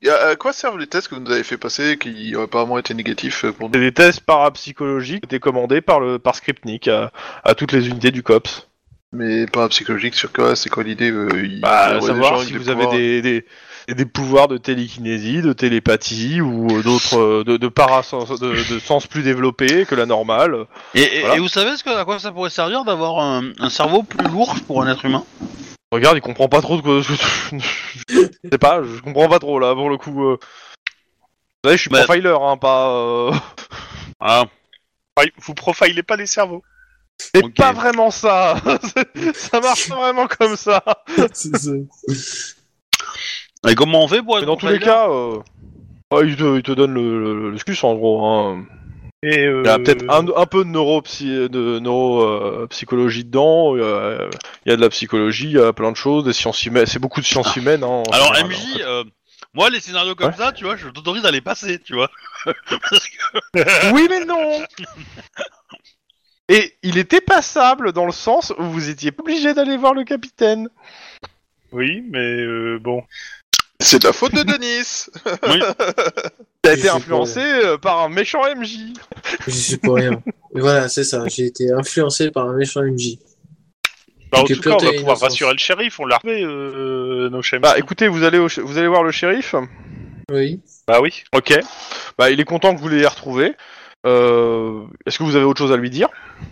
problème. y a- à quoi servent les tests que vous nous avez fait passer qui ont apparemment été négatifs euh, pour nous C'est des tests parapsychologiques qui étaient commandés par le par Skripnik à, à toutes les unités du COPS. Mais pas psychologique sur quoi C'est quoi l'idée euh, il- Bah, y savoir si vous avez des, des, des pouvoirs de télékinésie, de télépathie ou euh, d'autres euh, de, de parasens de, de sens plus développés que la normale. Et, et- Voilà. et vous savez ce que, à quoi ça pourrait servir d'avoir un, un cerveau plus lourd pour un être humain? Regarde, il comprend pas trop de quoi. Je sais pas, je comprends pas trop là pour le coup. euh. Vous savez, je suis Bah- profiler, hein, pas. euh, Ah, Ouais, Vous profilez pas les cerveaux. C'est Ok. pas vraiment ça. ça marche pas vraiment comme ça. C'est ça. et comment on fait pour être Mais dans tous les profiler cas, euh, ouais, il, te, il te donne le, le, le scus, en gros. Hein. Et euh, Il y a peut-être un, un peu de neuropsy, de neuropsychologie dedans. euh, Il y a de la psychologie, il y a plein de choses, des sciences humaines. C'est beaucoup de sciences humaines. Hein, Alors général, MJ, en fait. euh, moi les scénarios comme Ouais. ça, tu vois, je t'autorise à les passer, tu vois. Parce que- Oui, mais non. Et il était passable dans le sens où vous étiez pas obligé d'aller voir le capitaine. Oui, mais euh, bon. C'est de la faute de Denis oui. Il a Je été influencé euh, par un méchant MJ. Je suis pour rien. Et voilà, c'est ça. J'ai été influencé par un méchant MJ. Bah, en tout cas, on va pouvoir rassurer le shérif. On l'a refait, euh, nos chemins. Bah écoutez, vous allez, au ch- vous allez voir le shérif. Oui. Bah oui. Ok. Bah il est content que vous l'ayez retrouvé. Euh, Est-ce que vous avez autre chose à lui dire?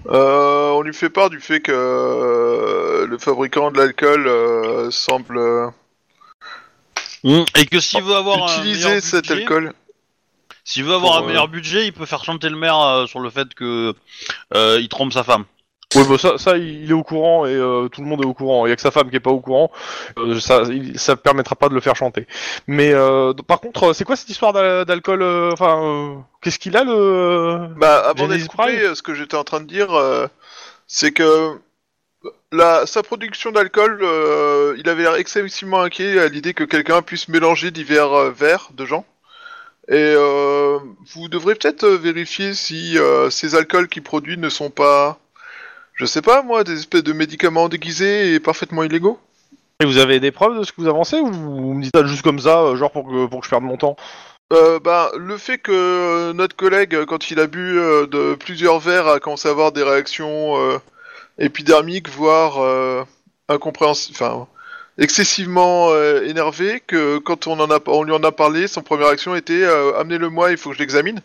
Euh, on lui fait part du fait que euh, le fabricant de l'alcool euh, semble euh, Et que s'il veut avoir un meilleur cet budget, alcool. s'il veut avoir pour, un euh, meilleur budget, il peut faire chanter le maire euh, sur le fait que euh, il trompe sa femme. Oui, bah ça, ça, il est au courant et euh, tout le monde est au courant. Il y a que sa femme qui est pas au courant. Euh, ça, il, ça permettra pas de le faire chanter. Mais euh, par contre, c'est quoi cette histoire d'al- d'alcool euh, Enfin, euh, qu'est-ce qu'il a le Bah, avant Genesis d'être coupé, euh, ce que j'étais en train de dire, euh, c'est que la, sa production d'alcool, euh, il avait l'air excessivement inquiet à l'idée que quelqu'un puisse mélanger divers euh, verres de gens. Et euh, vous devrez peut-être vérifier si ces alcools qu'il produit ne sont pas, je sais pas moi, des espèces de médicaments déguisés et parfaitement illégaux. Et vous avez des preuves de ce que vous avancez ou vous me dites ça juste comme ça, genre pour que, pour que je perde mon temps? Euh, bah, le fait que notre collègue, quand il a bu euh, de plusieurs verres, a commencé à avoir des réactions euh, épidermiques, voire euh, incompréhensibles, enfin excessivement euh, énervé, que quand on en a, on lui en a parlé, son première réaction était euh, amenez-le-moi, il faut que je l'examine.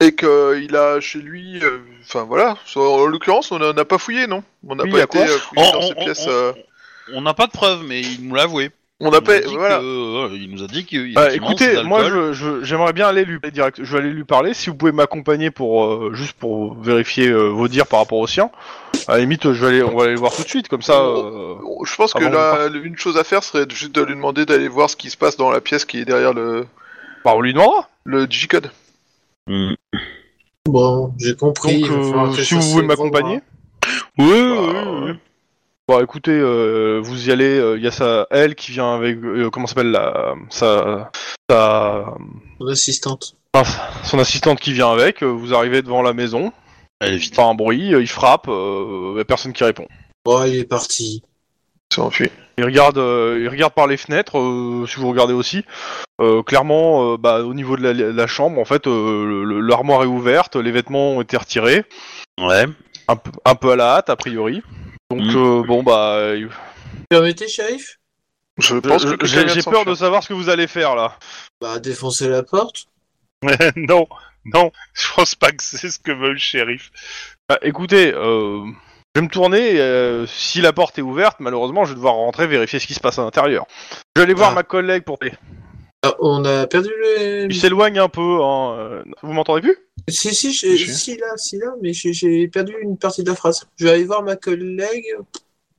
Et qu'il a chez lui, enfin voilà, en l'occurrence, on n'a pas fouillé, non? On n'a Oui, pas été fouillé On- dans on- ses on- pièces. on- On n'a pas de preuves, mais il nous l'a avoué. On n'a Il nous pas, a dit voilà. que- ouais, il nous a dit qu'il Bah, écoutez, moi, d'alcool. je, je- j'aimerais bien aller lui direct. Je vais aller lui parler. Si vous pouvez m'accompagner pour euh, juste pour vérifier euh, vos dires par rapport au sien. À la limite, je vais aller, on va aller le voir tout de suite, comme ça. euh, Je pense que là, une chose à faire serait juste de lui demander d'aller voir ce qui se passe dans la pièce qui est derrière le, bah, on lui demandera. le digicode. Mm. Bon, j'ai compris. Donc, euh, que si vous voit. m'accompagner. Oui, oui, Bah, oui, oui. Bon, écoutez, euh, vous y allez. Il y a sa elle qui vient avec euh, comment s'appelle la sa sa Son assistante. son assistante qui vient avec. euh, Vous arrivez devant la maison. Elle est Il vite. fait un bruit. euh, Il frappe. euh, y a personne qui répond. Bon, il est parti. C'est enfui. Il regarde, euh, il regarde par les fenêtres. euh, si vous regardez aussi, euh, clairement, euh, bah, au niveau de la, la chambre, en fait, euh, l'armoire est ouverte, les vêtements ont été retirés, Ouais. un, peu- un peu à la hâte a priori. Donc Mm. euh, bon bah, il- Permettez, shérif Je pense que je- quelqu'un j'ai peur de savoir ce que vous allez faire là. Bah, défoncer la porte. non, non, je pense pas que c'est ce que veut le shérif. Bah, écoutez, euh, je vais me tourner. euh, si la porte est ouverte, malheureusement, je vais devoir rentrer vérifier ce qui se passe à l'intérieur. Je vais aller voir Ah. ma collègue pour. Ah, on a perdu le. Il s'éloigne un peu. Hein. euh, Vous m'entendez plus? Si, si, Si. là, si, là, mais j'ai- perdu une partie de la phrase. Je vais aller voir ma collègue.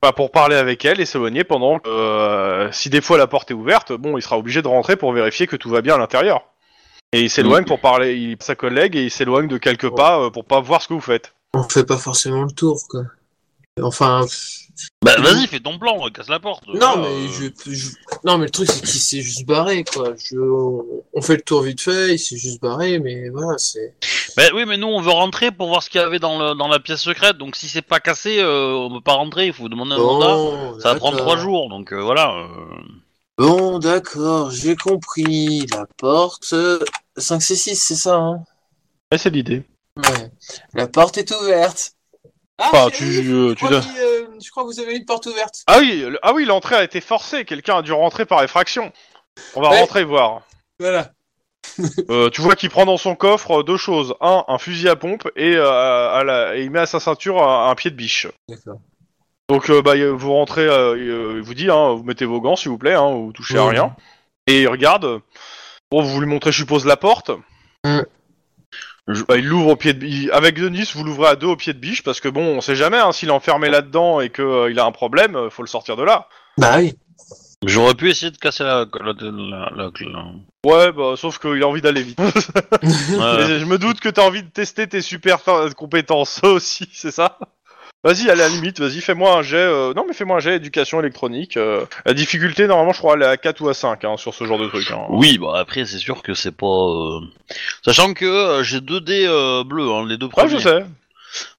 Bah, Pour parler avec elle et s'éloigner pendant que. euh, si des fois la porte est ouverte, bon, il sera obligé de rentrer pour vérifier que tout va bien à l'intérieur. Et il s'éloigne pour parler. Il sa collègue et il s'éloigne de quelques pas euh, pour pas voir ce que vous faites. On fait pas forcément le tour, quoi. Enfin. pff, Bah vas-y, fais ton plan, casse la porte. Non, Voilà, mais euh. je, je- Non, mais le truc, c'est qu'il s'est juste barré, quoi. Je... On fait le tour vite fait, il s'est juste barré, mais voilà, c'est. Bah oui, mais nous on veut rentrer pour voir ce qu'il y avait dans, le, dans la pièce secrète. Donc si c'est pas cassé, euh, on peut pas rentrer. Il faut demander un mandat. Bon, Ça va prendre trois jours, donc euh, voilà. euh. Bon, d'accord, j'ai compris. La porte. 5 C6, c'est ça, hein? Ouais, c'est l'idée. Ouais. La porte est ouverte. Ah, Enfin, tu, euh, je, crois qu'il, euh, je crois que vous avez une porte ouverte. Ah oui, le- ah oui, l'entrée a été forcée. Quelqu'un a dû rentrer par effraction. On va Ouais. rentrer voir. Voilà. Euh, tu vois qu'il prend dans son coffre deux choses. Un, un fusil à pompe et, euh, à la- et il met à sa ceinture un, un pied de biche. D'accord. Donc bah, vous rentrez, il, vous dit, hein, vous mettez vos gants s'il vous plaît, hein, vous touchez à rien. Et il regarde. Bon, vous lui montrez, je suppose, la porte. Je- bah, il l'ouvre au pied de biche. Avec Denis, vous l'ouvrez à deux au pied de biche parce que bon, on sait jamais hein, s'il est enfermé là-dedans et qu'il a un problème, euh, faut le sortir de là. Bah oui. J'aurais pu essayer de casser la. la, la, la- la- Ouais, bah sauf qu'il a envie d'aller vite. Ouais. Je me doute que t'as envie de tester tes super fa- compétences aussi, c'est ça? Vas-y, à la limite, vas-y, fais-moi un jet. euh, Non, mais fais-moi un jet éducation électronique. euh, La difficulté, normalement, je crois, elle est à 4 ou à 5 hein, sur ce genre de truc. Hein. Oui, bah après c'est sûr que c'est pas. euh, Sachant que euh, j'ai deux dés euh, bleus, hein, les deux Ouais, premiers. je sais.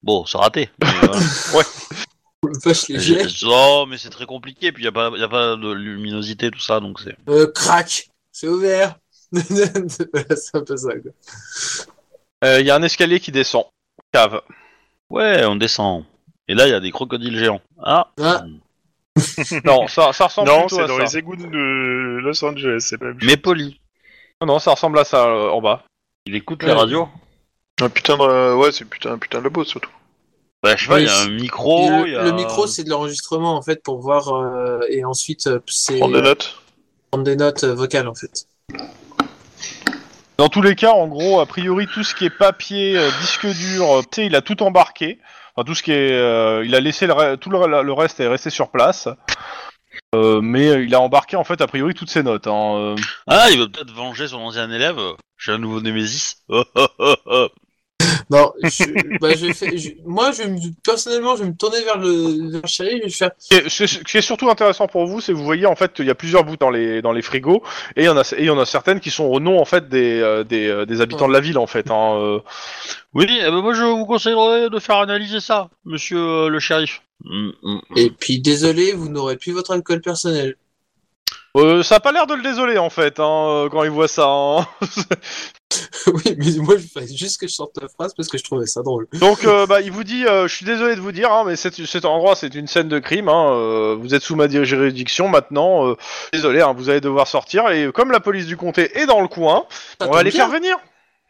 Bon, c'est raté. mais, euh, Vache les j'ai- jets. non, mais c'est très compliqué. Puis y a pas, y a pas de luminosité tout ça, donc c'est. Euh, crac. C'est ouvert. C'est un peu ça, quoi. Il y a un escalier qui descend. Cave. Ouais, on descend. Et là, il y a des crocodiles géants. Ah. Ah. Non, ça, ça ressemble Non, plutôt c'est à dans ça. les égouts de Los Angeles, c'est pas la même. Mais poli. Non, non, ça ressemble à ça euh, en bas. Il écoute Ouais. les radios. Un putain de... Ouais, c'est putain, un putain de labo, surtout. Bah, je sais pas, Oui, il y a un c'est- micro. le, il y a... le micro, c'est de l'enregistrement, en fait, pour voir. euh, et ensuite, euh, c'est. Prendre des notes. prendre des notes euh, vocales, en fait. Dans tous les cas, en gros, a priori, tout ce qui est papier, euh, disque dur, euh, tu sais, il a tout embarqué. Tout ce qui est, euh, il a laissé tout le, le reste est resté sur place. Euh, mais euh, il a embarqué en fait a priori toutes ses notes. Hein. Ah, il veut peut-être venger son ancien élève. J'ai un nouveau Némésis. Non, je, bah, je faire- je- moi, je vais me- personnellement, je vais me tourner vers le, vers le chéri, je vais faire. Ce qui est- Ce ce qui est surtout intéressant pour vous, c'est que vous voyez en fait il y a plusieurs bouts dans les dans les frigos et il y en a et il y en a certaines qui sont au nom en fait des euh, des, euh, des habitants de la ville en fait. Hein. euh. Oui, eh ben moi je vous conseillerais de faire analyser ça, monsieur euh, le shérif. Mm, mm, mm. Et puis, désolé, vous n'aurez plus votre alcool personnel. Euh, ça a pas l'air de le désoler en fait hein, euh, quand il voit ça. hein. oui, mais moi, je fais juste que je sorte la phrase parce que je trouvais ça drôle. Donc, euh, bah, il vous dit, euh, je suis désolé de vous dire, hein, mais cet, cet endroit, c'est une scène de crime. Hein, euh, vous êtes sous ma juridiction maintenant. euh, désolé, hein, vous allez devoir sortir. Et comme la police du comté est dans le coin, Ça on va tombe les bien. faire venir.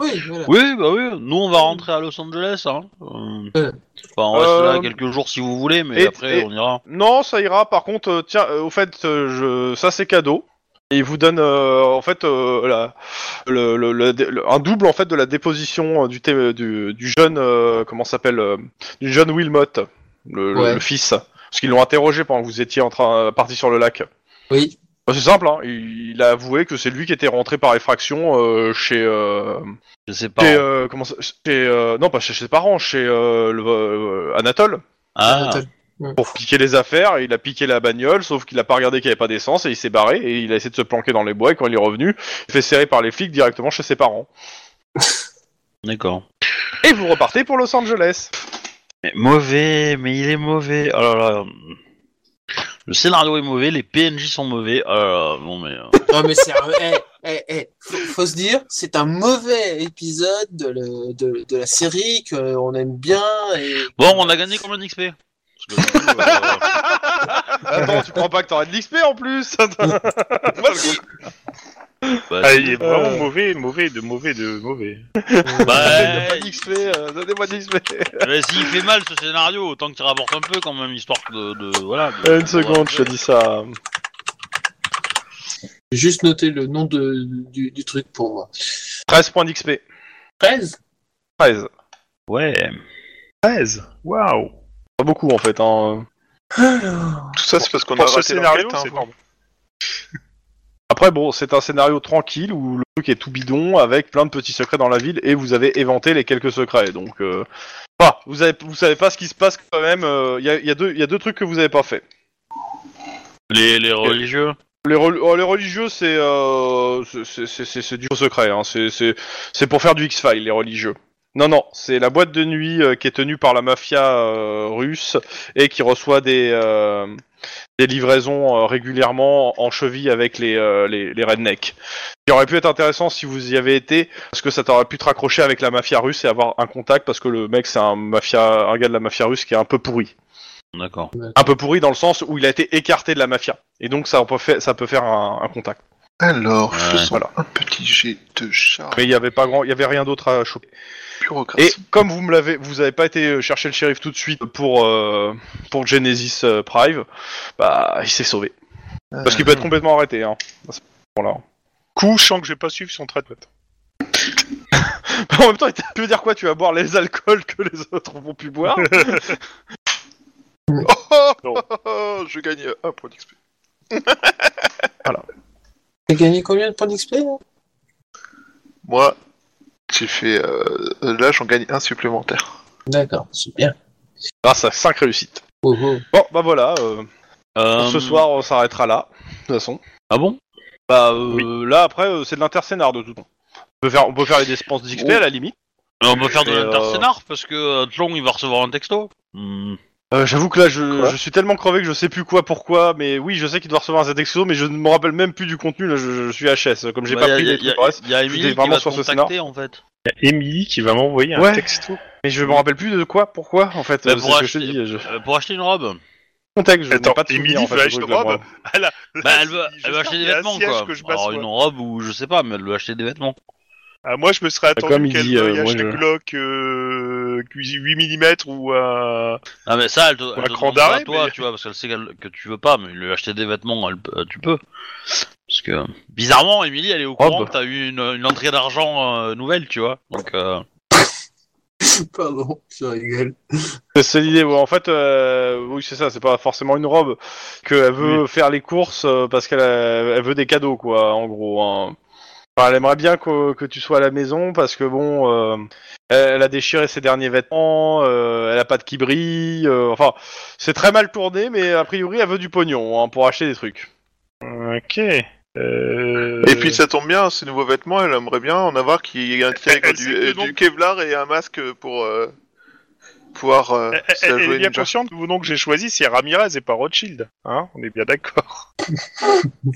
Oui, voilà. Oui, bah oui, nous on va rentrer à Los Angeles. Hein. Euh, Ouais. Enfin, on reste Euh, là quelques jours si vous voulez, mais et- après et- on ira. Non, ça ira. Par contre, euh, tiens, euh, au fait, euh, je, ça c'est cadeau. Et il vous donne euh, en fait euh, la, le, le- le- le- un double en fait de la déposition euh, du, thé- du, du jeune euh, comment ça s'appelle euh, du jeune Wilmot, le, le- Ouais. le fils, parce qu'ils l'ont interrogé pendant que vous étiez en train euh, parti sur le lac. Oui. Bah, c'est simple, hein. il, il a avoué que c'est lui qui était rentré par effraction euh, chez, euh, Je sais pas. chez, euh, comment ça- chez, euh, non pas chez ses parents, chez euh, le, euh, Anatole Ah, pour piquer les affaires. Et il a piqué la bagnole, sauf qu'il a pas regardé qu'il y avait pas d'essence et il s'est barré et il a essayé de se planquer dans les bois. Et quand il est revenu, il fait serrer par les flics directement chez ses parents. d'accord. Et vous repartez pour Los Angeles. Mais mauvais, mais il est mauvais. Oh là là. Le scénario est mauvais, les PNJ sont mauvais. Oh là là, bon mais. euh, Non, mais c'est un. eh, eh, eh, faut, faut se dire, c'est un mauvais épisode de, le- de, de la série qu'on aime bien. Et... Bon, on a gagné combien d'XP Parce que, du coup, euh, Attends, tu crois pas que t'aurais de l'XP en plus? Ah, Bah, Bah, Ah, il est vraiment Euh. mauvais, mauvais, de mauvais, de mauvais. Bah, Il y a pas d'XP, euh, donnez-moi d'XP. Mais s'il fait mal ce scénario, autant que tu rapportes un peu quand même, histoire de. de voilà. de- Euh, Une seconde, je te dis ça. J'ai juste noté le nom de, du, du truc pour moi. 13 points d'XP. 13 13. Ouais. 13 Waouh Pas beaucoup en fait. Hein. Alors... Tout ça, c'est parce qu'on a Pour ce raté scénario, l'enquête, hein, c'est vous. Après, bon, c'est un scénario tranquille où le truc est tout bidon avec plein de petits secrets dans la ville et vous avez éventé les quelques secrets. Donc, euh... vous, avez, vous savez pas ce qui se passe quand même. Il y, a, y a deux- y a deux trucs que vous avez pas fait. Les, les religieux. Les, oh, les religieux, c'est euh, c'est- c'est- c'est c'est du secret. Hein. C'est- pour faire du X-File, les religieux. Non, non, c'est la boîte de nuit euh, qui est tenue par la mafia euh, russe et qui reçoit des, euh, des livraisons euh, régulièrement en cheville avec les, euh, les, les rednecks. Ce qui aurait pu être intéressant si vous y avez été, parce que ça t'aurait pu te raccrocher avec la mafia russe et avoir un contact, parce que le mec, c'est un, mafia, un gars de la mafia russe qui est un peu pourri. D'accord. Un peu pourri dans le sens où il a été écarté de la mafia. Et donc ça peut, faire, ça peut faire un- un contact. Alors, Ouais. faisons Voilà. un petit jet de char Mais il y avait pas grand, il y avait rien d'autre à choper. Bureaucratie. Et comme vous me l'avez, vous avez pas été chercher le shérif tout de suite pour euh, pour Genesis euh, Prime, bah il s'est sauvé. Parce qu'il peut être complètement arrêté. Hein, à ce moment-là. Coup, je sens que je vais pas suivre son traitement. en même temps, tu veux dire quoi Tu vas boire les alcools que les autres vont plus boire? Oh, oh, Non. oh, oh, je gagne un point d'XP. T'as gagné combien de points d'XP Moi, j'ai fait. euh, là, j'en gagne un supplémentaire. D'accord, c'est bien. Grâce à 5 réussites. Oh, oh. Bon, bah voilà. euh, Euh, ce soir, on s'arrêtera là. De toute façon. Ah bon? Bah euh, là après, euh, c'est de l'interscénar de tout temps. On peut faire, on peut faire les dépenses d'XP à la limite. On peut faire de Et, euh, l'interscénar parce que euh, Tlon il va recevoir un texto. Hmm. Euh, J'avoue que là, je, suis tellement crevé que je sais plus quoi, pourquoi, mais oui, je sais qu'il doit recevoir un ZXO, mais je ne me rappelle même plus du contenu. Là, je, je suis HS, comme j'ai Bah, pas pris les trucs pour le reste. Il y a Emily qui vraiment va sur contacter en fait. Il y a Emily qui va m'envoyer un Ouais. texto. Mais je me rappelle plus de quoi, pourquoi, en fait. Bah, pour c'est ce que je te acheter- dis. Je... Euh, pour acheter une robe. Contexte, je Attends, pas de Emily en fait. veut de acheter une robe là, Bah, elle veut, elle veut acheter des un vêtements quoi. Alors une robe ou je sais pas, mais elle veut acheter des vêtements. Ah, moi, je me serais attendu Comme il qu'elle dit, euh, acheter je- Glock euh, 8 mm ou un... Ah mais ça, elle te, elle te cran pas à toi, mais- tu vois, parce qu'elle sait que tu veux pas, mais lui acheter des vêtements, elle peut- euh, tu peux. Parce que bizarrement, Emily, elle est au courant Robe. que t'as eu une, une entrée d'argent euh, nouvelle, tu vois. Donc euh, Pardon, je rigole. C'est- C'est l'idée, en fait, euh, oui, c'est ça, c'est pas forcément une robe, qu'elle veut faire les courses euh, parce qu'elle a- elle veut des cadeaux, quoi, en gros. hein. Enfin, elle aimerait bien que, que tu sois à la maison parce que bon, euh, elle, elle a déchiré ses derniers vêtements, euh, elle a pas de qui brille, euh, enfin, c'est très mal tourné, mais a priori, elle veut du pognon hein, pour acheter des trucs. Ok. Euh... Et puis ça tombe bien, ces nouveaux vêtements, elle aimerait bien en avoir qui intègrent elle du, du Kevlar et un masque pour euh, pouvoir euh, Elle, elle- la elle est bien ninja. consciente que le nom que j'ai choisi, c'est Ramirez et pas Rothschild. Hein On est bien d'accord.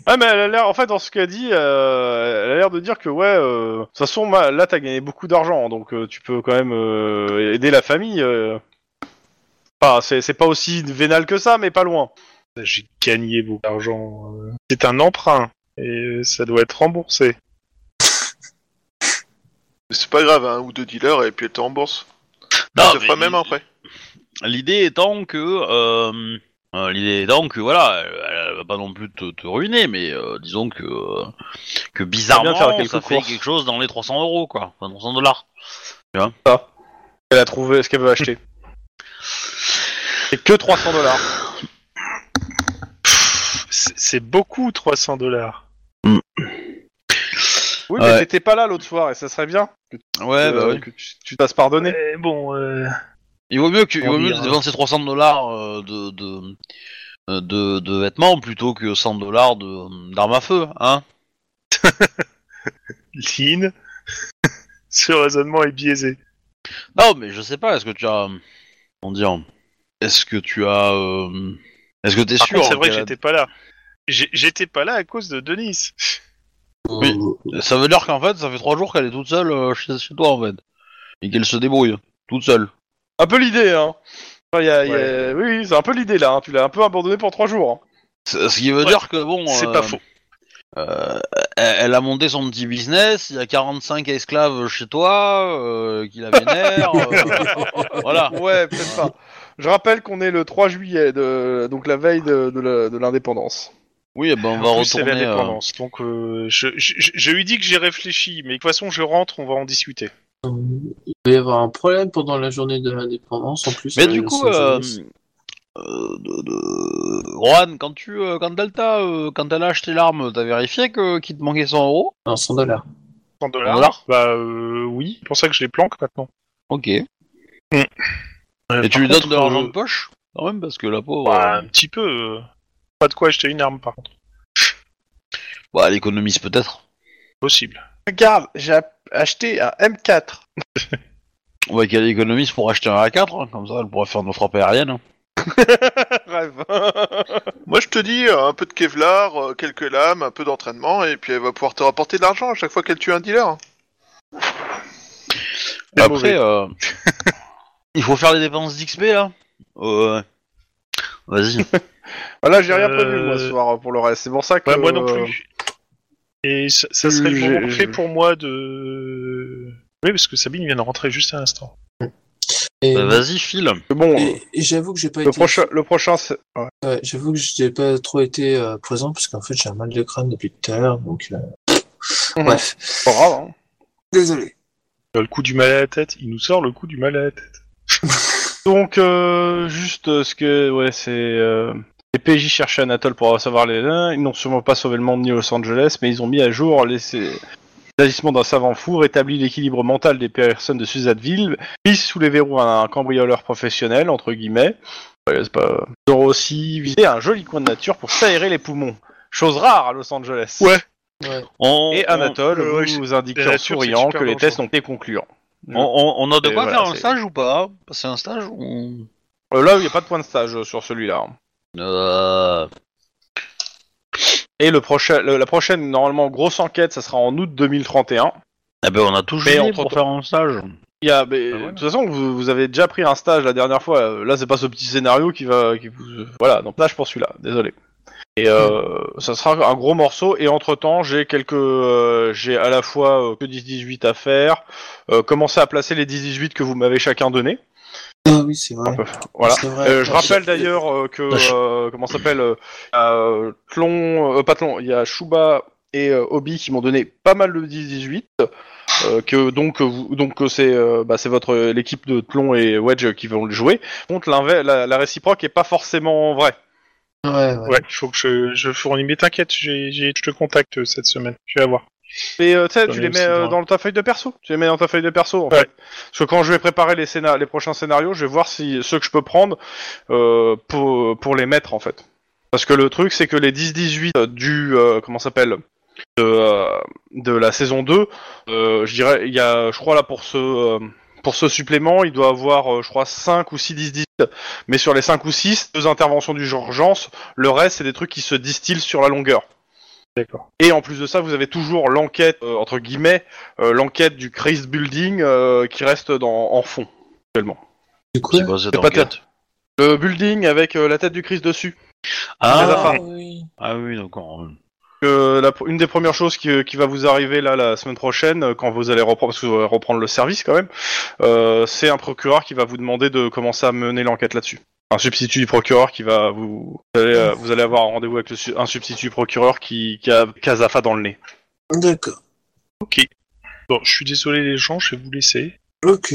Ah mais elle a l'air, en fait, dans ce qu'elle dit, euh, elle a l'air de dire que ouais, euh, de toute façon, ma- là, t'as gagné beaucoup d'argent, donc euh, tu peux quand même euh, aider la famille. euh. Enfin, c'est c'est pas aussi vénal que ça, mais pas loin. J'ai gagné beaucoup d'argent. euh. C'est un emprunt. Et ça doit être remboursé. C'est pas grave, un ou deux dealers et puis elle te rembourse. Non, fera même après. L'idée étant que, euh, euh, l'idée étant que voilà, elle, elle va pas non plus te, te ruiner, mais euh, disons que euh, que bizarrement, faire ça fait courses. quelque chose dans les 300 euros quoi, enfin 300 dollars. Elle a trouvé ce qu'elle veut acheter. C'est que 300 dollars. C'est c'est beaucoup 300 dollars. Oui, mais Ouais. t'étais pas là l'autre soir et ça serait bien que, Ouais, bah oui. que tu, tu te fasses pardonner. Bon, euh, Il vaut mieux que, il vaut mieux dira. dépenser 300 dollars euh, de de, euh, de de vêtements plutôt que 100 dollars d'armes à feu, hein. Lynn, ce raisonnement est biaisé. Non, mais je sais pas. Est-ce que tu as, comment dire, est-ce que tu as, euh, est-ce que t'es Par sûr contre, c'est vrai que qu'elle a- j'étais pas là. J'ai- J'étais pas là à cause de Denis. Oui. Oh, Ça veut dire qu'en fait, ça fait trois jours qu'elle est toute seule euh, chez, chez toi, en fait. Et qu'elle se débrouille. Toute seule. Un peu l'idée, hein. Enfin, y a- y a- Ouais. Oui, oui, c'est un peu l'idée là. hein. Tu l'as un peu abandonné pour trois jours. hein. Ce ce qui veut Ouais, dire que bon. C'est euh, pas faux. euh, elle, elle a monté son petit business, il y a 45 esclaves chez toi, euh, qui la vénèrent. euh, voilà. Ouais, peut-être pas. Je rappelle qu'on est le 3 juillet, de... donc la veille de, de la- de l'indépendance. Oui, eh ben, on va En plus, c'est retourner. euh, l'indépendance. Donc, euh, je, je, je- je lui dis que j'ai réfléchi, mais de toute façon, je rentre, on va en discuter. Il va y avoir un problème pendant la journée de l'indépendance en plus. Mais à du coup, euh, Angeles. euh, de, de... Juan, quand tu, euh, quand Delta, euh, quand elle a acheté l'arme, t'as vérifié que qu'il te manquait 100 euros? Non, 100 dollars. 100 dollars dollars? Bah, euh, oui. C'est pour ça que je les planque maintenant. Ok. Euh, Et tu lui donnes de l'argent euh, de poche Quand même, parce que la pauvre. bah, euh, un petit peu. Euh, Pas de quoi acheter une arme, par contre. bah, elle économise peut-être. Possible. Regarde, j'ai acheté un M4. Ouais, qu'elle économise pour acheter un A4, hein, comme ça elle pourrait faire nos frappes aériennes. hein. Rêve. Moi, je te dis, euh, un peu de Kevlar, euh, quelques lames, un peu d'entraînement, et puis elle va pouvoir te rapporter de l'argent à chaque fois qu'elle tue un dealer. C'est Après, mauvais. euh, il faut faire les dépenses d'XP là Ouais. Vas-y. Voilà, j'ai rien Euh, prévu moi ce soir pour le reste. C'est pour ça que. Ouais, moi non euh, plus. Et ça, ça serait le moment fait pour moi de... Oui, parce que Sabine vient de rentrer juste à l'instant. Et, Bah, Vas-y, file. Bon, et- et j'avoue que j'ai pas le été. prochain, le prochain, c'est- ouais. Ouais, j'avoue que j'ai pas trop été euh, présent parce qu'en fait j'ai un mal de crâne depuis tout à l'heure, donc. euh, Mhm. Bref. pas grave. Hein. Désolé. Euh, Le coup du mal à la tête, il nous sort le coup du mal à la tête. Donc, euh, juste euh, ce que, ouais, c'est euh, les PJ cherchaient Anatole pour savoir les. Ils n'ont sûrement pas sauvé le monde ni Los Angeles, mais ils ont mis à jour les, agissements d'un savant fou, rétabli l'équilibre mental des personnes de Suzanville, mis sous les verrous un cambrioleur professionnel entre guillemets. Ouais, c'est pas. Ils ont aussi visité un joli coin de nature pour s'aérer les poumons. Chose rare à Los Angeles. Ouais. Ouais. On, Et on- Anatole euh, ouais, vous indique la en souriant que les tests ont été concluants. on, on- on a de Et quoi voilà, faire un stage ou pas? C'est un stage ou... Euh, là, il n'y a pas de point de stage sur celui-là. Euh... Et le prochain, le- la prochaine, normalement, grosse enquête, ça sera en août 2031. Eh ben, on a tout entre- pour faire un stage. Il y a, mais, Ah ouais. De toute façon, vous, vous avez déjà pris un stage la dernière fois. euh, Là, c'est pas ce petit scénario qui va. Qui vous... Voilà, donc stage pour celui-là. Désolé. Et euh, ça sera un gros morceau. Et entre temps, j'ai quelques, euh, j'ai à la fois euh, que 10-18 à faire. Euh, commencer à placer les 10-18 que vous m'avez chacun donné. Ah oui, c'est vrai. Voilà. Vrai. Euh, je rappelle d'ailleurs euh, que euh, comment ça s'appelle euh, Tlon, euh, pas Tlon, il y a Shuba et euh, Obi qui m'ont donné pas mal de 10-18. euh, que donc vous, donc c'est euh, bah, c'est votre l'équipe de Tlon et Wedge qui vont le jouer. Contre l'inverse, la, la réciproque est pas forcément vraie. Ouais, ouais. Ouais, il faut que je, je fournis. Mais t'inquiète, je te contacte cette semaine. Je vais avoir. Et euh, tu sais, tu les mets euh, dans ta feuille de perso. Tu les mets dans ta feuille de perso en Ouais. fait. Parce que quand je vais préparer les scénar les prochains scénarios, je vais voir si ceux que je peux prendre euh, pour pour les mettre en fait. Parce que le truc c'est que les 10-18 du euh, comment ça s'appelle de euh, de la saison 2, euh, je dirais il y a je crois là pour ce euh, pour ce supplément, il doit avoir, euh, je crois, 5 ou 6 10 mais sur les 5 ou 6, deux interventions d'urgence, le reste, c'est des trucs qui se distillent sur la longueur. D'accord. Et en plus de ça, vous avez toujours l'enquête, euh, entre guillemets, euh, l'enquête du Christ Building euh, qui reste dans, en fond, actuellement. Du coup, C'est quoi cette C'est pas enquête Le building avec euh, la tête du Christ dessus. ah, oui. ah oui, d'accord. La- une des premières choses qui, qui va vous arriver là la semaine prochaine, euh, quand vous allez reprendre, parce que vous allez reprendre le service quand même, euh, c'est un procureur qui va vous demander de commencer à mener l'enquête là-dessus. Un substitut du procureur qui va vous, vous allez, euh, vous allez avoir un rendez-vous avec le su- un substitut du procureur qui, qui a Casafa dans le nez. D'accord. Ok. Bon, je suis désolé les gens, je vais vous laisser. Ok.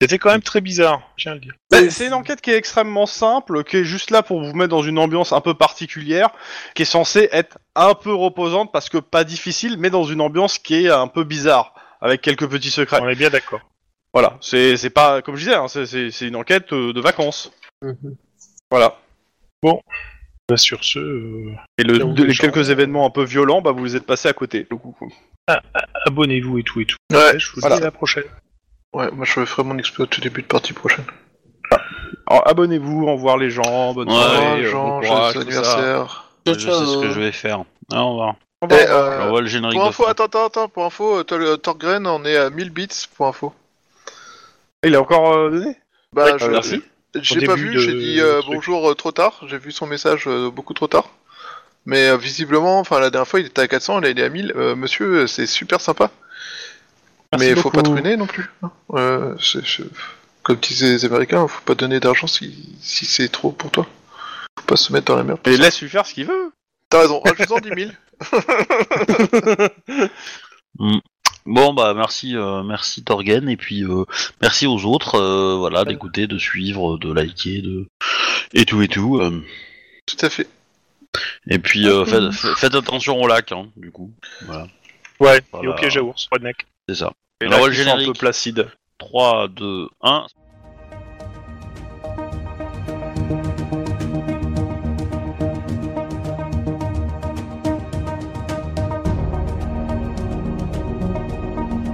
C'était quand même très bizarre, je tiens à le dire. Bah, c'est une enquête qui est extrêmement simple, qui est juste là pour vous mettre dans une ambiance un peu particulière, qui est censée être un peu reposante parce que pas difficile, mais dans une ambiance qui est un peu bizarre, avec quelques petits secrets. On est bien d'accord. Voilà, c'est c'est pas comme je disais, hein, c'est- c'est c'est une enquête euh, de vacances. Mhm. Voilà. Bah, sur ce, euh, Et le, de- les les gens- quelques événements un peu violents, bah vous vous êtes passé à côté. le coup. abonnez-vous et tout et tout. Ouais, je vous voilà. dis à la prochaine. Ouais, moi je ferai mon exploit au tout début de partie prochaine. Alors, abonnez-vous, au revoir les gens, bonne Ouais, soirée, euh, Jean, bon courage, joyeux tout ça. anniversaire. Je sais ce que je vais faire. Ah, on va. Au Eh, revoir. euh, On voit le générique pour de info, fin. attends, attends, attends, pour info, euh, Tor- Torgren on est à 1000 bits, pour info. Il a encore euh, donné Bah, je, merci. J'ai pas début vu, de- j'ai dit euh, du truc. bonjour euh, trop tard, j'ai vu son message euh, beaucoup trop tard. Mais euh, visiblement, enfin la dernière fois il était à 400, là il est à 1000. Euh, monsieur, c'est super sympa. Merci mais faut pas truiner non plus. Euh, Comme disaient les Américains, faut pas donner d'argent si, si c'est trop pour toi. Faut pas se mettre dans la merde. Et ça. laisse-lui faire ce qu'il veut. T'as raison, rajoute-en 10 000. Bon bah merci euh, merci Torgen et puis euh, merci aux autres euh, voilà d'écouter, de suivre, de liker, de et tout et tout. euh. Tout à fait. Et puis euh, faites, fa- faites attention au lac hein, du coup. Voilà, Ouais, Voilà. et au piège à ours, redneck. C'est ça. Et On là, envoie le ils sont un peu générique. placide. 3 2 1